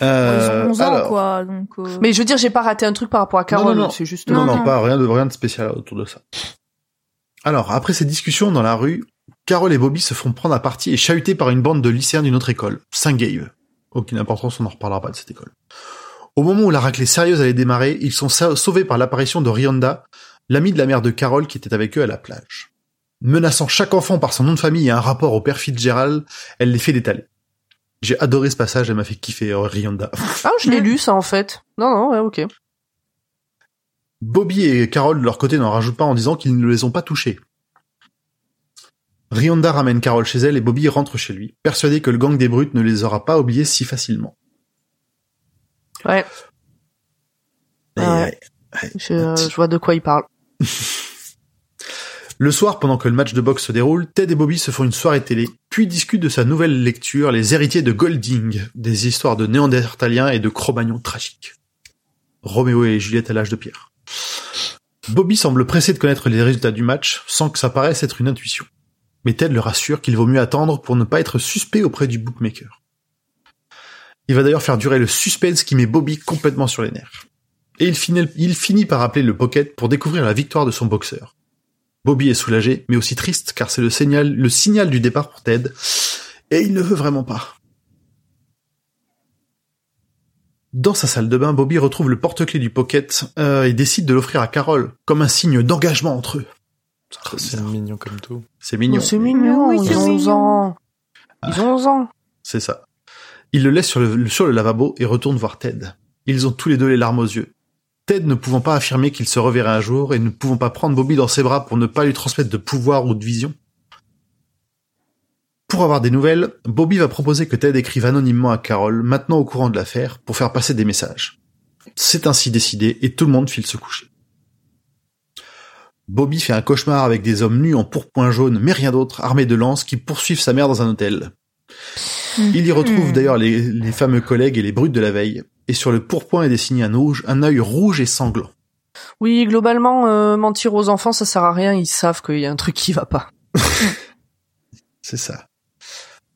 Euh, ils ont 11 ans, alors- quoi. Donc, euh, Mais je veux dire, j'ai pas raté un truc par rapport à Carole. non, non. C'est juste. Non, Non, pas rien de rien de spécial autour de ça. Alors, après ces discussions dans la rue, Carole et Bobby se font prendre à partie et chahutés par une bande de lycéens d'une autre école, Saint-Gave. Aucune importance, on n'en reparlera pas de cette école. Au moment où la raclée sérieuse allait démarrer, ils sont sa- sauvés par l'apparition de Rionda, l'amie de la mère de Carole qui était avec eux à la plage. Menaçant chaque enfant par son nom de famille et un rapport au père Fitzgerald, elle les fait détaler. J'ai adoré ce passage, elle m'a fait kiffer euh, Rionda. Ah, je l'ai lu ça en fait. Non, non, ouais, ok. Bobby et Carole de leur côté n'en rajoutent pas en disant qu'ils ne les ont pas touchés. Rionda ramène Carole chez elle et Bobby rentre chez lui, persuadé que le gang des brutes ne les aura pas oubliés si facilement. Ouais, Et- Ah ouais. je, je vois de quoi il parle. [LAUGHS] Le soir, pendant que le match de boxe se déroule, Ted et Bobby se font une soirée télé, puis discutent de sa nouvelle lecture, Les héritiers de Golding, des histoires de néandertaliens et de Cro-Magnons tragiques. Roméo et Juliette à l'âge de pierre. Bobby semble pressé de connaître les résultats du match, sans que ça paraisse être une intuition. Mais Ted le rassure qu'il vaut mieux attendre pour ne pas être suspect auprès du bookmaker. Il va d'ailleurs faire durer le suspense qui met Bobby complètement sur les nerfs. Et il finit par appeler le pocket pour découvrir la victoire de son boxeur. Bobby est soulagé, mais aussi triste, car c'est le signal, le signal du départ pour Ted, et il ne veut vraiment pas. Dans sa salle de bain, Bobby retrouve le porte-clés du pocket euh, et décide de l'offrir à Carole, comme un signe d'engagement entre eux. C'est mignon comme tout. C'est mignon. Oh, c'est mignon, Oui, ils ont 11 mignon. ans. Ils ont 11 ans. C'est ça. Il le laisse sur le, sur le lavabo et retourne voir Ted. Ils ont tous les deux les larmes aux yeux. Ted ne pouvant pas affirmer qu'il se reverrait un jour et ne pouvant pas prendre Bobby dans ses bras pour ne pas lui transmettre de pouvoir ou de vision. Pour avoir des nouvelles, Bobby va proposer que Ted écrive anonymement à Carol, maintenant au courant de l'affaire, pour faire passer des messages. C'est ainsi décidé et tout le monde file se coucher. Bobby fait un cauchemar avec des hommes nus en pourpoint jaune, mais rien d'autre, armés de lances, qui poursuivent sa mère dans un hôtel. Il y retrouve Hmm. d'ailleurs les, les fameux collègues et les brutes de la veille, et sur le pourpoint est dessiné un, rouge, un œil rouge et sanglant. Oui, globalement, euh, mentir aux enfants, ça sert à rien. Ils savent qu'il y a un truc qui va pas. [LAUGHS] C'est ça.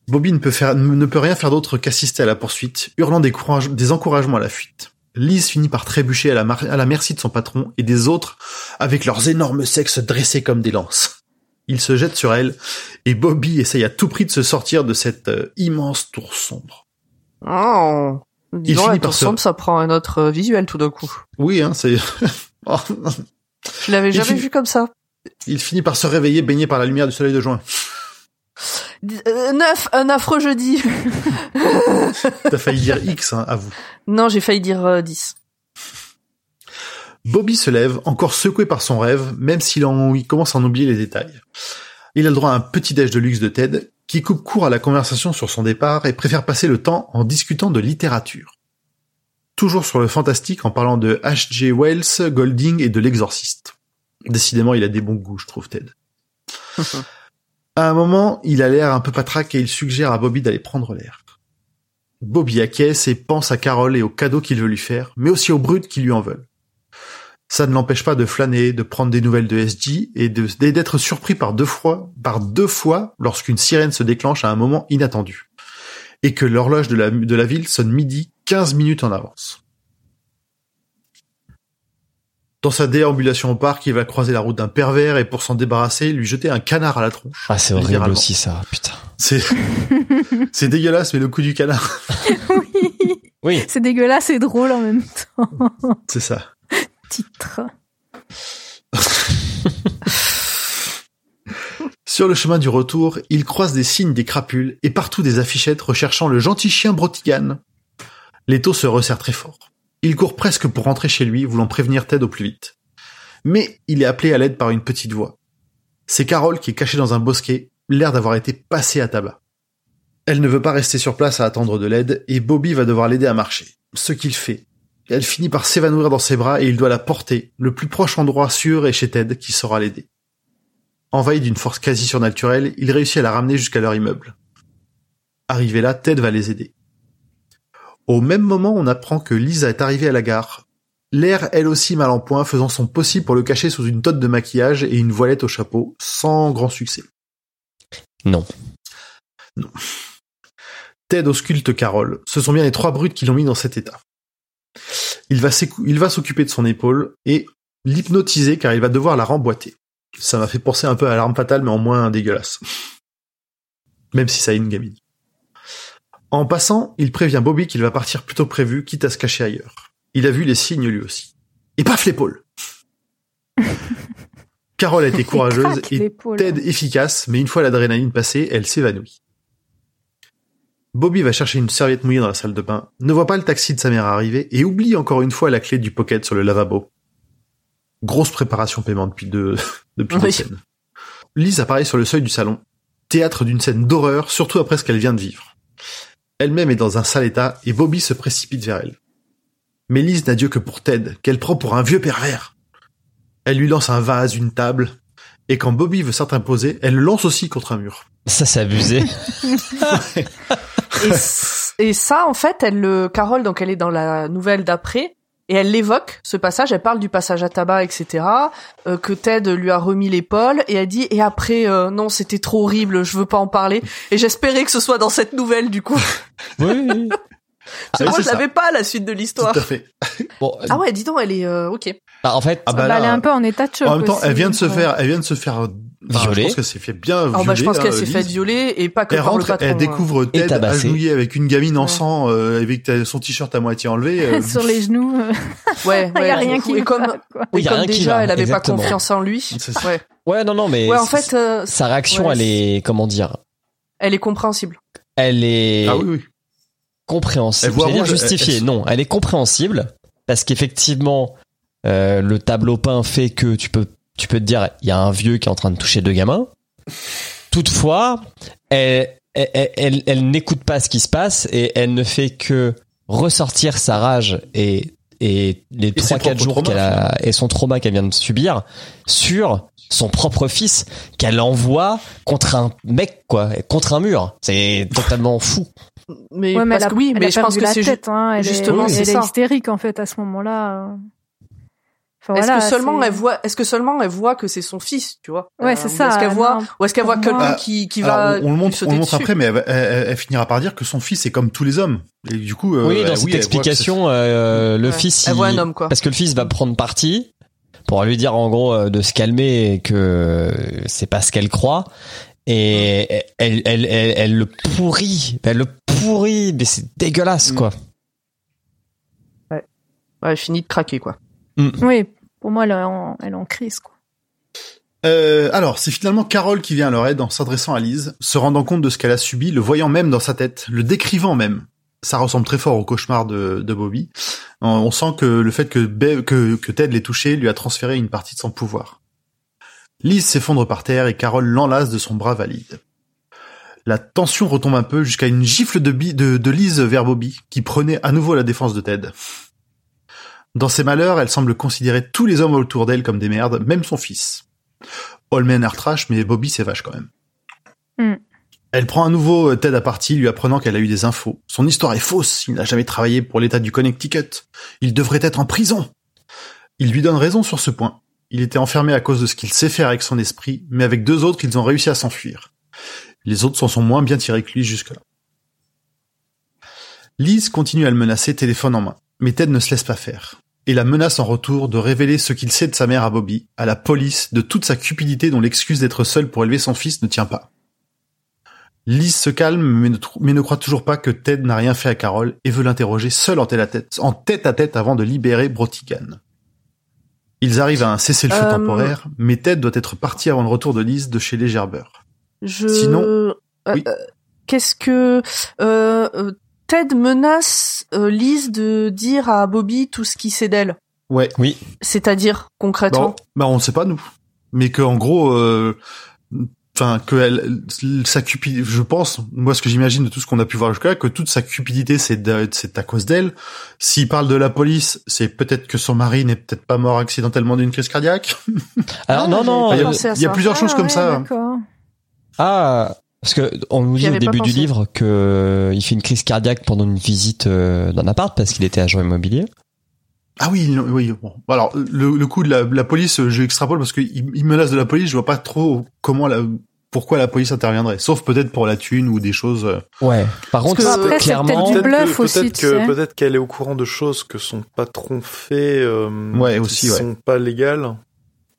Bobby ne peut, faire, ne peut rien faire d'autre qu'assister à la poursuite, hurlant des, courage- des encouragements à la fuite. Lise finit par trébucher à la, mar- à la merci de son patron et des autres avec leurs énormes sexes dressés comme des lances. Il se jette sur elle et Bobby essaye à tout prix de se sortir de cette euh, immense tour sombre. Oh. Disons, finit la par se- ça prend un autre euh, visuel tout d'un coup. Oui, hein, c'est... [LAUGHS] Oh, Je l'avais Il jamais finit- vu comme ça. Il finit par se réveiller baigné par la lumière du soleil de juin. Euh, neuf, un affreux jeudi. [LAUGHS] T'as failli dire X, hein, à vous. non, j'ai failli dire euh, 10. Bobby se lève, encore secoué par son rêve, même s'il en, il commence à en oublier les détails. Il a le droit à un petit déj de luxe de Ted, qui coupe court à la conversation sur son départ et préfère passer le temps en discutant de littérature. Toujours sur le fantastique en parlant de H.G. Wells, Golding et de l'exorciste. Décidément, il a des bons goûts, je trouve, Ted. [LAUGHS] À un moment, il a l'air un peu patraque et il suggère à Bobby d'aller prendre l'air. Bobby acquiesce et pense à Carole et aux cadeaux qu'il veut lui faire, mais aussi aux brutes qui lui en veulent. Ça ne l'empêche pas de flâner, de prendre des nouvelles de SG et d'être surpris par deux fois, par deux fois lorsqu'une sirène se déclenche à un moment inattendu. Et que l'horloge de la, de la ville sonne midi 15 minutes en avance. Dans sa déambulation au parc, il va croiser la route d'un pervers et pour s'en débarrasser, lui jeter un canard à la tronche. Ah, c'est horrible aussi ça, putain. C'est, [LAUGHS] c'est dégueulasse, mais le coup du canard, oui. Oui. C'est dégueulasse et drôle en même temps. c'est ça. [LAUGHS] Sur le chemin du retour, il croise des signes des crapules et partout des affichettes recherchant le gentil chien Brotigan. L'étau se resserre très fort. Il court presque pour rentrer chez lui, voulant prévenir Ted au plus vite. Mais il est appelé à l'aide par une petite voix. C'est Carole qui est cachée dans un bosquet, l'air d'avoir été passée à tabac. Elle ne veut pas rester sur place à attendre de l'aide et Bobby va devoir l'aider à marcher. Ce qu'il fait. Elle finit par s'évanouir dans ses bras et il doit la porter. Le plus proche endroit sûr est chez Ted qui saura l'aider. Envahi d'une force quasi surnaturelle, il réussit à la ramener jusqu'à leur immeuble. Arrivé là, Ted va les aider. Au même moment, on apprend que Lisa est arrivée à la gare. L'air, elle aussi, mal en point, faisant son possible pour le cacher sous une tote de maquillage et une voilette au chapeau, sans grand succès. Non. Ted ausculte Carole. Ce sont bien les trois brutes qui l'ont mis dans cet état. Il va s'écou- il va s'occuper de son épaule et l'hypnotiser car il va devoir la remboîter. Ça m'a fait penser un peu à l'arme fatale mais en moins dégueulasse. Même si ça est une gamine. En passant, il prévient Bobby qu'il va partir plus tôt que prévu, quitte à se cacher ailleurs. Il a vu les signes lui aussi. Et paf l'épaule [LAUGHS] Carole a été courageuse et. Ted efficace, mais une fois l'adrénaline passée, elle s'évanouit. Bobby va chercher une serviette mouillée dans la salle de bain, ne voit pas le taxi de sa mère arriver et oublie encore une fois la clé du pocket sur le lavabo. Grosse préparation paiement depuis deux, [LAUGHS] depuis deux Oui. scènes. Lise apparaît sur le seuil du salon. théâtre d'une scène d'horreur, surtout après ce qu'elle vient de vivre. Elle-même est dans un sale état et Bobby se précipite vers elle. Mais Lise n'a Dieu que pour Ted, qu'elle prend pour un vieux pervers. Elle lui lance un vase, une table, et quand Bobby veut s'imposer, elle le lance aussi contre un mur. Ça, c'est abusé. [LAUGHS] Et, ça, en fait, elle le, Carole, donc elle est dans la nouvelle d'après, et elle l'évoque, ce passage, elle parle du passage à tabac, etc., euh, que Ted lui a remis l'épaule, et elle dit, et après, euh, non, c'était trop horrible, je veux pas en parler, et j'espérais que ce soit dans cette nouvelle, du coup. oui, oui, oui. Parce que Ah, moi, je ça. savais pas la suite de Tout l'histoire. à fait. Bon, Ah ouais, dis donc, elle est, euh, ok. Bah, en fait, Ah bah Bah, là, elle est un peu en état de choc. en même temps, aussi. elle vient de se Ouais. faire, elle vient de se faire enfin, Violer. Je pense qu'elle s'est fait bien violer. Alors bah, je pense qu'elle s'est Lise. faite violer, et pas que Elle par le rentre, patron. elle hein. découvre Ted agenouillé avec une gamine en Ouais. sang, euh, avec son t-shirt à moitié enlevé. euh, [LAUGHS] sur les genoux. euh, [LAUGHS] Ouais, Il ouais, y a rien qui et comme. Oui, et y a comme rien qui déjà, va, elle avait exactement. pas confiance en lui. Ouais. ouais, non, non, mais Ouais, en fait, euh, sa réaction, ouais, elle est, comment dire, elle est compréhensible. elle est Ah oui, oui. compréhensible. Elle voit justifiée. Non, elle est compréhensible parce qu'effectivement, euh, le tableau peint fait que tu peux, tu peux te dire, il y a un vieux qui est en train de toucher deux gamins. Toutefois, elle, elle, elle- n'écoute pas ce qui se passe et elle ne fait que ressortir sa rage et et les trois quatre jours qu'elle a et son trauma qu'elle vient de subir sur son propre fils qu'elle envoie contre un mec quoi, contre un mur. C'est totalement fou. Mais Ouais, mais parce elle a, que oui, mais a je pense que la c'est ju- hein. Elle justement, est, elle est ça. hystérique en fait à ce moment-là. Enfin, Est-ce voilà, que seulement c'est- elle voit, est-ce que seulement elle voit que c'est son fils, tu vois? Ouais, c'est ou ça, Est-ce qu'elle voit, non. ou est-ce qu'elle voit quelqu'un moi- qui qui Alors, va on, on le montre, on le montre après, mais elle, elle- elle- elle finira par dire que son fils est comme tous les hommes. Et du coup, euh, oui, dans oui, cette explication, euh, le Ouais. fils, Elle il- voit un homme, quoi. parce que le fils va prendre parti pour lui dire en gros euh, de se calmer et que c'est pas ce qu'elle croit. Et elle, elle, elle, elle le pourrit, elle le pourrit, mais c'est dégueulasse Mm. quoi. Ouais, elle finit de craquer, quoi. Oui, pour moi, elle est en, elle en crise, quoi. Euh, alors, c'est finalement Carole qui vient à leur aide en s'adressant à Lise, se rendant compte de ce qu'elle a subi, le voyant même dans sa tête, le décrivant même. Ça ressemble très fort au cauchemar de, de Bobby. On- sent que le fait que, que, que Ted l'ait touché lui a transféré une partie de son pouvoir. Lise s'effondre par terre et Carole l'enlace de son bras valide. La tension retombe un peu jusqu'à une gifle de, de, de Lise vers Bobby, qui prenait à nouveau la défense de Ted. Dans ses malheurs, elle semble considérer tous les hommes autour d'elle comme des merdes, même son fils. Holmen a trash, mais Bobby c'est vache quand même. Hmm. Elle prend à nouveau euh, Ted à partie, lui apprenant qu'elle a eu des infos. Son histoire est fausse, il n'a jamais travaillé pour l'État du Connecticut. Il devrait être en prison. Il lui donne raison sur ce point. Il était enfermé à cause de ce qu'il sait faire avec son esprit, mais avec deux autres, ils ont réussi à s'enfuir. Les autres s'en sont moins bien tirés que lui jusque-là. Lise continue à le menacer téléphone en main, mais Ted ne se laisse pas faire et la menace en retour de révéler ce qu'il sait de sa mère à Bobby, à la police, de toute sa cupidité dont l'excuse d'être seul pour élever son fils ne tient pas. Lise se calme mais ne, trou- mais ne croit toujours pas que Ted n'a rien fait à Carole et veut l'interroger seul en tête à tête, en tête à tête avant de libérer Brotigan. Ils arrivent à un cessez-le-feu Euh, temporaire, mais Ted doit être parti avant le retour de Lise de chez les Gerbeurs. Je. Sinon- Euh, Oui. euh, Qu'est-ce que Ted menace euh, Lise de dire à Bobby tout ce qu'il sait d'elle. Ouais, Oui, C'est-à-dire concrètement. Bon, bah on ne sait pas nous, mais que en gros, euh, enfin que elle, sa cupidité, je pense, moi ce que j'imagine de tout ce qu'on a pu voir jusqu'à là, que toute sa cupidité c'est c'est à cause d'elle. S'il parle de la police, c'est peut-être que son mari n'est peut-être pas mort accidentellement d'une crise cardiaque. [LAUGHS] alors Ah, non non, il y a, y plusieurs choses Ah, comme ouais, ça. D'accord. ah parce que on nous dit au début du livre que euh, il fait une crise cardiaque pendant une visite euh, d'un appart parce qu'il était agent immobilier. Ah oui, il- oui. Bon, alors le, le coup de la, la police, je extrapole parce qu'il il menace de la police. Je vois pas trop comment la, pourquoi la police interviendrait, sauf peut-être pour la thune ou des choses. euh, Ouais. Par contre, Après, c'est clairement peut-être bluff que- aussi, Peut-être tu que sais. peut-être qu'elle est au courant de choses que son patron fait. Euh, Ouais, qui aussi, ouais. sont pas légales.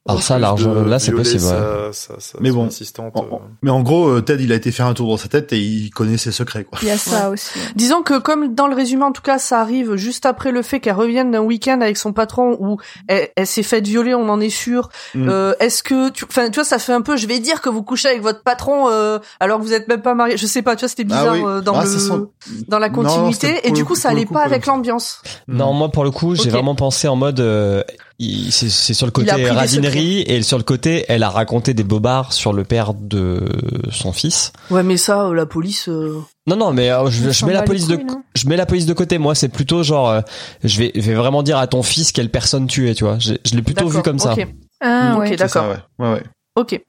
Alors ça, l'argent, là, c'est possible, Sa, sa, sa, Mais bon, assistante. en- euh. mais en gros, euh, Ted, il a été faire un tour dans sa tête et il connaît ses secrets, quoi. Il y a ça aussi. Disons que comme dans le résumé en tout cas ça arrive juste après le fait qu'elle revienne d'un week-end avec son patron où elle, elle s'est faite violer on en est sûr. Mm. Euh, Est-ce que tu, enfin tu vois ça fait un peu je vais dire que vous couchez avec votre patron euh, alors que vous êtes même pas mariés. Je sais pas tu vois c'était bizarre Ah oui. euh, dans Ah, le dans la Non, continuité et du coup coup- ça allait coup pas avec l'ambiance. Non, moi pour le coup, j'ai vraiment pensé en mode, euh, c'est c'est sur le côté radinerie et sur le côté, elle a raconté des bobards sur le père de son fils. Ouais, mais ça, euh, la police. euh, Non, non, mais euh, je, mets la police de, couilles, je mets la police de côté. Moi, c'est plutôt genre, euh, je vais, je vais vraiment dire à ton fils quelle personne tu es, tu vois. Je, je l'ai plutôt vu d'accord, comme ça. Ok, Ah Ok, ouais. C'est ça, d'accord. ouais. Ouais, ouais. ok.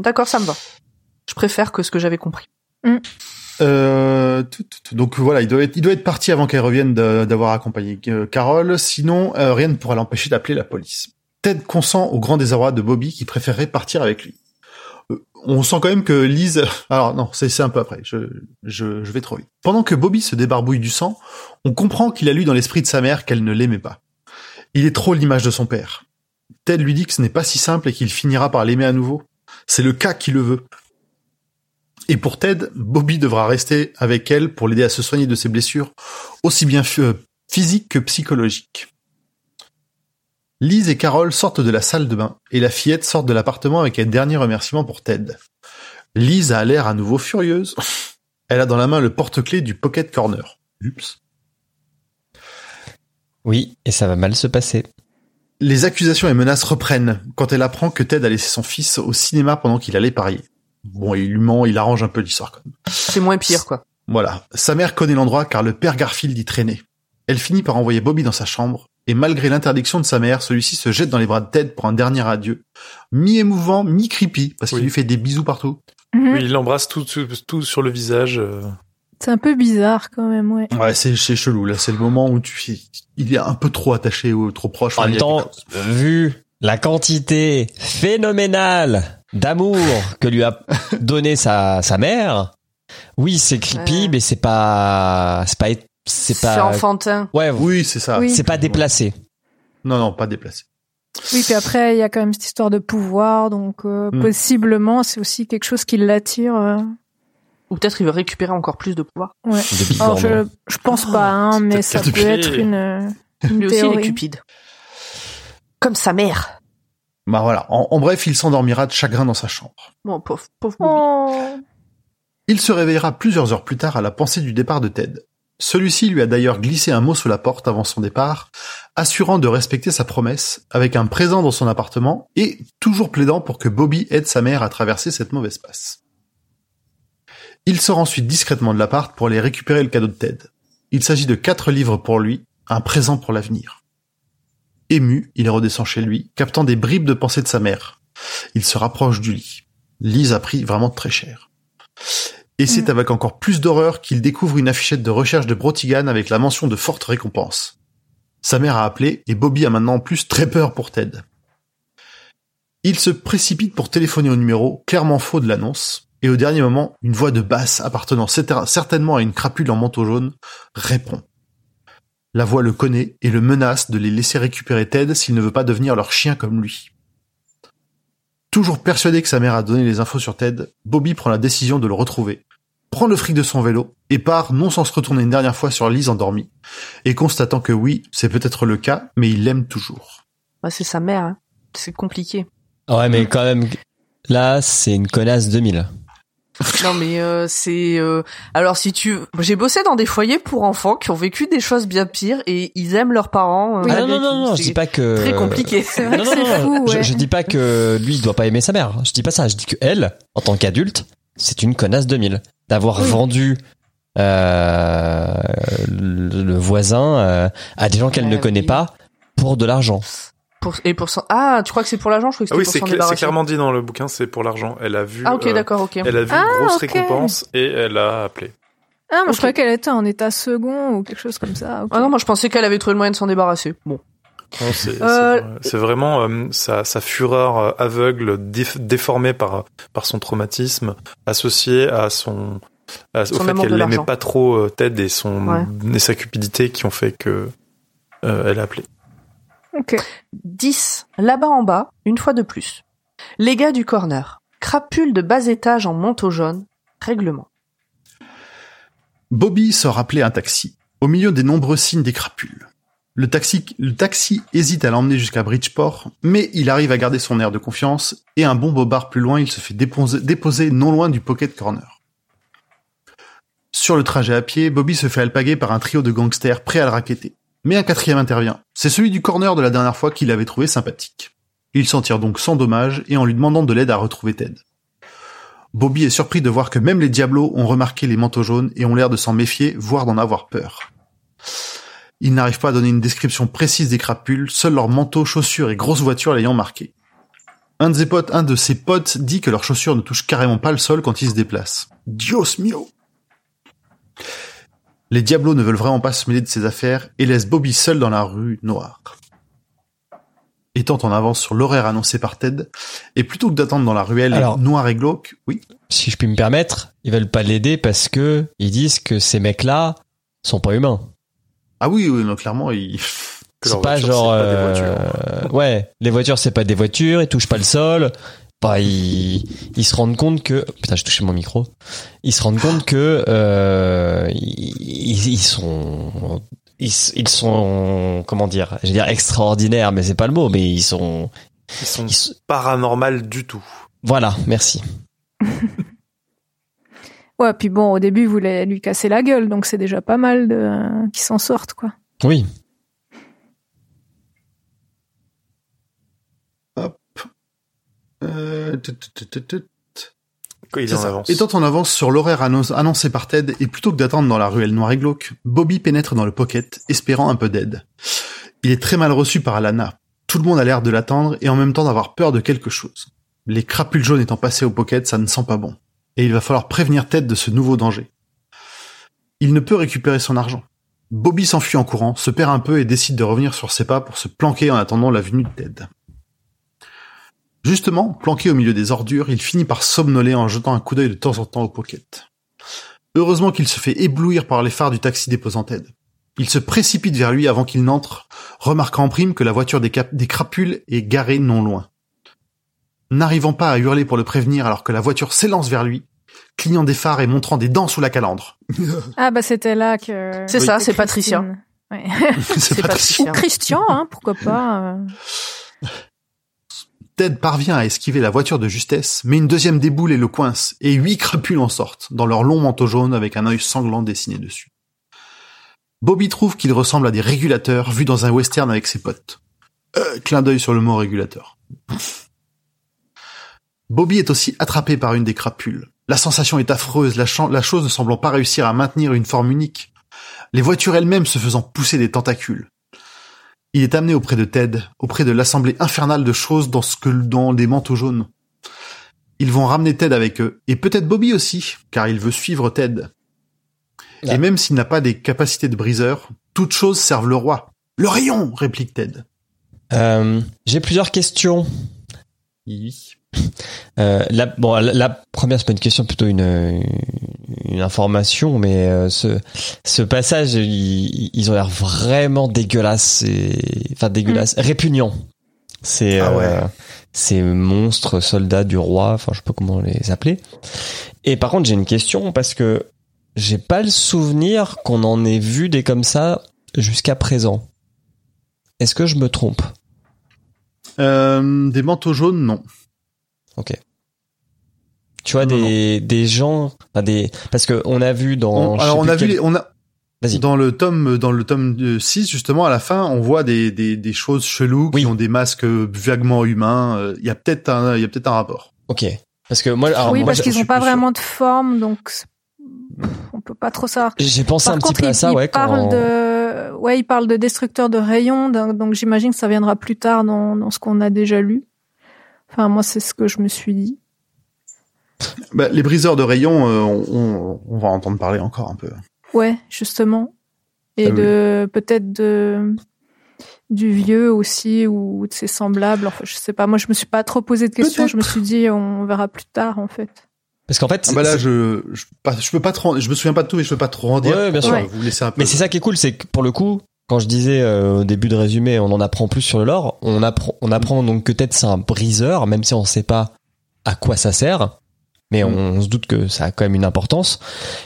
D'accord, ça me va. Je préfère que ce que j'avais compris. Euh, donc voilà, il doit être, parti avant qu'elle revienne d'avoir accompagné euh, Carole. Sinon, euh, rien ne pourra l'empêcher d'appeler la police. Ted consent au grand désarroi de Bobby qui préférerait partir avec lui. Euh, on sent quand même que Lise. [LAUGHS] Alors non, c'est un peu après. Je, je, je vais trop vite. Pendant que Bobby se débarbouille du sang, on comprend qu'il a lu dans l'esprit de sa mère qu'elle ne l'aimait pas. Il est trop l'image de son père. Ted lui dit que ce n'est pas si simple et qu'il finira par l'aimer à nouveau. C'est le cas qui le veut. Et pour Ted, Bobby devra rester avec elle pour l'aider à se soigner de ses blessures, aussi bien euh, physiques que psychologiques. Lise et Carole sortent de la salle de bain et la fillette sort de l'appartement avec un dernier remerciement pour Ted. Lise a l'air à nouveau furieuse. Elle a dans la main le porte-clés du Pocket Corner. Oups. Oui, et ça va mal se passer. Les accusations et menaces reprennent quand elle apprend que Ted a laissé son fils au cinéma pendant qu'il allait parier. Bon, il lui ment, il arrange un peu l'histoire quand même. C'est moins pire, quoi. Voilà. Sa mère connaît l'endroit car le père Garfield y traînait. Elle finit par envoyer Bobby dans sa chambre, et malgré l'interdiction de sa mère, celui-ci se jette dans les bras de Ted pour un dernier adieu. Mi-émouvant, mi-creepy, parce Oui. qu'il lui fait des bisous partout. Mhm. Oui, il l'embrasse tout, tout, tout sur le visage. euh. C'est un peu bizarre quand même, ouais. Ouais, c'est, c'est chelou, là. C'est le moment où tu, il est un peu trop attaché ou trop proche. En même temps, vu la quantité phénoménale d'amour que lui a donné sa, sa mère, oui, c'est creepy, Ouais. mais c'est pas, c'est pas, c'est C'est pas, enfantin. ouais, Oui, c'est ça. Oui. c'est pas déplacé. Non, non, pas déplacé. Oui, puis après, il y a quand même cette histoire de pouvoir, donc euh, Mm. possiblement, c'est aussi quelque chose qui l'attire. euh. Ou peut-être il veut récupérer encore plus de pouvoir. Ouais. De bigorneau. Alors, je, je pense pas, hein, mais ça peut être une, une Lui aussi, il est cupide. Comme sa mère. Bah voilà. En, en bref, il s'endormira de chagrin dans sa chambre. Bon, pauvre, pauvre Bobby. Oh. Il se réveillera plusieurs heures plus tard à la pensée du départ de Ted. Celui-ci lui a d'ailleurs glissé un mot sous la porte avant son départ, assurant de respecter sa promesse, avec un présent dans son appartement et toujours plaidant pour que Bobby aide sa mère à traverser cette mauvaise passe. Il sort ensuite discrètement de l'appart pour aller récupérer le cadeau de Ted. Il s'agit de quatre livres pour lui, un présent pour l'avenir. Ému, il redescend chez lui, captant des bribes de pensée de sa mère. Il se rapproche du lit. Lise a pris vraiment très cher. Et c'est Mm. avec encore plus d'horreur qu'il découvre une affichette de recherche de Brotigan avec la mention de forte récompense. Sa mère a appelé et Bobby a maintenant en plus très peur pour Ted. Il se précipite pour téléphoner au numéro clairement faux de l'annonce et au dernier moment, une voix de basse appartenant certain- certainement à une crapule en manteau jaune répond. La voix le connaît et le menace de les laisser récupérer Ted s'il ne veut pas devenir leur chien comme lui. Toujours persuadé que sa mère a donné les infos sur Ted, Bobby prend la décision de le retrouver, prend le fric de son vélo et part non sans se retourner une dernière fois sur Lise endormie, et constatant que oui, c'est peut-être le cas, mais il l'aime toujours. Bah, c'est sa mère, hein. C'est compliqué. Ouais, mais quand même, là, c'est une connasse 2000. Non mais euh, c'est euh, alors si tu j'ai bossé dans des foyers pour enfants qui ont vécu des choses bien pires et ils aiment leurs parents. euh. Ah non, non, non, non, je dis pas que... Très compliqué. [LAUGHS] Non, que non, fou, je, ouais. je dis pas que lui, il doit pas aimer sa mère. Je dis pas ça. Je dis que elle, en tant qu'adulte, c'est une connasse 2000. D'avoir Oui. vendu euh, le, le voisin euh, à des gens qu'elle ne connaît oui. pas pour de l'argent. Pour, et pour son... Ah, tu crois que c'est pour l'argent? Je crois que Ah oui, c'est clairement dit dans le bouquin, c'est pour l'argent. Elle a vu. Ah ok, euh, d'accord, ok. Elle a vu Ah, une grosse ok. récompense et elle a appelé. Ah, moi, je croyais qu'elle était en état second ou quelque chose comme ça. Ah non, moi je pensais qu'elle avait trouvé le moyen de s'en débarrasser. Bon. C'est Euh, c'est- vraiment euh, sa, sa fureur aveugle, déf- déformée par par son traumatisme, associée à son à- au fait qu'elle n'aimait l'argent. pas trop euh, Ted et son Ouais. et sa cupidité qui ont fait que euh, elle a appelé. Ok. 10. Là-bas en bas, une fois de plus. Les gars du corner. Crapule de bas étage en manteau jaune. Règlement. Bobby sort appeler un taxi, au milieu des nombreux signes des crapules. Le taxi, le taxi hésite à l'emmener jusqu'à Bridgeport, mais il arrive à garder son air de confiance, et un bon bobard plus loin, il se fait déposer, déposer non loin du Pocket Corner. Sur le trajet à pied, Bobby se fait alpaguer par un trio de gangsters prêts à le racketter. Mais un quatrième intervient. C'est celui du corner de la dernière fois qu'il avait trouvé sympathique. Il s'en tire donc sans dommage et en lui demandant de l'aide à retrouver Ted. Bobby est surpris de voir que même les diablos ont remarqué les manteaux jaunes et ont l'air de s'en méfier, voire d'en avoir peur. Il n'arrive pas à donner une description précise des crapules, seuls leurs manteaux, chaussures et grosses voitures l'ayant marqué. Un de ses potes, un de ses potes dit que leurs chaussures ne touchent carrément pas le sol quand ils se déplacent. Dios mio! Les diablos ne veulent vraiment pas se mêler de ses affaires et laissent Bobby seul dans la rue noire. Étant en avance sur l'horaire annoncé par Ted, et plutôt que d'attendre dans la ruelle Alors- noire et glauque, oui, Si je puis me permettre, ils veulent pas l'aider parce que ils disent que ces mecs-là sont pas humains. ah oui, oui, non, clairement, il... [LAUGHS] Que C'est pas voiture, genre, pas euh, voitures. ouais, les voitures c'est pas des voitures, ils touchent pas le sol. Bah, ils, ils se rendent compte que, putain, j'ai touché mon micro. Ils se rendent compte que, euh, ils, ils sont, ils, ils sont, comment dire, je vais dire extraordinaires, mais c'est pas le mot, mais ils sont, Ils sont ils sont- paranormales du tout. voilà, merci. [LAUGHS] Ouais, puis bon, au début, il voulait lui casser la gueule, donc c'est déjà pas mal de euh, qu'ils s'en sortent, quoi. Oui. Euh, en ça. Étant en avance sur l'horaire annon- annoncé par Ted, et plutôt que d'attendre dans la ruelle noire et glauque, Bobby pénètre dans le pocket, espérant un peu d'aide. Il est très mal reçu par Alana. Tout le monde a l'air de l'attendre et en même temps d'avoir peur de quelque chose. Les crapules jaunes étant passées au pocket, ça ne sent pas bon. Et il va falloir prévenir Ted de ce nouveau danger. Il ne peut récupérer son argent. Bobby s'enfuit en courant, se perd un peu et décide de revenir sur ses pas pour se planquer en attendant la venue de Ted. Justement, planqué au milieu des ordures, il finit par somnoler en jetant un coup d'œil de temps en temps au pocket. Heureusement qu'il se fait éblouir par les phares du taxi déposant Ted. Il se précipite vers lui avant qu'il n'entre, remarquant en prime que la voiture des, cap- des crapules est garée non loin. N'arrivant pas à hurler pour le prévenir alors que la voiture s'élance vers lui, clignant des phares et montrant des dents sous la calandre. [LAUGHS] Ah, bah, c'était là que. C'est ça, c'est Christine. [LAUGHS] Patricia. Ouais. C'est Patricia. Ou Christian, hein, pourquoi pas. euh. [LAUGHS] Ted parvient à esquiver la voiture de justesse, mais une deuxième déboule et le coince, et huit crapules en sortent, dans leur long manteau jaune avec un œil sanglant dessiné dessus. Bobby trouve qu'il ressemble à des régulateurs vus dans un western avec ses potes. Euh, clin d'œil sur le mot régulateur. Bobby est aussi attrapé par une des crapules. La sensation est affreuse, la chose ne semblant pas réussir à maintenir une forme unique. Les voitures elles-mêmes se faisant pousser des tentacules. Il est amené auprès de Ted, auprès de l'assemblée infernale de choses dans ce que dans des manteaux jaunes. Ils vont ramener Ted avec eux, et peut-être Bobby aussi, car il veut suivre Ted. Et même s'il n'a pas des capacités de briseur, toutes choses servent le roi. Le rayon, réplique Ted. Euh, J'ai plusieurs questions. Euh, la, bon, la, la première c'est pas une question, plutôt une une information, mais euh, ce ce passage, ils, ils ont l'air vraiment dégueulasses, et, enfin dégueulasses, répugnants. C'est Ah ouais. euh, ces monstres soldats du roi, enfin je sais pas comment les appeler. Et par contre j'ai une question parce que j'ai pas le souvenir qu'on en ait vu des comme ça jusqu'à présent. Est-ce que je me trompe? Euh, des manteaux jaunes, non. Ok. Tu vois Non, des des gens, enfin des parce que on a vu dans On- alors on a vu, quel- les- on a Vas-y. dans le tome dans le tome euh, 6 justement à la fin, on voit des des, des choses cheloues qui ont des masques vaguement humains. Euh, Il y a peut-être un il y a peut-être un rapport. Ok. Parce que moi, alors, oui, moi, parce qu'ils je ont suis pas sûr. vraiment de forme, donc on peut pas trop savoir. j'ai pensé Par un contre, petit peu il, à ça, il ouais. parle Quand... de, ouais, il parle de destructeur de rayons, donc, donc j'imagine que ça viendra plus tard dans, dans ce qu'on a déjà lu. Enfin, moi, c'est ce que je me suis dit. Bah, les briseurs de rayons, euh, on, on, on va en entendre parler encore un peu. Ouais, justement. Et Ah oui. de, peut-être de, du vieux aussi, ou de ses semblables. Enfin, je sais pas. Moi, je me suis pas trop posé de questions. Je me suis dit, on verra plus tard, en fait. Parce qu'en fait, Ah bah là, je, je, pas, je peux pas trop, je me souviens pas de tout et je peux pas trop en dire. Ouais, bien sûr. Vous laisser un peu. mais c'est ça qui est cool, c'est que pour le coup, quand je disais euh, au début de résumé, on en apprend plus sur le lore. On apprend, on apprend donc que peut-être c'est un briseur, même si on sait pas à quoi ça sert. Mais on, on se doute que ça a quand même une importance.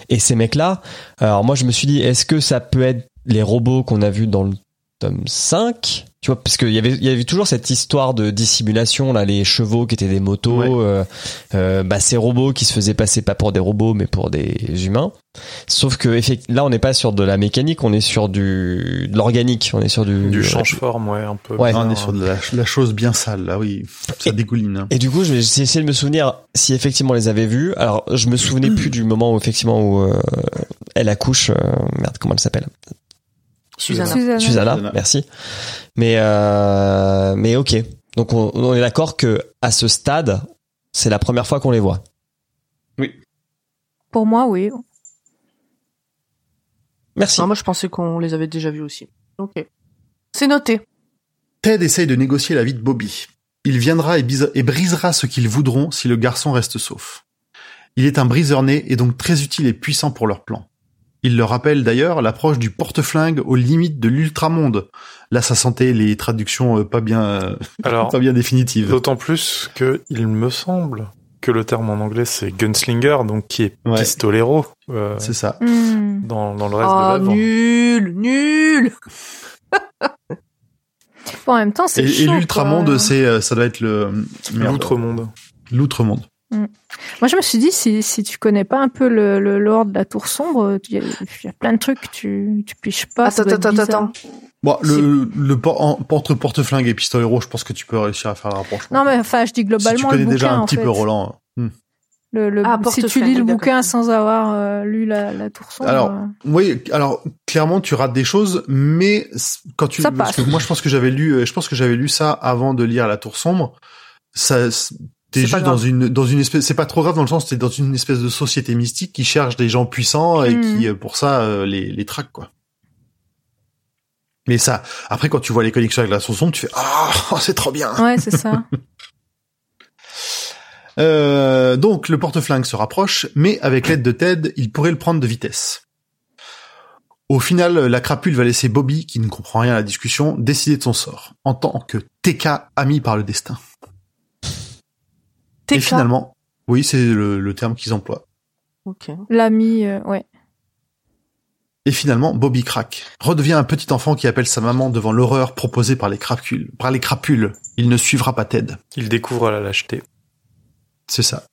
Et ces mecs-là, alors moi je me suis dit, est-ce que ça peut être les robots qu'on a vus dans le tome 5 tu vois parce qu'il y avait il y avait toujours cette histoire de dissimulation là les chevaux qui étaient des motos Ouais. euh, euh, bah ces robots qui se faisaient passer pas pour des robots mais pour des humains Sauf que là, on n'est pas sur de la mécanique, on est sur du de l'organique, on est sur du Du change-forme, ouais, un peu. Ouais. On est sur de la, la chose bien sale, là, oui. Ça Et- dégouline. hein. Et du coup, je vais essayer de me souvenir si effectivement on les avait vus. Alors, je me souvenais plus du moment où effectivement où euh, elle accouche. euh, merde, comment elle s'appelle? Susanna. Susanna. Susanna, merci. Mais euh, mais ok. Donc on, on est d'accord que à ce stade, c'est la première fois qu'on les voit. Pour moi, oui. Merci. Non, moi, je pensais qu'on les avait déjà vus aussi. Ok. C'est noté. Ted essaye de négocier la vie de Bobby. Il viendra et, et brisera ce qu'ils voudront si le garçon reste sauf. Il est un briseur né et donc très utile et puissant pour leur plan. Il leur rappelle d'ailleurs l'approche du porte-flingue aux limites de l'ultramonde. Là, ça sentait les traductions euh, pas bien, euh, [LAUGHS] Alors, pas bien définitives. d'autant plus que il me semble que le terme en anglais c'est gunslinger, donc qui est Ouais. pistolero euh, C'est ça. Hmm. dans, dans le reste Ah, de l'œuvre. nul, nul. [LAUGHS] Bon, en même temps, c'est Et, chaud. et l'ultramonde, c'est, ça doit être le merde. L'outre-monde. L'outre-monde. Moi, je me suis dit, si, si tu connais pas un peu le, le lore de la tour sombre, il y, a- il y a plein de trucs que tu, tu piches pas. Attends, attends, bizarre. attends. Bon, le, le por- en- porte porte-flingue et pistolero, je pense que tu peux réussir à faire le rapprochement. Non, mais enfin, je dis si globalement tu connais le bouquin, déjà un petit fait. peu Roland. hmm. Le, le- Ah, si tu lis le bouquin sans avoir euh, lu la, la tour sombre. Alors, euh, Oui, alors clairement tu rates des choses, mais quand tu Ça parce passe. que moi je pense que j'avais lu, euh, je pense que j'avais lu ça avant de lire La Tour sombre. Ça, t'es C'est juste pas dans une dans une espèce, c'est pas trop grave dans le sens t'es dans une espèce de société mystique qui cherche des gens puissants et qui euh, pour ça euh, les les traque quoi. Mais ça, après quand tu vois les connexions avec La sombre, tu fais ah [LAUGHS] c'est trop bien. Ouais, c'est ça. [LAUGHS] Euh, donc le porte-flingue se rapproche, mais avec l'aide de Ted, il pourrait le prendre de vitesse. Au final, la crapule va laisser Bobby, qui ne comprend rien à la discussion, décider de son sort, en tant que TK ami par le destin. Et finalement, oui, c'est le, le terme qu'ils emploient. Ok. L'ami, euh, ouais. Et finalement, Bobby craque, redevient un petit enfant qui appelle sa maman devant l'horreur proposée par les crapules. Par les crapules, il ne suivra pas Ted. Il découvre la lâcheté. C'est ça.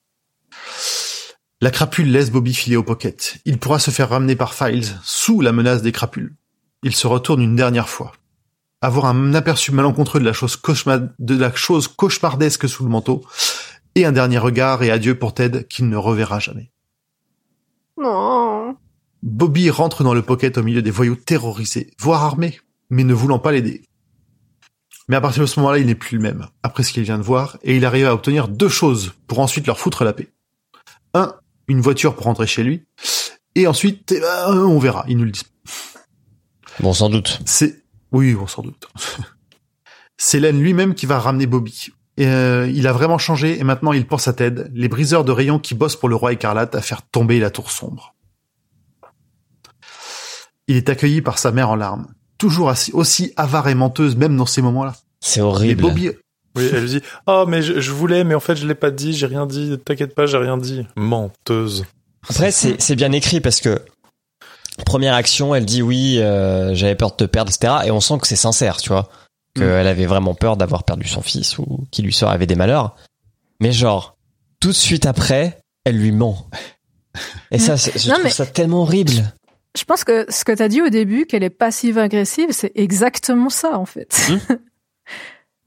La crapule laisse Bobby filer au pocket. Il pourra se faire ramener par Files, sous la menace des crapules. Il se retourne une dernière fois. Avoir un aperçu malencontreux de la chose, cauchemar- de la chose cauchemardesque sous le manteau, et un dernier regard et adieu pour Ted qu'il ne reverra jamais. Non. Bobby rentre dans le pocket au milieu des voyous terrorisés, voire armés, mais ne voulant pas l'aider. Mais à partir de ce moment-là, il n'est plus le même, après ce qu'il vient de voir, et il arrive à obtenir deux choses pour ensuite leur foutre la paix. Un, une voiture pour rentrer chez lui, et ensuite, eh ben, on verra, ils nous le disent. Bon, sans doute. C'est, oui, bon, sans doute. [LAUGHS] C'est Len lui-même qui va ramener Bobby. Et, euh, il a vraiment changé, et maintenant il pense à Ted, les briseurs de rayons qui bossent pour le roi écarlate à faire tomber la tour sombre. Il est accueilli par sa mère en larmes, toujours aussi avare et menteuse même dans ces moments-là. C'est Et horrible. Bobby, Oui, elle dit Oh, mais je, je voulais, mais en fait, je l'ai pas dit, j'ai rien dit, t'inquiète pas, j'ai rien dit. Menteuse. Après, c'est c'est bien écrit parce que première action, elle dit oui, euh, j'avais peur de te perdre, etc. Et on sent que c'est sincère, tu vois, qu'elle avait vraiment peur d'avoir perdu son fils ou qu'il lui serait arrivé des malheurs. Mais genre, tout de suite après, elle lui ment. Et ça, c'est- je Non, trouve mais- ça tellement horrible. Je pense que ce que t'as dit au début, qu'elle est passive-agressive, c'est exactement ça, en fait. [LAUGHS]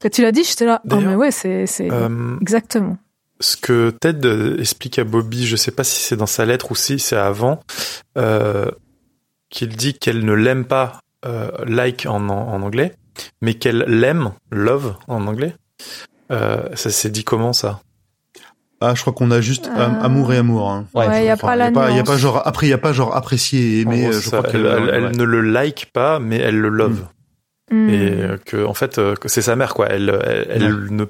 Quand tu l'as dit, j'étais là. Oh, mais ouais, c'est, c'est Euh, exactement. ce que Ted explique à Bobby, je sais pas si c'est dans sa lettre ou si c'est avant, euh, qu'il dit qu'elle ne l'aime pas euh, like en, en anglais, mais qu'elle l'aime love en anglais. Euh, ça s'est dit comment ça? Ah, je crois qu'on a juste am- Euh, amour et amour. Hein. Ouais, Ouais, il y a pas la y a pas, y a nuance. pas genre, après, il y a pas genre apprécier et aimer, gros, je ça, crois que, elle, elle- elle ouais. ne le like pas, mais elle le love. Hmm. Et euh, que en fait, euh, que c'est sa mère quoi. Elle, elle, elle ne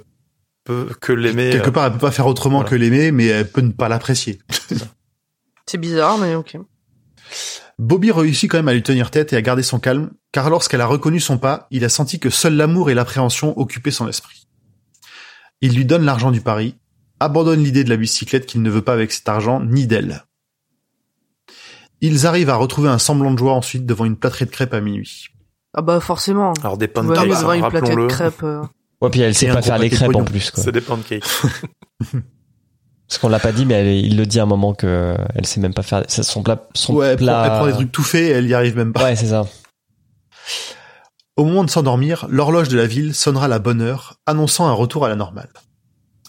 peut que l'aimer. Quelque part, elle peut pas faire autrement Voilà. que l'aimer, mais elle peut ne pas l'apprécier. C'est bizarre, mais ok. Bobby réussit quand même à lui tenir tête et à garder son calme, car lorsqu'elle a reconnu son pas, il a senti que seul l'amour et l'appréhension occupaient son esprit. Il lui donne l'argent du pari, abandonne l'idée de la bicyclette qu'il ne veut pas avec cet argent, ni d'elle. Ils arrivent à retrouver un semblant de joie ensuite devant une plâtrée de crêpes à minuit. Ah bah forcément. Alors des pancakes, hein, devant une plaquette de rappelons-le. crêpes. euh. Ouais, puis elle sait pas faire les crêpes en plus, quoi. C'est des pancakes. Parce qu'on l'a pas dit, mais elle- il le dit à un moment que elle sait même pas faire c'est son plat. Son Ouais, plat. elle prend des trucs tout faits et elle y arrive même pas. Ouais, c'est ça. Au moment de s'endormir, l'horloge de la ville sonnera à la bonne heure, annonçant un retour à la normale.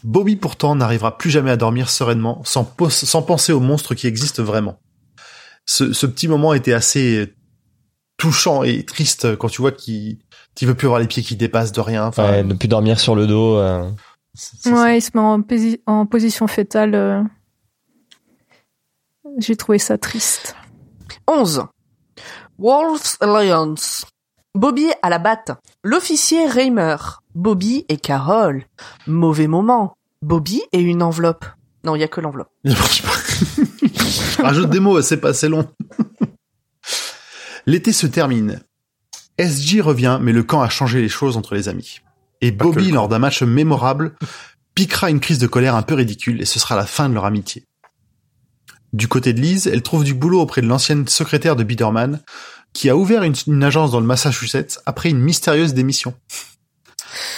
Bobby pourtant n'arrivera plus jamais à dormir sereinement sans, penser aux monstres qui existent vraiment. Ce, ce petit moment était assez touchant et triste quand tu vois qu'il qu'il veut plus avoir les pieds qui dépassent de rien. Enfin, Ouais, ne plus dormir sur le dos. euh. Ouais, il se met en, posi- en position fétale. euh. J'ai trouvé ça triste. 11. Wolves Alliance. Bobby à la batte. L'officier Reimer. Bobby et Carole. Mauvais moment. Bobby et une enveloppe. Non, il y a que l'enveloppe. Il marche pas. [LAUGHS] Rajoute des mots, c'est pas assez long. [LAUGHS] L'été se termine. SG revient, mais le camp a changé les choses entre les amis. Et Bobby, lors d'un match mémorable, piquera une crise de colère un peu ridicule et ce sera la fin de leur amitié. Du côté de Liz, elle trouve du boulot auprès de l'ancienne secrétaire de Biederman, qui a ouvert une, une agence dans le Massachusetts après une mystérieuse démission.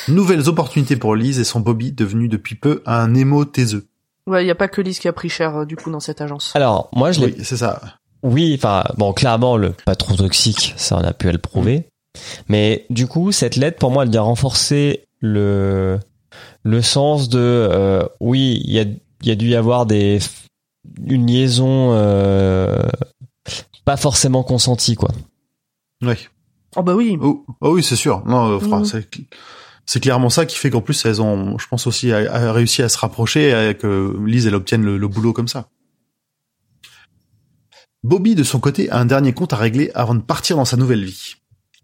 Nouvelles opportunités pour Liz et son Bobby, devenu depuis peu un émo taiseux. Ouais, il y a pas que Lise qui a pris cher, euh, du coup, dans cette agence. Alors, moi, je l'ai Oui, c'est ça. Oui, enfin, bon, clairement, le pas trop toxique, ça on a pu le prouver. Mais du coup, cette lettre, pour moi, elle vient renforcer le le sens de euh, oui, il y a il y a dû y avoir des une liaison euh, pas forcément consentie, quoi. Oui. Oh bah oui. Oh, oh oui, c'est sûr. Non, euh, fra- Mhm. c'est c'est clairement ça qui fait qu'en plus elles ont, je pense aussi, a- a réussi à se rapprocher et que Lise elle obtienne le, le boulot comme ça. Bobby de son côté a un dernier compte à régler avant de partir dans sa nouvelle vie.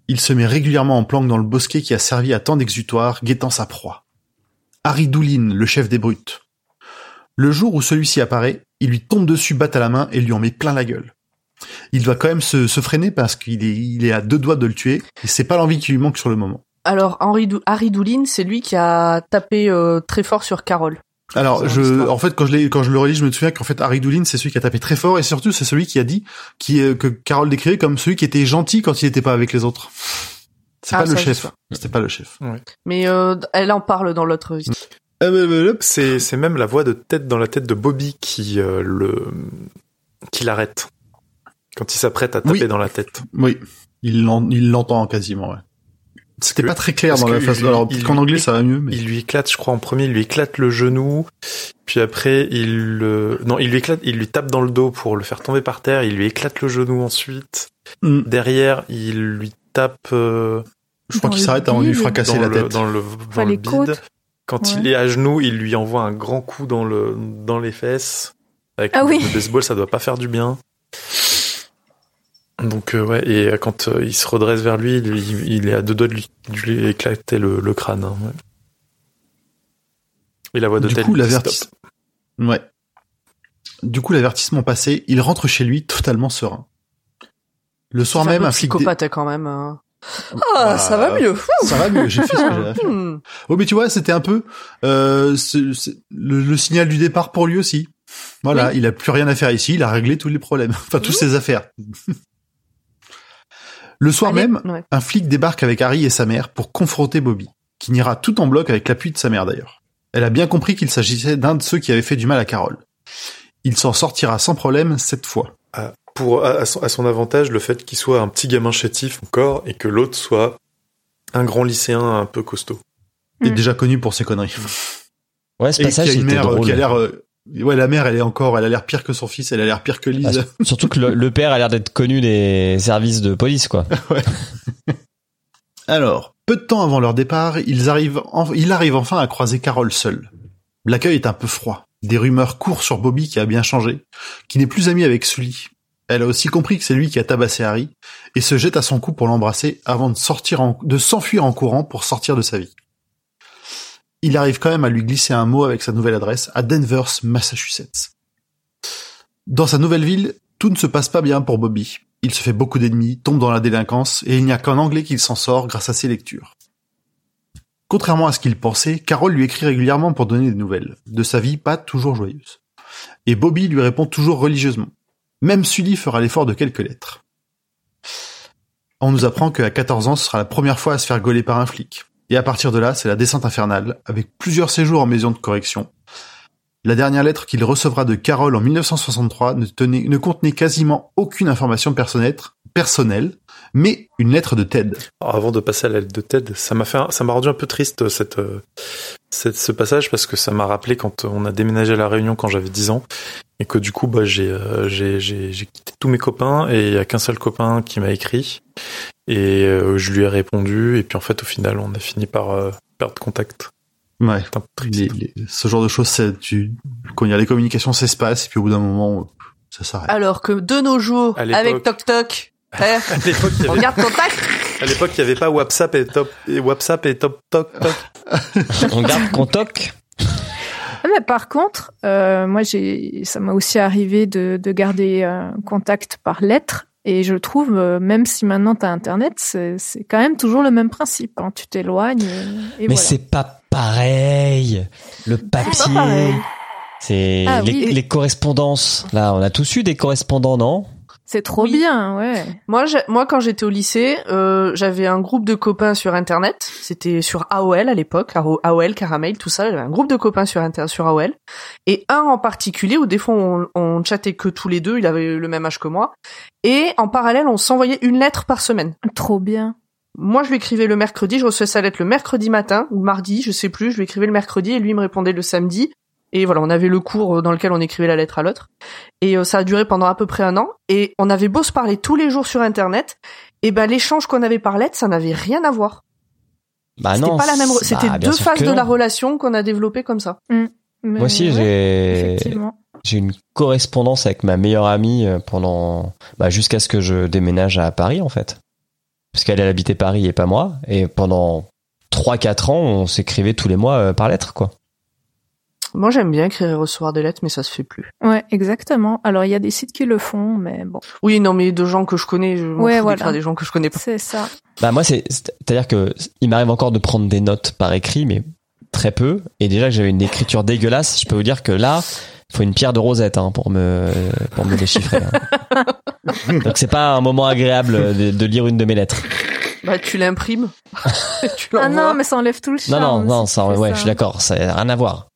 Il se met régulièrement en planque dans le bosquet qui a servi à tant d'exutoires, guettant sa proie. Harry Doulin, le chef des brutes. Le jour où celui-ci apparaît, il lui tombe dessus, batte à la main et lui en met plein la gueule. Il doit quand même se, se freiner parce qu'il est, il est à deux doigts de le tuer et c'est pas l'envie qui lui manque sur le moment. Alors, Henri Dou- Harry Doulin, c'est lui qui a tapé euh, très fort sur Carole. Alors, je, en fait, quand je l'ai, quand je le relis, je me souviens qu'en fait, Harry Doulin, c'est celui qui a tapé très fort et surtout, c'est celui qui a dit, qui, euh, que Carole décrivait comme celui qui était gentil quand il était pas avec les autres. C'est Ah, pas le chef. C'était pas le chef. Mais euh, elle en parle dans l'autre. C'est c'est même la voix de tête dans la tête de Bobby qui euh, le qui l'arrête quand il s'apprête à taper Oui. dans la tête. Oui. Il l'en- il l'entend quasiment, ouais. C'était pas très clair dans la il- Alors, il- qu'en anglais, ça va mieux, mais. Il lui éclate, je crois en premier, il lui éclate le genou, puis après il le non, il lui éclate, il lui tape dans le dos pour le faire tomber par terre, il lui éclate le genou ensuite. Hmm. Derrière, il lui tape euh, Je crois qu'il s'arrête avant de lui fracasser la le tête. dans le Enfin, dans le les bide. côtes. Quand il est à genoux, il lui envoie un grand coup dans le dans les fesses. Avec Ah le oui. [LAUGHS] baseball, ça doit pas faire du bien. Donc euh, ouais, et euh, quand euh, il se redresse vers lui, il, il- il est à deux doigts de lui, de lui éclater le, le crâne. hein, ouais. Et la voix de Du coup, lui dit l'avertis- stop. Ouais. Du coup, l'avertissement passé, il rentre chez lui totalement serein. Le soir un même, un flic. dé- psychopathe quand même. hein. Bah, Ah, ça va mieux. Ça va mieux, j'ai fait ce que j'avais à faire. Hmm. Oh, mais tu vois, c'était un peu euh, ce- ce- le, le signal du départ pour lui aussi. Voilà, il a plus rien à faire ici, il a réglé tous les problèmes, [LAUGHS] enfin toutes ses affaires. [LAUGHS] le soir Allez, même, ouais. un flic débarque avec Harry et sa mère pour confronter Bobby, qui n'ira tout en bloc avec l'appui de sa mère d'ailleurs. Elle a bien compris qu'il s'agissait d'un de ceux qui avaient fait du mal à Carole. Il s'en sortira sans problème cette fois. Pour à, à son, à son avantage, le fait qu'il soit un petit gamin chétif encore et que l'autre soit un grand lycéen un peu costaud. Il est Mm. déjà connu pour ses conneries. [LAUGHS] Ouais, ce Et passage a une était mère euh, drôle. qui a l'air, euh, ouais, la mère, elle est encore, elle a l'air pire que son fils, elle a l'air pire que Ah, Lise. surtout que le, le père a l'air d'être connu des services de police, quoi. [LAUGHS] Alors, peu de temps avant leur départ, ils arrivent en- il arrive enfin à croiser Carole seule. L'accueil est un peu froid. Des rumeurs courent sur Bobby qui a bien changé, qui n'est plus ami avec Sully. Elle a aussi compris que c'est lui qui a tabassé Harry et se jette à son cou pour l'embrasser avant de sortir de s'enfuir en courant pour sortir de sa vie. Il arrive quand même à lui glisser un mot avec sa nouvelle adresse à Denver, Massachusetts. Dans sa nouvelle ville, tout ne se passe pas bien pour Bobby. Il se fait beaucoup d'ennemis, tombe dans la délinquance, et il n'y a qu'en anglais qu'il s'en sort grâce à ses lectures. Contrairement à ce qu'il pensait, Carole lui écrit régulièrement pour donner des nouvelles, de sa vie pas toujours joyeuse. Et Bobby lui répond toujours religieusement. Même Sully fera l'effort de quelques lettres. On nous apprend qu'à 14 ans, ce sera la première fois à se faire gauler par un flic. Et à partir de là, c'est la descente infernale, avec plusieurs séjours en maison de correction. La dernière lettre qu'il recevra de Carole en 1963 ne, tenait, ne contenait quasiment aucune information personnelle, mais une lettre de Ted. Alors, avant de passer à la lettre de Ted, ça m'a fait, un- ça m'a rendu un peu triste cette, euh, cette- ce passage parce que ça m'a rappelé quand on a déménagé à la Réunion quand j'avais 10 ans et que du coup bah j'ai euh, j'ai j'ai j'ai quitté tous mes copains et il y a qu'un seul copain qui m'a écrit et euh, je lui ai répondu et puis en fait au final on a fini par euh, perdre contact. Ouais. C'est un peu triste. Les- les- ce genre de choses, c'est, tu, quand il y a les communications s'espacent, et puis au bout d'un moment, ça s'arrête. Alors que de nos jours, avec Toc Toc, eh, À l'époque, il y on avait, garde contact. à l'époque, il y avait pas WhatsApp et top et WhatsApp et top toc toc. On garde contact. Ah, Mais par contre, euh, moi, j'ai, ça m'a aussi arrivé de, de garder un contact par lettre. Et je trouve, euh, même si maintenant tu as Internet, c'est, c'est quand même toujours le même principe. hein. Tu t'éloignes et, et Mais voilà. c'est pas pareil. Le papier. pareil. C'est Ah les, oui. les correspondances. Là, on a tous eu des correspondants, non? C'est trop Oui. bien, ouais. Moi, moi, quand j'étais au lycée, euh, j'avais un groupe de copains sur Internet. C'était sur AOL à l'époque, AO- AOL, Caramel, tout ça. J'avais un groupe de copains sur Inter sur AOL. Et un en particulier, où des fois on, on chattait que tous les deux, il avait le même âge que moi. Et en parallèle, on s'envoyait une lettre par semaine. Trop bien. Moi, je lui écrivais le mercredi, je recevais sa lettre le mercredi matin ou mardi, je sais plus. Je lui écrivais le mercredi et lui me répondait le samedi. Et voilà, on avait le cours dans lequel on écrivait la lettre à l'autre. Et euh, ça a duré pendant à peu près un an. Et on avait beau se parler tous les jours sur Internet, et ben l'échange qu'on avait par lettre, ça n'avait rien à voir. Bah C'était non. pas la même. re- C'était bah, deux phases de la relation qu'on a développées comme ça. Mais Moi aussi, ouais, j'ai j'ai une correspondance avec ma meilleure amie euh, pendant bah, jusqu'à ce que je déménage à Paris en fait. Parce qu'elle elle habitait Paris et pas moi et pendant 3 4 ans, on s'écrivait tous les mois euh, par lettre quoi. Moi, j'aime bien écrire et recevoir des lettres, mais ça se fait plus. Ouais, exactement. Alors, il y a des sites qui le font, mais bon, Oui, non, mais de gens que je connais, je Ouais, fous voilà. des gens que je connais pas. c'est ça. Bah moi c'est c'est-à-dire que il m'arrive encore de prendre des notes par écrit mais très peu et déjà que j'avais une écriture dégueulasse, je peux vous dire que là il faut une pierre de rosette hein, pour me pour me déchiffrer. hein. [LAUGHS] Donc c'est pas un moment agréable de, de lire une de mes lettres. Bah, tu l'imprimes. [LAUGHS] tu Ah non, mais ça enlève tout le Non charme. non non, si ça ouais, je suis d'accord, ça n'a rien à voir.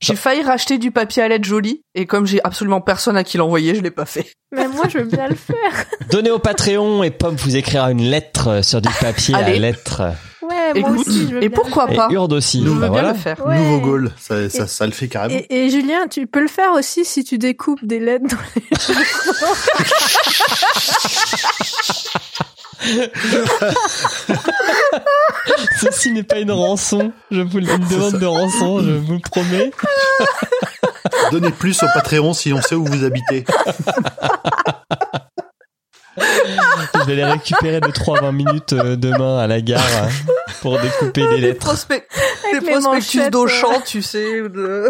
J'ai failli racheter du papier à lettres joli, et comme j'ai absolument personne à qui l'envoyer, je l'ai pas fait. [LAUGHS] Mais moi, je veux bien le faire. Donnez au Patreon et Pomme vous écrira une lettre sur du papier à lettre. Ouais, moi aussi, je veux et bien pourquoi le Et faire. pas Urde aussi. Je Nous, veux bah bien voilà. le faire. Ouais. Nouveau goal, ça, ça, ça le fait carrément. Et, et Julien, tu peux le faire aussi si tu découpes des lettres dans les [LAUGHS] [LAUGHS] [LAUGHS] Ceci n'est pas une rançon, je vous le- une demande de rançon, je vous le promets. [LAUGHS] Donnez plus au Patreon si on sait où vous habitez. Je vais les récupérer de 3-20 minutes euh, demain à la gare euh, pour découper les Des, lettres. prospect... Des les prospectus d'Auchan, tu sais. De...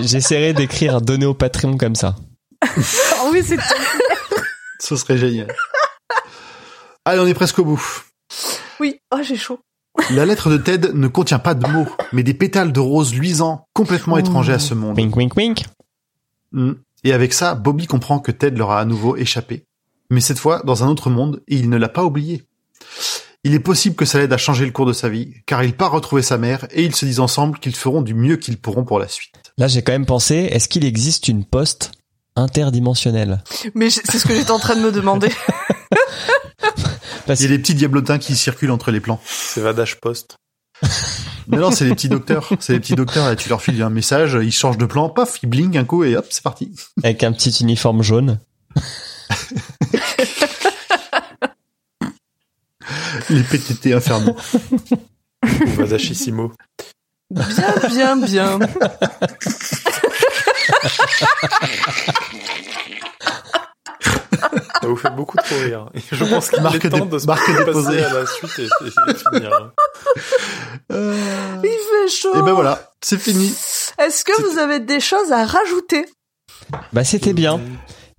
J'essaierai d'écrire donner au Patreon comme ça. [LAUGHS] Ah oui, c'est Ce serait génial. [LAUGHS] Allez, on est presque au bout. Oui, oh, j'ai chaud. [LAUGHS] La lettre de Ted ne contient pas de mots, mais des pétales de rose luisants, complètement étrangers à ce monde. Wink wink wink. Mm. Et avec ça, Bobby comprend que Ted leur a à nouveau échappé. Mais cette fois, dans un autre monde, et il ne l'a pas oublié. Il est possible que ça l'aide à changer le cours de sa vie, car il part retrouver sa mère, et ils se disent ensemble qu'ils feront du mieux qu'ils pourront pour la suite. Là, j'ai quand même pensé, est-ce qu'il existe une poste interdimensionnelle Mais c'est ce que j'étais en train de me demander. Parce [LAUGHS] Il y a des petits diablotins qui circulent entre les plans. C'est Vadash Post. Mais non, c'est les petits docteurs. C'est les petits docteurs, là, tu leur files un message, ils changent de plan, paf, ils blingent un coup, et hop, c'est parti. avec un petit uniforme jaune. [LAUGHS] Les PTT infernaux. Ou Vadashissimo. Bien, bien, bien. [LAUGHS] Ça vous fait beaucoup trop rire. Et [LAUGHS] Je pense qu'il Marque est temps de se marque passer à la suite et, et- et finir. Euh... Il fait chaud. Et ben voilà, c'est fini. Est-ce que vous avez des choses à rajouter? Bah, c'était bien.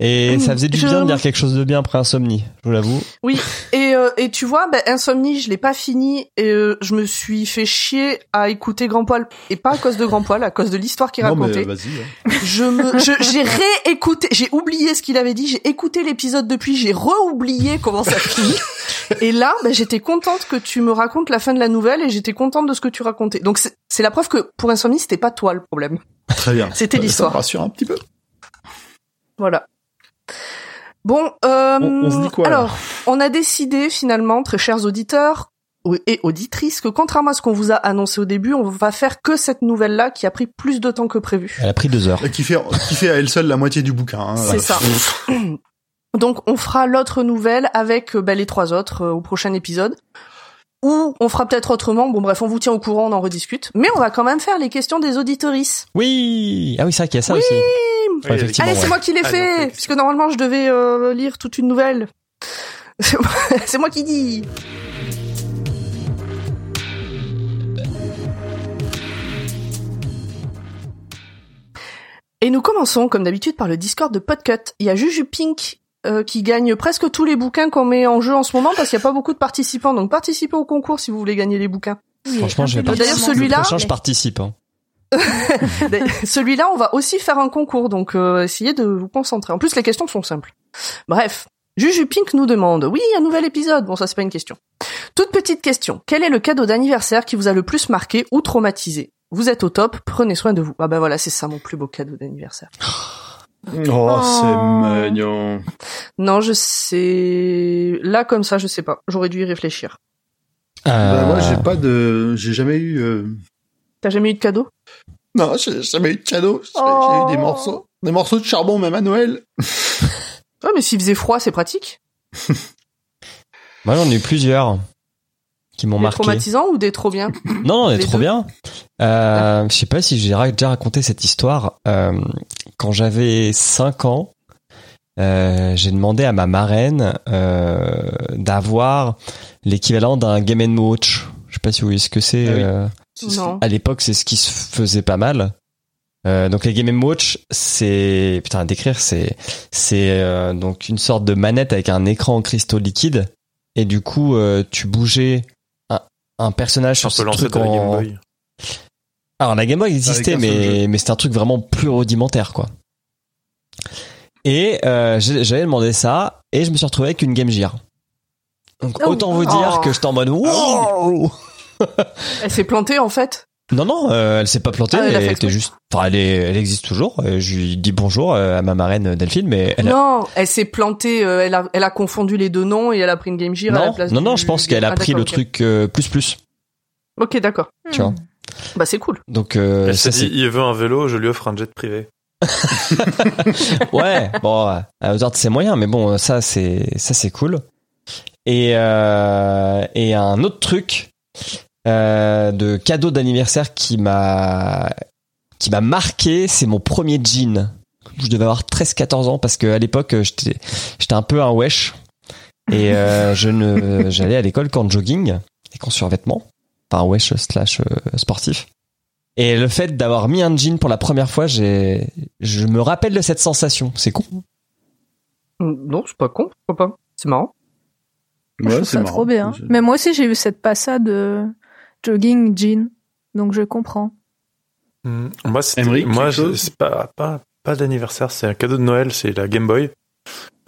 Et ça faisait du Je- bien de dire quelque chose de bien après Insomnie, je vous l'avoue. Oui, et, euh, et tu vois, ben, Insomnie, je l'ai pas fini et euh, je me suis fait chier à écouter Grand Poil et pas à cause de Grand Poil, à cause de l'histoire qu'il mais racontait. vas-y. hein. Je me, je- j'ai réécouté, j'ai oublié ce qu'il avait dit, j'ai écouté l'épisode depuis, j'ai re-oublié comment ça finit. Et là, ben, j'étais contente que tu me racontes la fin de la nouvelle et j'étais contente de ce que tu racontais. Donc c'est c'est la preuve que pour Insomnie, c'était pas toi le problème. Très bien. C'était l'histoire. Ça me rassure un petit peu. Voilà. Bon, euh, On- on se dit quoi, là alors, on a décidé finalement, très chers auditeurs et auditrices, que contrairement à ce qu'on vous a annoncé au début, on va faire que cette nouvelle-là qui a pris plus de temps que prévu. Elle a pris deux heures. Et Qui fait, qui fait à elle seule la moitié du bouquin. hein, C'est ça. Donc, on fera l'autre nouvelle avec euh, bah, les trois autres euh, au prochain épisode. Ou on fera peut-être autrement. Bon, bref, on vous tient au courant, on en rediscute. Mais on va quand même faire les questions des auditorices. Oui Ah oui, c'est vrai qu'il y a ça Oui aussi. Oui, Ouais, Allez, c'est moi qui l'ai fait, puisque normalement je devais euh, lire toute une nouvelle. [LAUGHS] C'est moi- c'est moi qui dis. Et nous commençons, comme d'habitude, par le Discord de Podcut. Il y a Juju Pink euh, qui gagne presque tous les bouquins qu'on met en jeu en ce moment parce qu'il n'y a pas beaucoup de participants. Donc participez au concours si vous voulez gagner les bouquins. Franchement, je vais D'ailleurs, celui-là- je participe. hein. [LAUGHS] Celui-là, on va aussi faire un concours, donc euh, essayez de vous concentrer. En plus, les questions sont simples. Bref, Juju Pink nous demande, oui, un nouvel épisode. Bon, ça c'est pas une question. Toute petite question. Quel est le cadeau d'anniversaire qui vous a le plus marqué ou traumatisé? Vous êtes au top, prenez soin de vous. Ah ben voilà, c'est ça mon plus beau cadeau d'anniversaire. [GASPS] [LAUGHS] Oh, c'est mignon. Non, je sais. Là, comme ça, je sais pas. J'aurais dû y réfléchir. Euh, Bah, moi, j'ai pas de, j'ai jamais eu, euh, T'as jamais eu de cadeau? Non, j'ai jamais eu de cadeau. J'ai Oh. eu des morceaux, des morceaux de charbon même à Noël. Ouais, mais s'il faisait froid, c'est pratique. [LAUGHS] Moi, j'en ai eu plusieurs qui m'ont Des marqué. traumatisants ou des trop bien? Non, non, Les trop deux. bien. Euh, je sais pas si j'ai déjà raconté cette histoire. Euh, quand j'avais 5 ans, euh, j'ai demandé à ma marraine euh, d'avoir l'équivalent d'un Game Watch. Je sais pas si vous voyez ce que c'est. Ah oui. euh, à l'époque, c'est ce qui se faisait pas mal. Euh, donc les Game Watch, c'est putain à décrire, c'est c'est euh, donc une sorte de manette avec un écran en cristaux liquides et du coup euh, tu bougeais un, un personnage sur ce truc Game Boy. Alors la Game Boy existait, mais mais c'était un truc vraiment plus rudimentaire quoi. Et euh, j'avais demandé ça et je me suis retrouvé avec une Game Gear. Donc Oh. autant vous dire Oh. que j'étais en mode wow. Elle s'est plantée en fait? Non non, euh, elle s'est pas plantée, Ah, elle était juste, enfin elle est, elle existe toujours. Je lui dis bonjour euh, à ma marraine Delphine, mais elle a... Non, elle s'est plantée, euh, elle, a, elle a confondu les deux noms et elle a pris une Game Gear à la non place non non, du- je pense qu'elle a Ah, pris d'accord, le truc euh, plus plus. Ok, d'accord. Tu vois. Bah c'est cool. Donc euh, Elle ça s'est dit, il veut un vélo, je lui offre un jet privé. [LAUGHS] ouais, bon, à hauteur de ses moyens, mais bon, ça c'est ça c'est cool. Et euh, et un autre truc euh, de cadeau d'anniversaire qui m'a qui m'a marqué, c'est mon premier jean. Je devais avoir 13-14 ans parce que à l'époque j'étais j'étais un peu un wesh et euh, je ne j'allais à l'école qu'en jogging et qu'en survêtement, enfin wesh slash euh, sportif. Et le fait d'avoir mis un jean pour la première fois, j'ai, je me rappelle de cette sensation. C'est con. Mm, Non, c'est pas con, pourquoi pas. C'est marrant. je trouve ça trop bien. Mais moi aussi, j'ai eu cette passade de jogging jean, donc je comprends. Hmm. Moi, c'était- Emmerich, moi, c'est pas pas pas d'anniversaire, c'est un cadeau de Noël, c'est la Game Boy,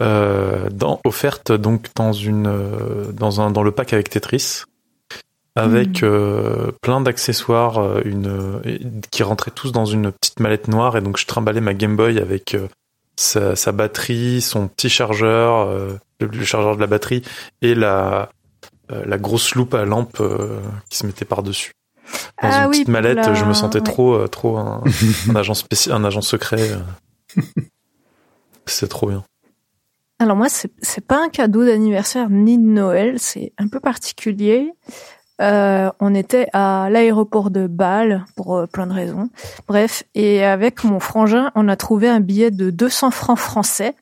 euh, dans, offerte donc dans une euh, dans un dans le pack avec Tetris, avec Hmm. euh, plein d'accessoires, euh, une euh, qui rentraient tous dans une petite mallette noire et donc je trimballais ma Game Boy avec euh, sa, sa batterie, son petit chargeur, euh, le, le chargeur de la batterie et la euh, la grosse loupe à lampe euh, qui se mettait par dessus. Dans Ah une oui, petite mallette, la- je me sentais ouais. trop euh, trop un, [LAUGHS] un agent spécial, un agent secret. C'est trop bien. Alors moi, c'est c'est pas un cadeau d'anniversaire ni de Noël, c'est un peu particulier. Euh, on était à l'aéroport de Bâle pour euh, plein de raisons. Bref, et avec mon frangin, on a trouvé un billet de 200 francs français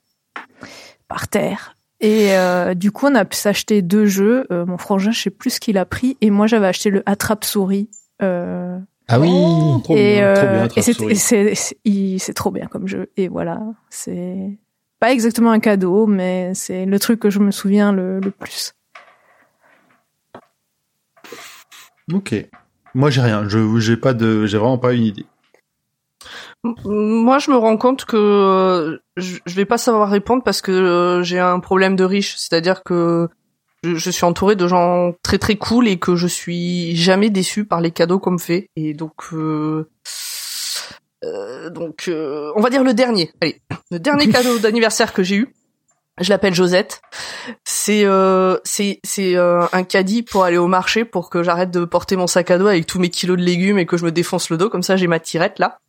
par terre. Et euh, du coup, on a pu s'acheter deux jeux. Euh, mon frangin, je sais plus ce qu'il a pris, et moi, j'avais acheté le attrape-souris. Euh, Ah oui. Oh, trop et bien, trop bien, et c'est- trop bien comme jeu. Et voilà, c'est pas exactement un cadeau, mais c'est le truc que je me souviens le, le plus. Ok. Moi, j'ai rien. Je, j'ai pas de, j'ai vraiment pas une idée. Moi, je me rends compte que euh, je vais pas savoir répondre parce que euh, j'ai un problème de riche, c'est-à-dire que je, suis entourée de gens très très cool et que je suis jamais déçue par les cadeaux qu'on me fait. Et donc, euh, euh, donc, euh, on va dire le dernier. Allez, le dernier [LAUGHS] cadeau d'anniversaire que j'ai eu. Je l'appelle Josette. C'est euh, c'est euh, un caddie pour aller au marché pour que j'arrête de porter mon sac à dos avec tous mes kilos de légumes et que je me défonce le dos comme ça j'ai ma tirette là.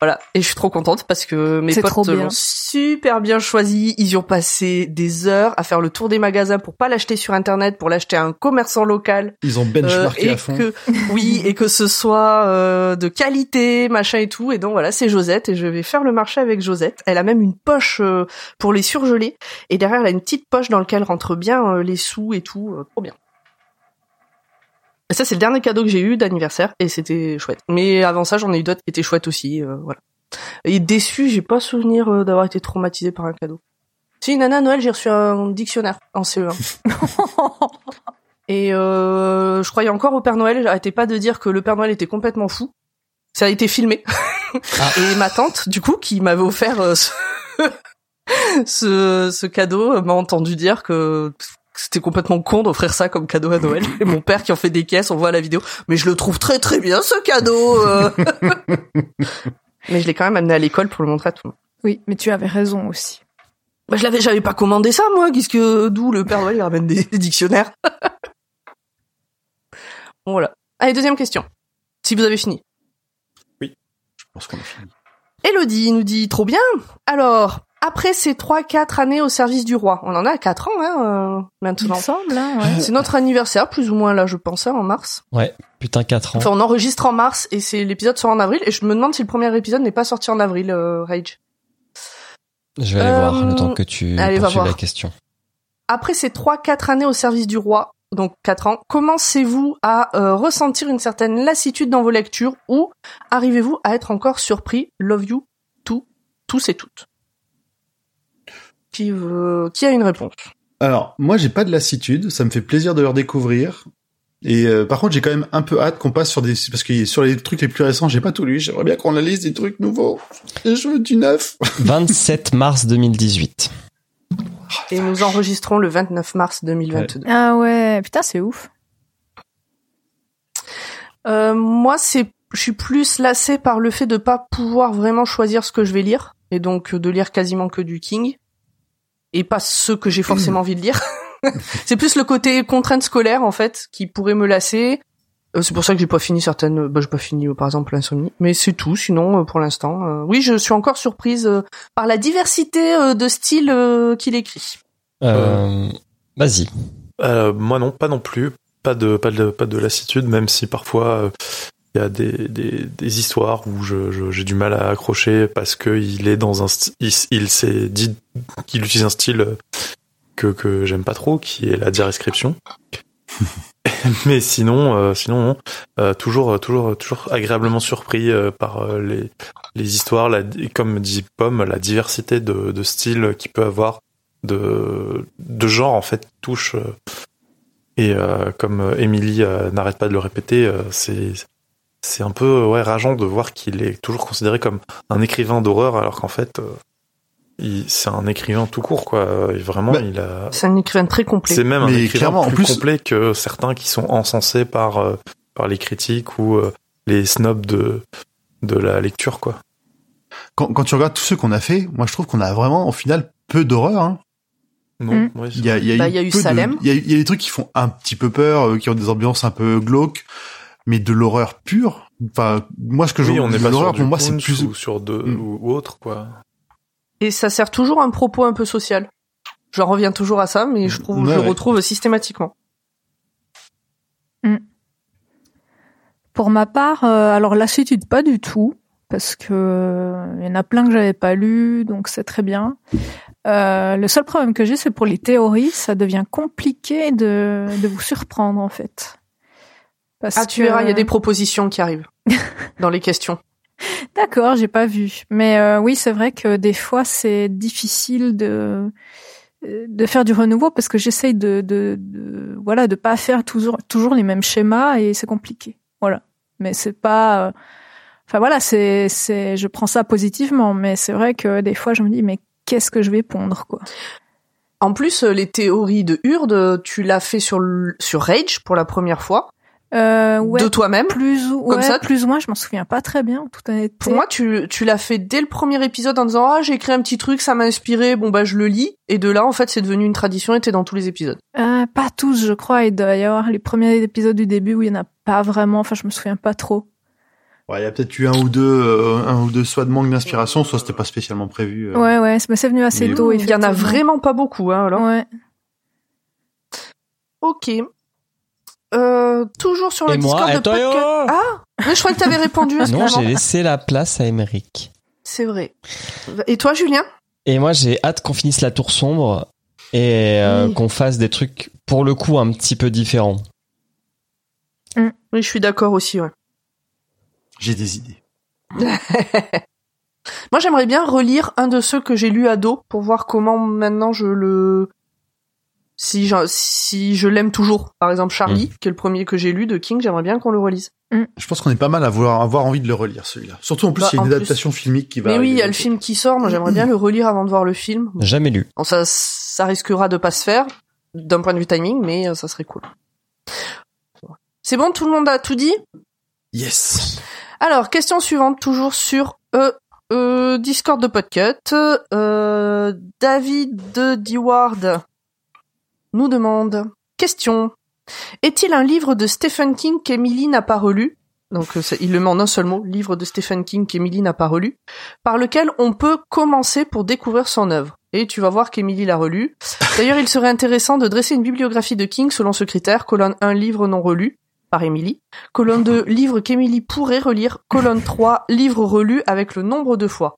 Voilà, et je suis trop contente parce que mes potes l'ont super bien choisi. Ils y ont passé des heures à faire le tour des magasins pour pas l'acheter sur internet, pour l'acheter à un commerçant local. Ils ont Euh, benchmarké et à fond. que oui, et que ce soit euh, de qualité, machin et tout. Et donc voilà, c'est Josette et je vais faire le marché avec Josette. Elle a même une poche euh, pour les surgeler et derrière elle a une petite poche dans laquelle rentrent bien euh, les sous et tout. euh, trop bien. Et ça c'est le dernier cadeau que j'ai eu d'anniversaire et c'était chouette. Mais avant ça j'en ai eu d'autres qui étaient chouettes aussi. euh, voilà. Et déçu, j'ai pas souvenir euh, d'avoir été traumatisé par un cadeau. Si, Nana, Noël, j'ai reçu un dictionnaire en CE1. [LAUGHS] Et euh, je croyais encore au Père Noël. J'arrêtais pas de dire que le Père Noël était complètement fou. Ça a été filmé. [LAUGHS] Et ma tante, du coup, qui m'avait offert euh, ce, [LAUGHS] ce, ce cadeau, m'a entendu dire que c'était complètement con d'offrir ça comme cadeau à Noël. [LAUGHS] Et mon père qui en fait des caisses, on voit la vidéo. Mais je le trouve très très bien ce cadeau. euh. [LAUGHS] Mais je l'ai quand même amené à l'école pour le montrer à tout le monde. Oui, mais tu avais raison aussi. Bah, je l'avais, j'avais pas commandé ça, moi. Qu'est-ce que, d'où le Père Noël il ramène des, des dictionnaires? [LAUGHS] bon, voilà. Allez, deuxième question. Si vous avez fini. Je pense qu'on a fini. Elodie nous dit, trop bien. Alors, après ces trois, quatre années au service du roi, on en a quatre ans, hein, euh, Il maintenant. me semble, hein, ouais. C'est notre anniversaire, plus ou moins, là, je pensais, en mars. Putain, 4 ans. Enfin, on enregistre en mars et c'est l'épisode sort en avril. Et je me demande si le premier épisode n'est pas sorti en avril, euh, Rage. Je vais aller Euh, voir le temps que tu allez, va poursuives voir. la question. après ces trois quatre années au service du roi, donc quatre ans, commencez-vous à euh, ressentir une certaine lassitude dans vos lectures ou arrivez-vous à être encore surpris? Love you, tout, tous et toutes. Qui, veut- qui a une réponse? Alors, moi, j'ai pas de lassitude. Ça me fait plaisir de leur découvrir. Et euh, par contre, j'ai quand même un peu hâte qu'on passe sur des parce que sur les trucs les plus récents, j'ai pas tout lu. J'aimerais bien qu'on la liste des trucs nouveaux. Je veux du neuf. [LAUGHS] 27 mars 2018. Et nous enregistrons le 29 mars 2022. Ah ouais, putain, c'est ouf. Euh, moi, c'est, je suis plus lassée par le fait de pas pouvoir vraiment choisir ce que je vais lire, et donc euh, de lire quasiment que du King, et pas ce que j'ai forcément envie de lire. [LAUGHS] c'est plus le côté contrainte scolaire en fait qui pourrait me lasser. Euh, c'est pour ça que j'ai pas fini certaines. Bah, j'ai pas fini euh, par exemple l'insomnie, mais c'est tout. Sinon, euh, pour l'instant, euh, oui, je suis encore surprise euh, par la diversité euh, de styles euh, qu'il écrit. Euh, Vas-y. Euh, moi non, pas non plus. Pas de, pas de, pas de lassitude, même si parfois euh, il y a des, des, des histoires où je, je- j'ai du mal à accrocher parce que il est dans un, il, il s'est dit qu'il utilise un style que que j'aime pas trop, qui est la description. [LAUGHS] Mais sinon, euh, sinon, non. Euh, toujours, toujours, toujours agréablement surpris euh, par les les histoires, la, comme dit Pomme, la diversité de, de styles qu'il peut avoir, de de genre en fait touche. et comme Emily euh, n'arrête pas de le répéter, c'est c'est un peu ouais rageant de voir qu'il est toujours considéré comme un écrivain d'horreur alors qu'en fait euh, il- c'est un écrivain tout court quoi. Et vraiment Bah, il a C'est un écrivain très complet. c'est même un écrivain plus, plus- complet que certains qui sont encensés par euh, par les critiques ou euh, les snobs de de la lecture quoi. Quand, quand tu regardes tous ceux qu'on a fait, moi, je trouve qu'on a vraiment, au final, peu d'horreur. Hein. Non, Mm. ouais, Il y a, il y a Bah, il y a eu Salem. Il y, a, il y a des trucs qui font un petit peu peur, euh, qui ont des ambiances un peu glauques, mais de l'horreur pure. Enfin, moi, ce que je oui, on de est pas l'horreur sur pour moi, c'est plus. ou sur de Mm. ou, autre quoi. Et ça sert toujours un propos un peu social. J'en reviens toujours à ça, mais je trouve, Ouais, je ouais. retrouve systématiquement. Pour ma part, euh, alors lassitude pas du tout, parce que euh, il y en a plein que j'avais pas lu, donc c'est très bien. Euh, le seul problème que j'ai, c'est pour les théories, ça devient compliqué de, de vous surprendre en fait. Parce Ah, tu que- verras, il y a des propositions qui arrivent [LAUGHS] dans les questions. D'accord, j'ai pas vu. Mais euh, oui, c'est vrai que des fois c'est difficile de de faire du renouveau parce que j'essaye de, de, de voilà de pas faire toujours toujours les mêmes schémas et c'est compliqué. Voilà. Mais c'est pas euh, enfin voilà, c'est c'est je prends ça positivement mais c'est vrai que des fois je me dis mais qu'est-ce que je vais pondre quoi? En plus, euh, les théories de Hurde, tu l'as fait sur sur Rage pour la première fois, Euh, ouais, de toi-même. plus ou comme ouais, ça plus ou moins, je m'en souviens pas très bien honnêteté. Pour moi, tu, tu l'as fait dès le premier épisode en disant ah j'ai écrit un petit truc, ça m'a inspiré, bon bah je le lis. Et de là, en fait, c'est devenu une tradition et t'es dans tous les épisodes. Euh, pas tous, je crois. Il doit y avoir les premiers épisodes du début où il y en a pas vraiment. Enfin, je me souviens pas trop. Ouais, il y a peut-être eu un ou deux, euh, un ou deux soit de manque d'inspiration, soit c'était pas spécialement prévu. euh. Ouais, ouais, c'est mais c'est venu assez Mais tôt. Il y en a vraiment pas beaucoup, hein. Alors. Ouais. Ok. Euh, toujours sur le Et moi, Discord de podcast. Ah, mais je crois que t'avais répondu. Non, excuse-moi. j'ai laissé la place à Emeric. C'est vrai. Et toi, Julien Et moi, j'ai hâte qu'on finisse la tour sombre et euh, Oui. qu'on fasse des trucs, pour le coup, un petit peu différents. Oui, je suis d'accord aussi. Ouais. J'ai des idées. [LAUGHS] Moi, j'aimerais bien relire un de ceux que j'ai lu ado pour voir comment maintenant je le si je, si je l'aime toujours. Par exemple, Charlie, qui est le premier que j'ai lu de King, j'aimerais bien qu'on le relise. Je pense qu'on est pas mal à vouloir avoir envie de le relire celui-là. Surtout en plus, Bah, il y a une plus. adaptation filmique qui va. Mais oui, il y a le film qui sort. Moi, j'aimerais bien le relire avant de voir le film. Jamais lu. Bon, ça, ça risquera de pas se faire d'un point de vue timing, mais euh, ça serait cool. C'est bon, tout le monde a tout dit? Yes. Alors, question suivante, toujours sur euh, euh, Discord de Podcut. Euh, David de Deward nous demande question est-il un livre de Stephen King qu'Emily n'a pas relu? Donc, euh, il le met en un seul mot, livre de Stephen King qu'Emily n'a pas relu, par lequel on peut commencer pour découvrir son œuvre. Et tu vas voir qu'Emily l'a relu. D'ailleurs, il serait intéressant de dresser une bibliographie de King selon ce critère, colonne 1, livre non relu, par Emily, colonne 2, livre qu'Emily pourrait relire, colonne 3, livre relu avec le nombre de fois.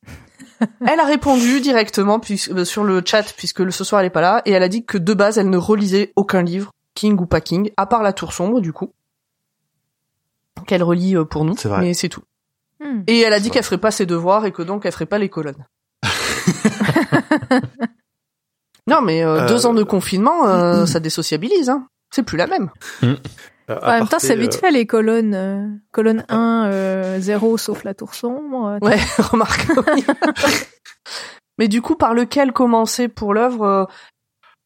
Elle a répondu directement puis- euh, sur le chat puisque le- ce soir elle est pas là et elle a dit que de base elle ne relisait aucun livre, King ou pas King, à part La Tour Sombre du coup, qu'elle relit euh, pour nous, C'est vrai. mais c'est tout. Hmm. Et elle a dit qu'elle ferait pas ses devoirs et que donc elle ferait pas les colonnes. [LAUGHS] non mais euh, Euh, deux ans de confinement, euh, ça désociabilise, hein. C'est plus la même. Euh, En même temps, c'est vite euh, fait les colonnes. euh, colonne 1, euh, 0 sauf la tour sombre. euh, Ouais, [LAUGHS] remarque. oui. [LAUGHS] Mais du coup, par lequel commencer pour l'œuvre euh,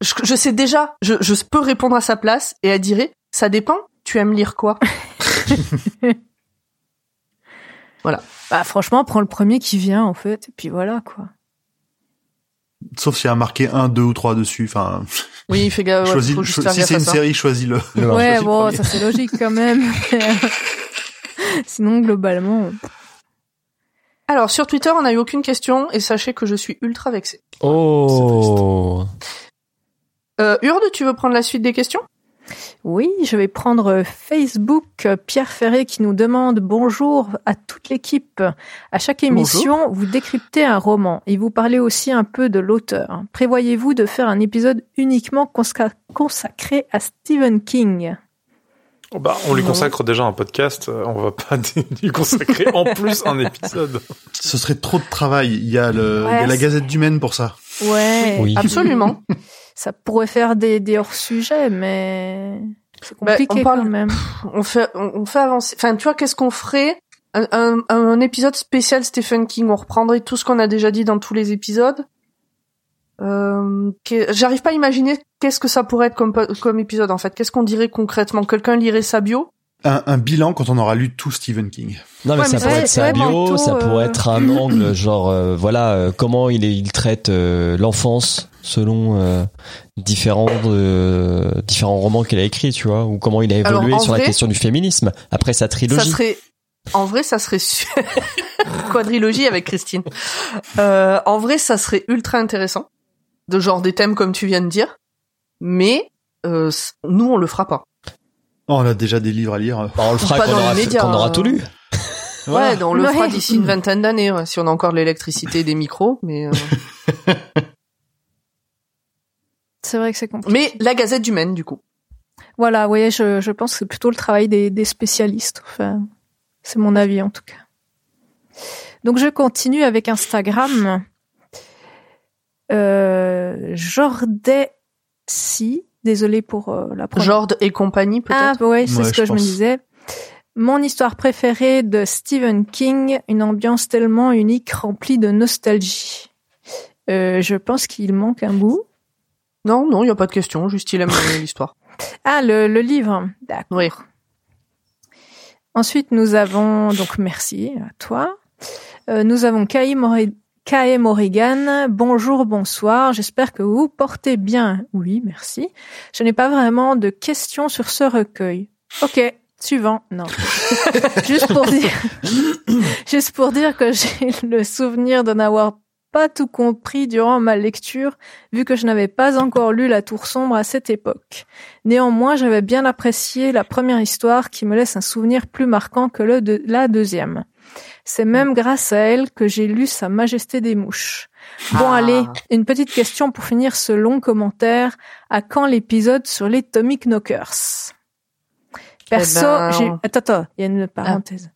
je, je sais déjà, je, je peux répondre à sa place et elle dirait, ça dépend, tu aimes lire quoi? [LAUGHS] Bah, franchement, prends le premier qui vient, en fait. Et puis voilà, quoi. Sauf s'il y a marqué un, deux ou trois dessus. Enfin, Oui, fais gaffe, choisis. faut cho- juste faire si c'est une ça. série, choisis-le. Le ouais, choisis bon, ça c'est logique quand même. [LAUGHS] Sinon, globalement, Alors, sur Twitter, on n'a eu aucune question et sachez que je suis ultra vexée. Oh. Euh, Urde, tu veux prendre la suite des questions? Oui, je vais prendre Facebook Pierre Ferré qui nous demande bonjour à toute l'équipe. À chaque émission, vous décryptez un roman et vous parlez aussi un peu de l'auteur. Prévoyez-vous de faire un épisode uniquement consacré à Stephen King? Oh, bah, on lui Non. consacre déjà un podcast, euh, on va pas [LAUGHS] lui consacrer en plus un épisode. Ce serait trop de travail. Il y a le, il y Ouais, a la Gazette du Maine pour ça. Ouais, Oui. Absolument. [LAUGHS] ça pourrait faire des, des hors-sujets, mais c'est Bah, compliqué on parle- quand même. on fait, on, on fait avancer. Enfin, tu vois, qu'est-ce qu'on ferait? Un, un, un épisode spécial Stephen King. On reprendrait tout ce qu'on a déjà dit dans tous les épisodes. Euh, J'arrive pas à imaginer qu'est-ce que ça pourrait être comme, comme épisode en fait. Qu'est-ce qu'on dirait concrètement? Quelqu'un lirait sa bio? Un, un bilan quand on aura lu tout Stephen King. Non mais Ouais, ça mais pourrait être sa bio, ça pourrait euh. être un angle genre euh, voilà euh, comment il est, il traite euh, l'enfance selon euh, différents euh, différents romans qu'il a écrits, tu vois, ou comment il a évolué sur la question du féminisme après sa Ça trilogie. serait, en vrai, ça serait su- [LAUGHS] quadrilogie avec Christine. Euh, en vrai, ça serait ultra intéressant, de genre des thèmes comme tu viens de dire. Mais euh, nous, on le fera pas. Oh, on a déjà des livres à lire. Bah, on le fera quand on aura, les fait- médias, quand on aura hein. tout lu. [LAUGHS] Ouais, on le Ouais. fera d'ici une vingtaine d'années, ouais, si on a encore de l'électricité et des micros. Mais, euh, [LAUGHS] C'est vrai que c'est compliqué. mais la Gazette du Maine, du coup. Voilà, ouais, je, je pense que c'est plutôt le travail des, des spécialistes. Enfin, c'est mon avis en tout cas. Donc je continue avec Instagram. Euh, Si, désolé pour euh, la première. Jord et compagnie Ah peut-être. ouais, c'est Ouais, ce que je je me disais. Mon histoire préférée de Stephen King, une ambiance tellement unique, remplie de nostalgie. Euh, je pense qu'il manque un bout. Non, non, il y a pas de question. Juste il aime [LAUGHS] l'histoire. Ah, le, le livre. D'accord. Oui. Ensuite, nous avons donc merci à toi. Euh, nous avons Kai Mori- Kae Morrigan. Bonjour, bonsoir. J'espère que vous portez bien. Oui, merci. Je n'ai pas vraiment de questions sur ce recueil. Ok, suivant. Non. [LAUGHS] juste pour dire, [COUGHS] juste pour dire que j'ai le souvenir de n'avoir pas tout compris durant ma lecture, vu que je n'avais pas encore lu La Tour Sombre à cette époque. Néanmoins, j'avais bien apprécié la première histoire qui me laisse un souvenir plus marquant que la deuxième. C'est même grâce à elle que j'ai lu Sa Majesté des Mouches. Bon Ah. allez, une petite question pour finir ce long commentaire. À quand l'épisode sur les Tomic Knockers? Perso, Eh ben- j'ai... Attends, attends, il y a une parenthèse.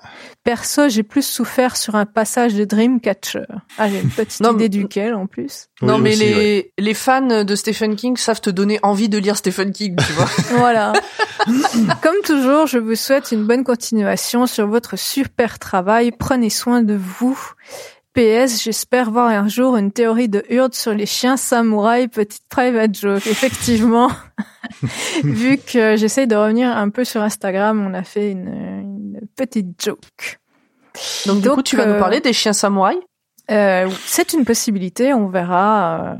Perso, j'ai plus souffert sur un passage de Dreamcatcher. Ah, j'ai une petite [LAUGHS] Non, idée mais- duquel, en plus. non, mais aussi, les, ouais. les fans de Stephen King savent te donner envie de lire Stephen King, tu vois. [LAUGHS] [LAUGHS] Voilà. Comme toujours, je vous souhaite une bonne continuation sur votre super travail. Prenez soin de vous. PS, j'espère voir un jour une théorie de Hurd sur les chiens samouraïs, petite private joke. [LAUGHS] Effectivement, [LAUGHS] vu que j'essaye de revenir un peu sur Instagram, on a fait une, une petite joke. Donc, du Donc, coup, tu vas euh, nous parler des chiens samouraïs? Euh, c'est une possibilité, on verra. euh,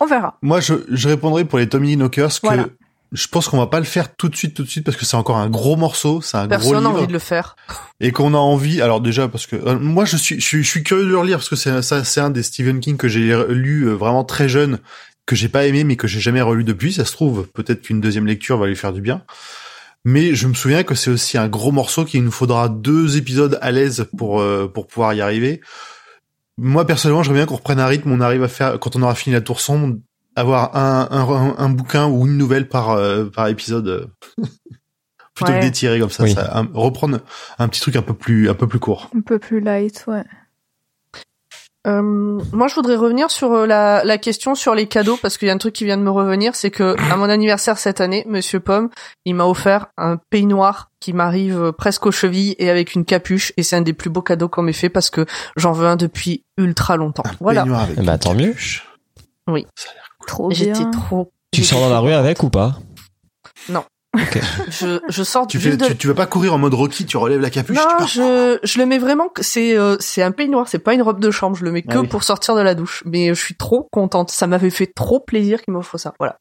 on verra. Moi, je, je répondrai pour les Tommy Knockers que Voilà. Je pense qu'on va pas le faire tout de suite, tout de suite, parce que c'est encore un gros morceau, c'est un gros Personne n'a livre, envie de le faire. et qu'on a envie. Alors déjà, parce que euh, moi, je suis, je suis, je suis curieux de le relire parce que c'est ça, c'est un des Stephen King que j'ai lu euh, vraiment très jeune, que j'ai pas aimé, mais que j'ai jamais relu depuis. Ça se trouve, peut-être qu'une deuxième lecture va lui faire du bien. Mais je me souviens que c'est aussi un gros morceau qu'il nous faudra deux épisodes à l'aise pour euh, pour pouvoir y arriver. Moi personnellement, j'aimerais bien qu'on reprenne un rythme. On arrive à faire quand on aura fini la tour sombre, avoir un un, un, un bouquin ou une nouvelle par euh, par épisode. euh, [LAUGHS] Plutôt Ouais. que d'étirer comme ça, Oui. ça un- reprendre un petit truc un peu plus un peu plus court. Un peu plus light, ouais. Euh, moi, je voudrais revenir sur la, la question sur les cadeaux parce qu'il y a un truc qui vient de me revenir, c'est que à mon anniversaire cette année, Monsieur Pomme, il m'a offert un peignoir qui m'arrive presque aux chevilles et avec une capuche et c'est un des plus beaux cadeaux qu'on m'ait fait parce que j'en veux un depuis ultra longtemps. Voilà. Peignoir avec une tant mieux. Oui. Ça a. Trop J'étais bien. trop. Tu sors dans la rue avec ou pas? [LAUGHS] Je, je sors Tu fais, de. tu, tu vas pas courir en mode Rocky, tu relèves la capuche, tu non, pars. je, je le mets vraiment. que C'est euh, c'est un peignoir, c'est pas une robe de chambre. Je le mets que Ah oui. pour sortir de la douche. Mais je suis trop contente. Ça m'avait fait trop plaisir qu'il m'offre ça. Voilà.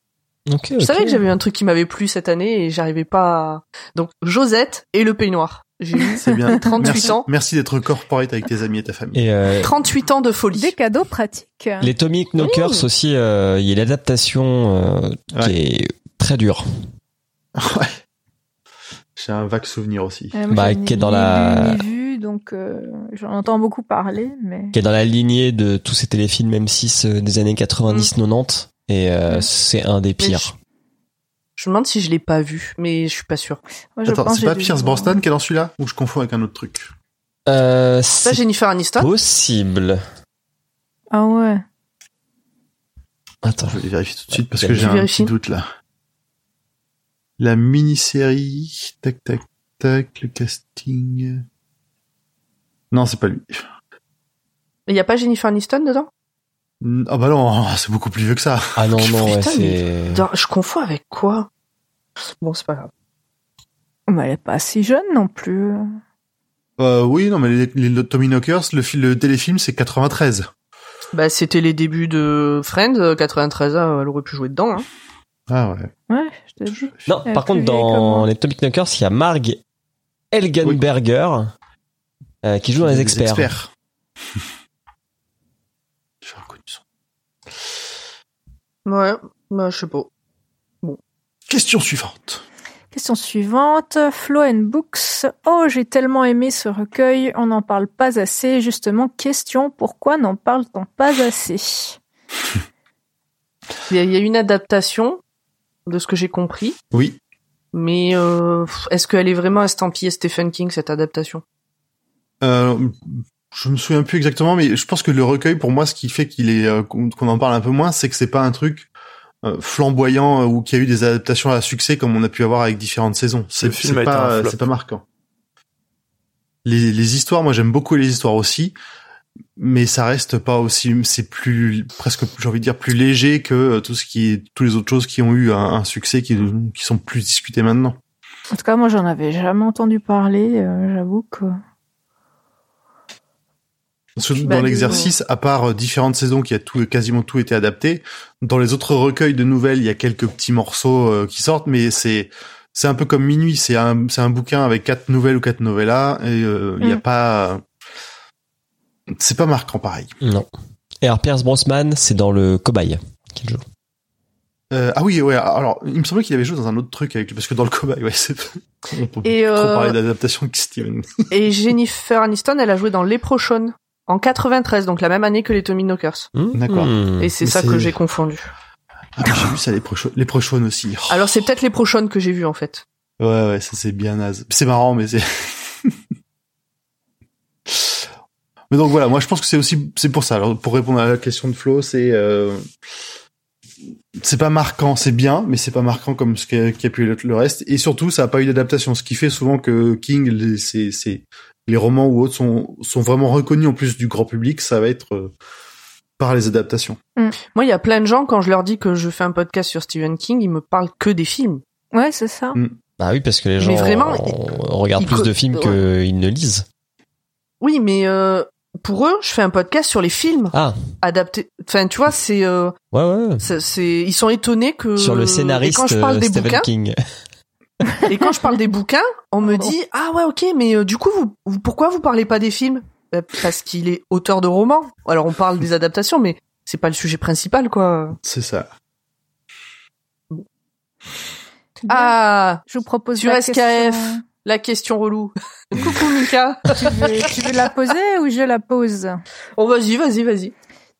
Ok. Je savais que j'avais un truc qui m'avait plu cette année et j'arrivais pas. À... Donc Josette et le peignoir. J'ai eu C'est bien. 38 Merci, ans. merci d'être corporate avec tes amis et ta famille. Et euh, 38 ans de folie. Des cadeaux pratiques. les Tomic Knockers Oui. aussi, euh, il y a l'adaptation euh, qui est très dure, Ouais. J'ai un vague souvenir aussi. Euh, moi, Bah, je n'ai qui est dans la- vu, donc euh, j'en entends beaucoup parler, mais qui est dans la lignée de tous ces téléfilms M6 euh, des années 90-90, et euh, Mm. c'est un des Mais pires. Je me demande si je l'ai pas vu, mais je suis pas moi, je Attends, c'est pas Pierce. Brosnan qui est dans celui-là Ou je confonds avec un autre truc Euh, Ça, c'est Jennifer Aniston? possible. Ah ouais. Attends, Je vais vérifier tout de suite parce que j'ai un petit doute là. La mini-série, tac tac tac, le casting. Non, c'est pas lui. Il y a pas Jennifer Aniston dedans? Ah bah non, [LAUGHS] c'est beaucoup plus vieux que ça. ah non non, ouais, Putain, c'est Dans- Je confonds avec quoi? Bon, c'est pas grave. Mais elle est pas si jeune non plus. Euh, oui, non, mais les, les Tommy Knockers, le, fil- le téléfilm, c'est 93. Bah, c'était les débuts de Friends. euh, 93 ans, elle aurait pu jouer dedans. Hein. Ah ouais. Ouais, je te dis. Non, Elle par contre, dans les Tomic Knockers, il y a Marg Elgenberger euh, qui joue dans les Des experts. J'ai reconnu son. Ouais, bah, je sais pas. Question suivante. Question suivante. Flo and Books. Oh, j'ai tellement aimé ce recueil. On n'en parle pas assez. Justement, question. Pourquoi n'en parle-t-on pas assez? Il y, a, il y a une adaptation de ce que j'ai compris, Oui. mais euh, est-ce qu'elle est vraiment estampillée Stephen King cette adaptation? Euh, je me souviens plus exactement, mais je pense que le recueil, pour moi, ce qui fait qu'il est euh, qu'on en parle un peu moins, c'est que c'est pas un truc euh, flamboyant euh, ou qu'il y a eu des adaptations à succès comme on a pu avoir avec différentes saisons. C'est pas c'est pas marquant. Les, les histoires, moi j'aime beaucoup les histoires aussi, mais ça reste pas aussi. C'est plus presque, j'ai envie de dire, plus léger que euh, tout ce qui est tous les autres choses qui ont eu un, un succès qui qui sont plus discutées maintenant. En tout cas, moi, j'en avais jamais entendu parler. euh, J'avoue que. Surtout Bah, dans l'exercice, à part euh, différentes saisons qui a tout, quasiment tout été adapté, dans les autres recueils de nouvelles, il y a quelques petits morceaux euh, qui sortent, mais c'est c'est un peu comme Minuit, c'est un c'est un bouquin avec quatre nouvelles ou quatre novellas et euh, il y a Mm. pas c'est pas marquant pareil. Non. Et alors Pierce Brosnan, c'est dans le cobaye qu'il joue. Euh, ah oui, ouais. Alors, il me semblait qu'il avait joué dans un autre truc avec parce que dans le cobaye, ouais, c'est on peut Et, trop euh, parler d'adaptation avec Steven. Et Jennifer Aniston, elle a joué dans Leprechaun en 93, donc la même année que les Tommy Knockers. D'accord. Hmm. Et c'est ça que j'ai confondu. Ah, j'ai vu ça les les prochains aussi. Oh, Alors c'est peut-être Leprechaun que j'ai vu en fait. Ouais, ouais, ça c'est bien naze. C'est marrant, mais c'est. [LAUGHS] mais donc voilà, moi je pense que c'est aussi c'est pour ça. Alors pour répondre à la question de Flo, c'est euh, c'est pas marquant, c'est bien, mais c'est pas marquant comme ce qui a, pu être le reste. Et surtout, ça a pas eu d'adaptation, ce qui fait souvent que King, les, c'est, c'est les romans ou autres sont sont vraiment reconnus en plus du grand public. Ça va être euh, par les adaptations. Moi, il y a plein de gens quand je leur dis que je fais un podcast sur Stephen King, ils me parlent que des films. Ouais, c'est ça. Bah oui, parce que les gens vraiment, regardent ils plus de films qu'ils ne lisent. Oui, mais euh, pour eux, je fais un podcast sur les films Ah, adaptés. Enfin, tu vois, c'est euh, ouais, ouais. c'est ils sont étonnés que Sur le et scénariste quand je parle euh, des Stephen bouquins King. Et quand je parle des bouquins, on me dit ah ouais ok mais euh, du coup vous, vous- pourquoi vous parlez pas des films? Euh, Parce qu'il est auteur de romans. Alors on parle des adaptations, mais c'est pas le sujet principal quoi. C'est ça. Ah je vous propose sur la SKF. question. la question relou. [LAUGHS] Coucou Mika. Tu veux, tu veux la poser ou je la pose? Oh vas-y vas-y vas-y.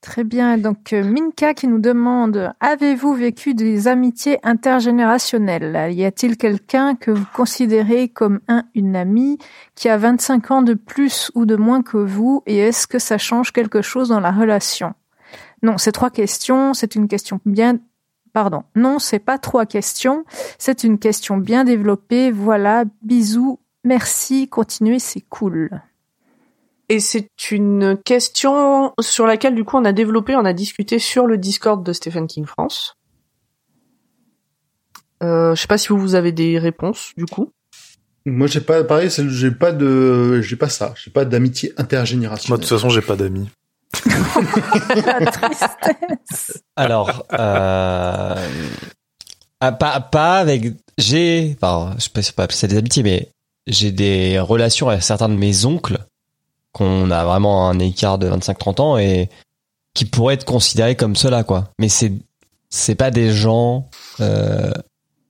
Très bien. Donc, euh, Minka qui nous demande Avez-vous vécu des amitiés intergénérationnelles? Y a-t-il quelqu'un que vous considérez comme un, une amie qui a 25 ans de plus ou de moins que vous? Et est-ce que ça change quelque chose dans la relation? Non, c'est trois questions. C'est une question bien. Pardon. Non, c'est pas trois questions. C'est une question bien développée. Voilà. Bisous. Merci. Continuez. C'est cool. Et c'est une question sur laquelle du coup on a développé, on a discuté sur le Discord de Stephen King France. Euh, je sais pas si vous, vous avez des réponses du coup. Moi j'ai pas pareil, j'ai pas de j'ai pas ça, j'ai pas d'amitié Moi, de intergénérationnelle. toute façon, j'ai pas d'amis. La [LAUGHS] tristesse. Alors, euh, ah, pas, pas avec, j'ai, enfin, je sais pas si on peut appeler ça des amitiés, mais j'ai des relations avec certains de mes oncles qu'on a vraiment un écart de 25-30 ans et qui pourraient être considérés comme cela, quoi. Mais c'est, c'est pas des gens, euh,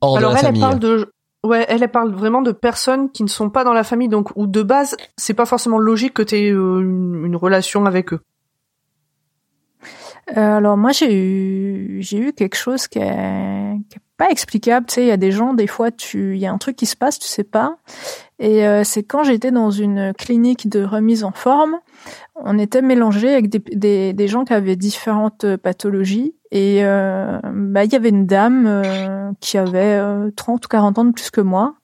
hors Alors de la elle, elle famille. parle de, ouais, elle, elle parle vraiment de personnes qui ne sont pas dans la famille, donc ou de base c'est pas forcément logique que tu aies une, une relation avec eux. Euh, alors moi j'ai eu j'ai eu quelque chose qui est pas explicable. Tu sais, il y a des gens des fois tu il y a un truc qui se passe, tu sais pas. Et euh, c'est quand j'étais dans une clinique de remise en forme, on était mélangés avec des, des, des gens qui avaient différentes euh, pathologies. Et euh, bah il y avait une dame euh, qui avait euh, 30 ou 40 ans de plus que moi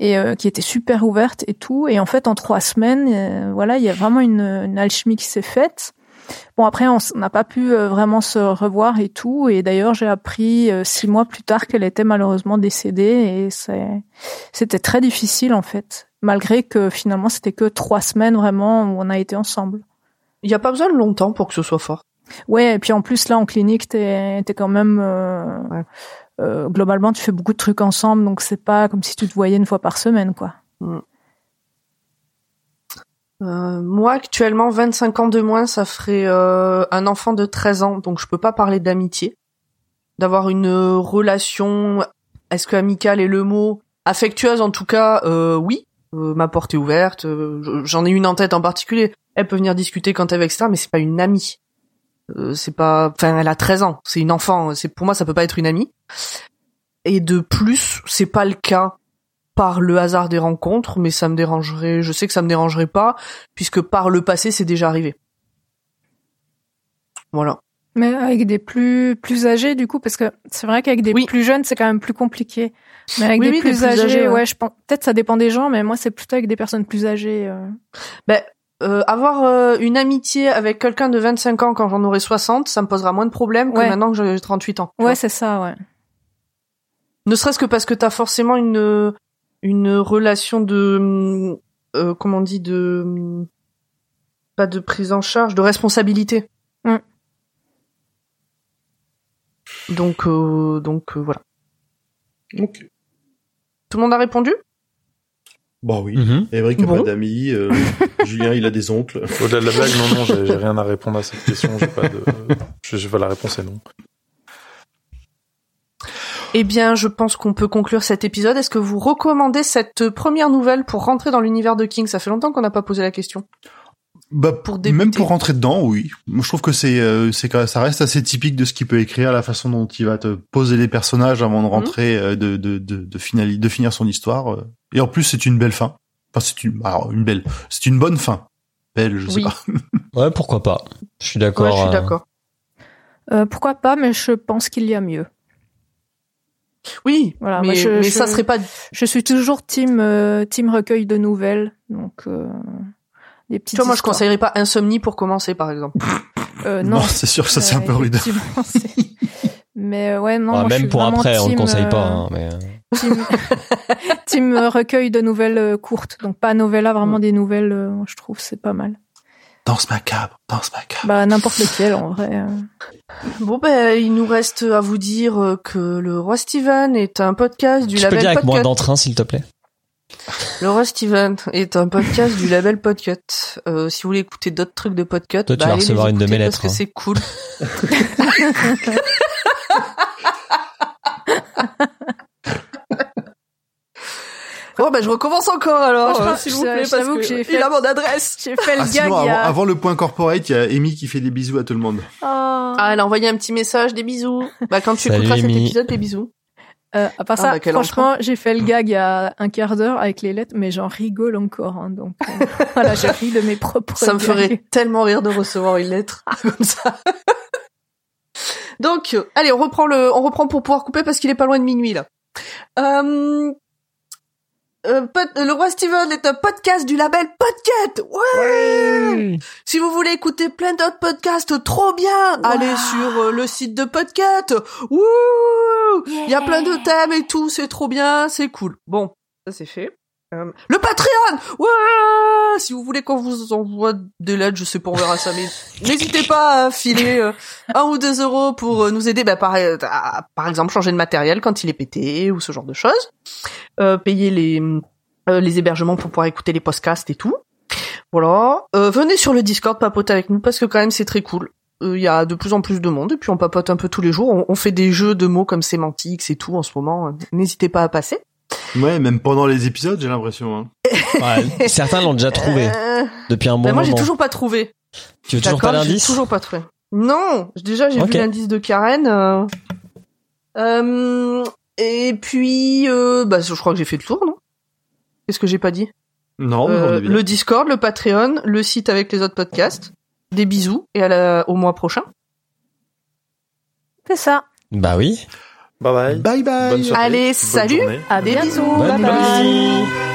et euh, qui était super ouverte et tout. Et en fait, en trois semaines, euh, voilà, il y a vraiment une, une alchimie qui s'est faite. Bon, après, on n'a pas pu euh, vraiment se revoir et tout. Et d'ailleurs, j'ai appris euh, six mois plus tard qu'elle était malheureusement décédée. Et c'était très difficile, en fait. Malgré que finalement, c'était que trois semaines vraiment où on a été ensemble. Il y a pas besoin de longtemps pour que ce soit fort. Ouais, et puis en plus, là, en clinique, t'es es quand même... euh, Ouais. euh, globalement, tu fais beaucoup de trucs ensemble. Donc, c'est pas comme si tu te voyais une fois par semaine, quoi. Euh, moi actuellement 25 ans de moins, ça ferait euh, un enfant de 13 ans, donc je peux pas parler d'amitié, d'avoir une euh, relation. Est-ce que amicale est le mot? Affectueuse en tout cas euh, Oui, Euh, ma porte est ouverte. je- J'en ai une en tête en particulier. Elle peut venir discuter quand elle veut, etc. Mais c'est pas une amie. C'est pas. Enfin, elle a 13 ans. C'est une enfant. C'est pour moi, ça peut pas être une amie. Et de plus, c'est pas le cas par le hasard des rencontres, mais ça me dérangerait. Je sais que ça me dérangerait pas, puisque par le passé, c'est déjà arrivé. Voilà. Mais avec des plus plus âgés du coup, parce que c'est vrai qu'avec des Oui. plus jeunes, c'est quand même plus compliqué. Mais avec Oui, des, oui, des plus âgés, âgés, ouais. ouais, je pense. Peut-être ça dépend des gens, mais moi c'est plutôt avec des personnes plus âgées. euh. Ben, euh, avoir euh, une amitié avec quelqu'un de 25 ans quand j'en aurai 60, ça me posera moins de problèmes que maintenant que j'ai 38 ans. Ouais, c'est ça, ouais. Ne serait-ce que parce que t'as forcément une une relation de euh, comment on dit de pas de prise en charge, de responsabilité. Mm. Donc euh, donc euh, voilà. Ok. Tout le monde a répondu? Bah oui. A Bon. pas d'amis, euh, [LAUGHS] Julien il a des oncles. Au-delà de la blague, non, non, j'ai j'ai [LAUGHS] rien à répondre à cette question. J'ai pas de. Je, je, la réponse est non. Eh bien, je pense qu'on peut conclure cet épisode. Est-ce que vous recommandez cette première nouvelle pour rentrer dans l'univers de King? Ça fait longtemps qu'on n'a pas posé la question. Bah, Pour débuter. même pour rentrer dedans, oui. Moi, je trouve que c'est, euh, c'est ça reste assez typique de ce qu'il peut écrire, la façon dont il va te poser les personnages avant de rentrer, euh, de, de, de, de, finali- de finir son histoire. euh. Et en plus, c'est une belle fin. Enfin, c'est une, alors, une belle, c'est une bonne fin. Belle, je sais pas. [LAUGHS] Ouais, pourquoi pas. Je suis d'accord. Ouais, je suis euh, d'accord. Euh, pourquoi pas, mais je pense qu'il y a mieux. Oui, Voilà, mais, moi, je- mais je- ça serait pas. Je suis toujours team euh, team recueil de nouvelles, donc euh, des petites. vois, moi, je conseillerais pas Insomnie pour commencer, par exemple. Euh, [LAUGHS] Non, non, c'est sûr que ça, c'est un peu rude. Mais euh, ouais, non. ouais, moi, je même pour après, on le team, conseille pas. euh, hein, mais Team, [LAUGHS] team, recueil de nouvelles courtes, donc pas novella, vraiment des nouvelles. je trouve c'est pas mal. Danse macabre, danse macabre. Bah n'importe lequel en vrai. euh. Bon, ben, il nous reste à vous dire euh, que le Roi Steven est un podcast du tu peux label dire avec moins d'entrain, s'il te plaît. Le Roi Steven est un podcast du label Podcut. Euh, si vous voulez écouter d'autres trucs de Podcut, Toi, tu bah, vas recevoir une de mes parce lettres, que hein. c'est cool. [LAUGHS] [LAUGHS] [LAUGHS] Bon, ben, je recommence encore alors, Franchement, euh, s'il vous plaît, parce j'avoue que, que j'ai il fait- a mon adresse. J'ai fait le Ah, gag sinon, il avant, a. avant le point corporate, il y a Amy qui fait des bisous à tout le monde. Oh. Ah, elle a envoyé un petit message, des bisous. Bah, quand tu Salut, écouteras cet Amy. épisode, des bisous. Euh, à part Ah, ça, bah, franchement, j'ai fait le gag il y a un quart d'heure avec les lettres, mais j'en rigole encore. hein, donc euh, [LAUGHS] voilà, je ris de mes propres. Ça me gags. ferait tellement rire de recevoir une lettre [LAUGHS] comme ça. Donc, allez, on reprend le, on reprend pour pouvoir couper parce qu'il est pas loin de minuit là. Euh, euh, pod- le roi Steven est un podcast du label Podcat. Ouais. Si vous voulez écouter plein d'autres podcasts trop bien, allez sur euh, le site de Podcat. Wouh Il y a plein de thèmes et tout, c'est trop bien, c'est cool. Bon, ça c'est fait. Euh, le Patreon Ouais Si vous voulez qu'on vous envoie des lettres, je sais pas, on verra ça, mais [LAUGHS] n'hésitez pas à filer euh, un ou deux euros pour euh, nous aider, bah, par, euh, à, par exemple, changer de matériel quand il est pété ou ce genre de choses. Euh, payer les, euh, les hébergements pour pouvoir écouter les podcasts et tout. Voilà. Euh, venez sur le Discord papoter avec nous parce que quand même c'est très cool. Euh, Il y a de plus en plus de monde et puis on papote un peu tous les jours. On, on fait des jeux de mots comme sémantiques et tout en ce moment. N'hésitez pas à passer. Ouais, même pendant les épisodes, j'ai l'impression. Hein. [LAUGHS] Ouais, certains l'ont déjà trouvé Euh, depuis un bon bah, moi j'ai moment. toujours pas trouvé. Tu veux toujours pas j'ai l'indice Toujours pas trouvé. Non, déjà j'ai vu l'indice de Karen. euh, euh, et puis, euh, bah, je crois que j'ai fait le tour, non? Qu'est-ce que j'ai pas dit? Non, mais on Euh. Le Discord, le Patreon, le site avec les autres podcasts. Des bisous et à la, au mois prochain. C'est ça. Bah oui. Bye bye. Bye bye. Allez, salut. À Des bientôt. Bye bye.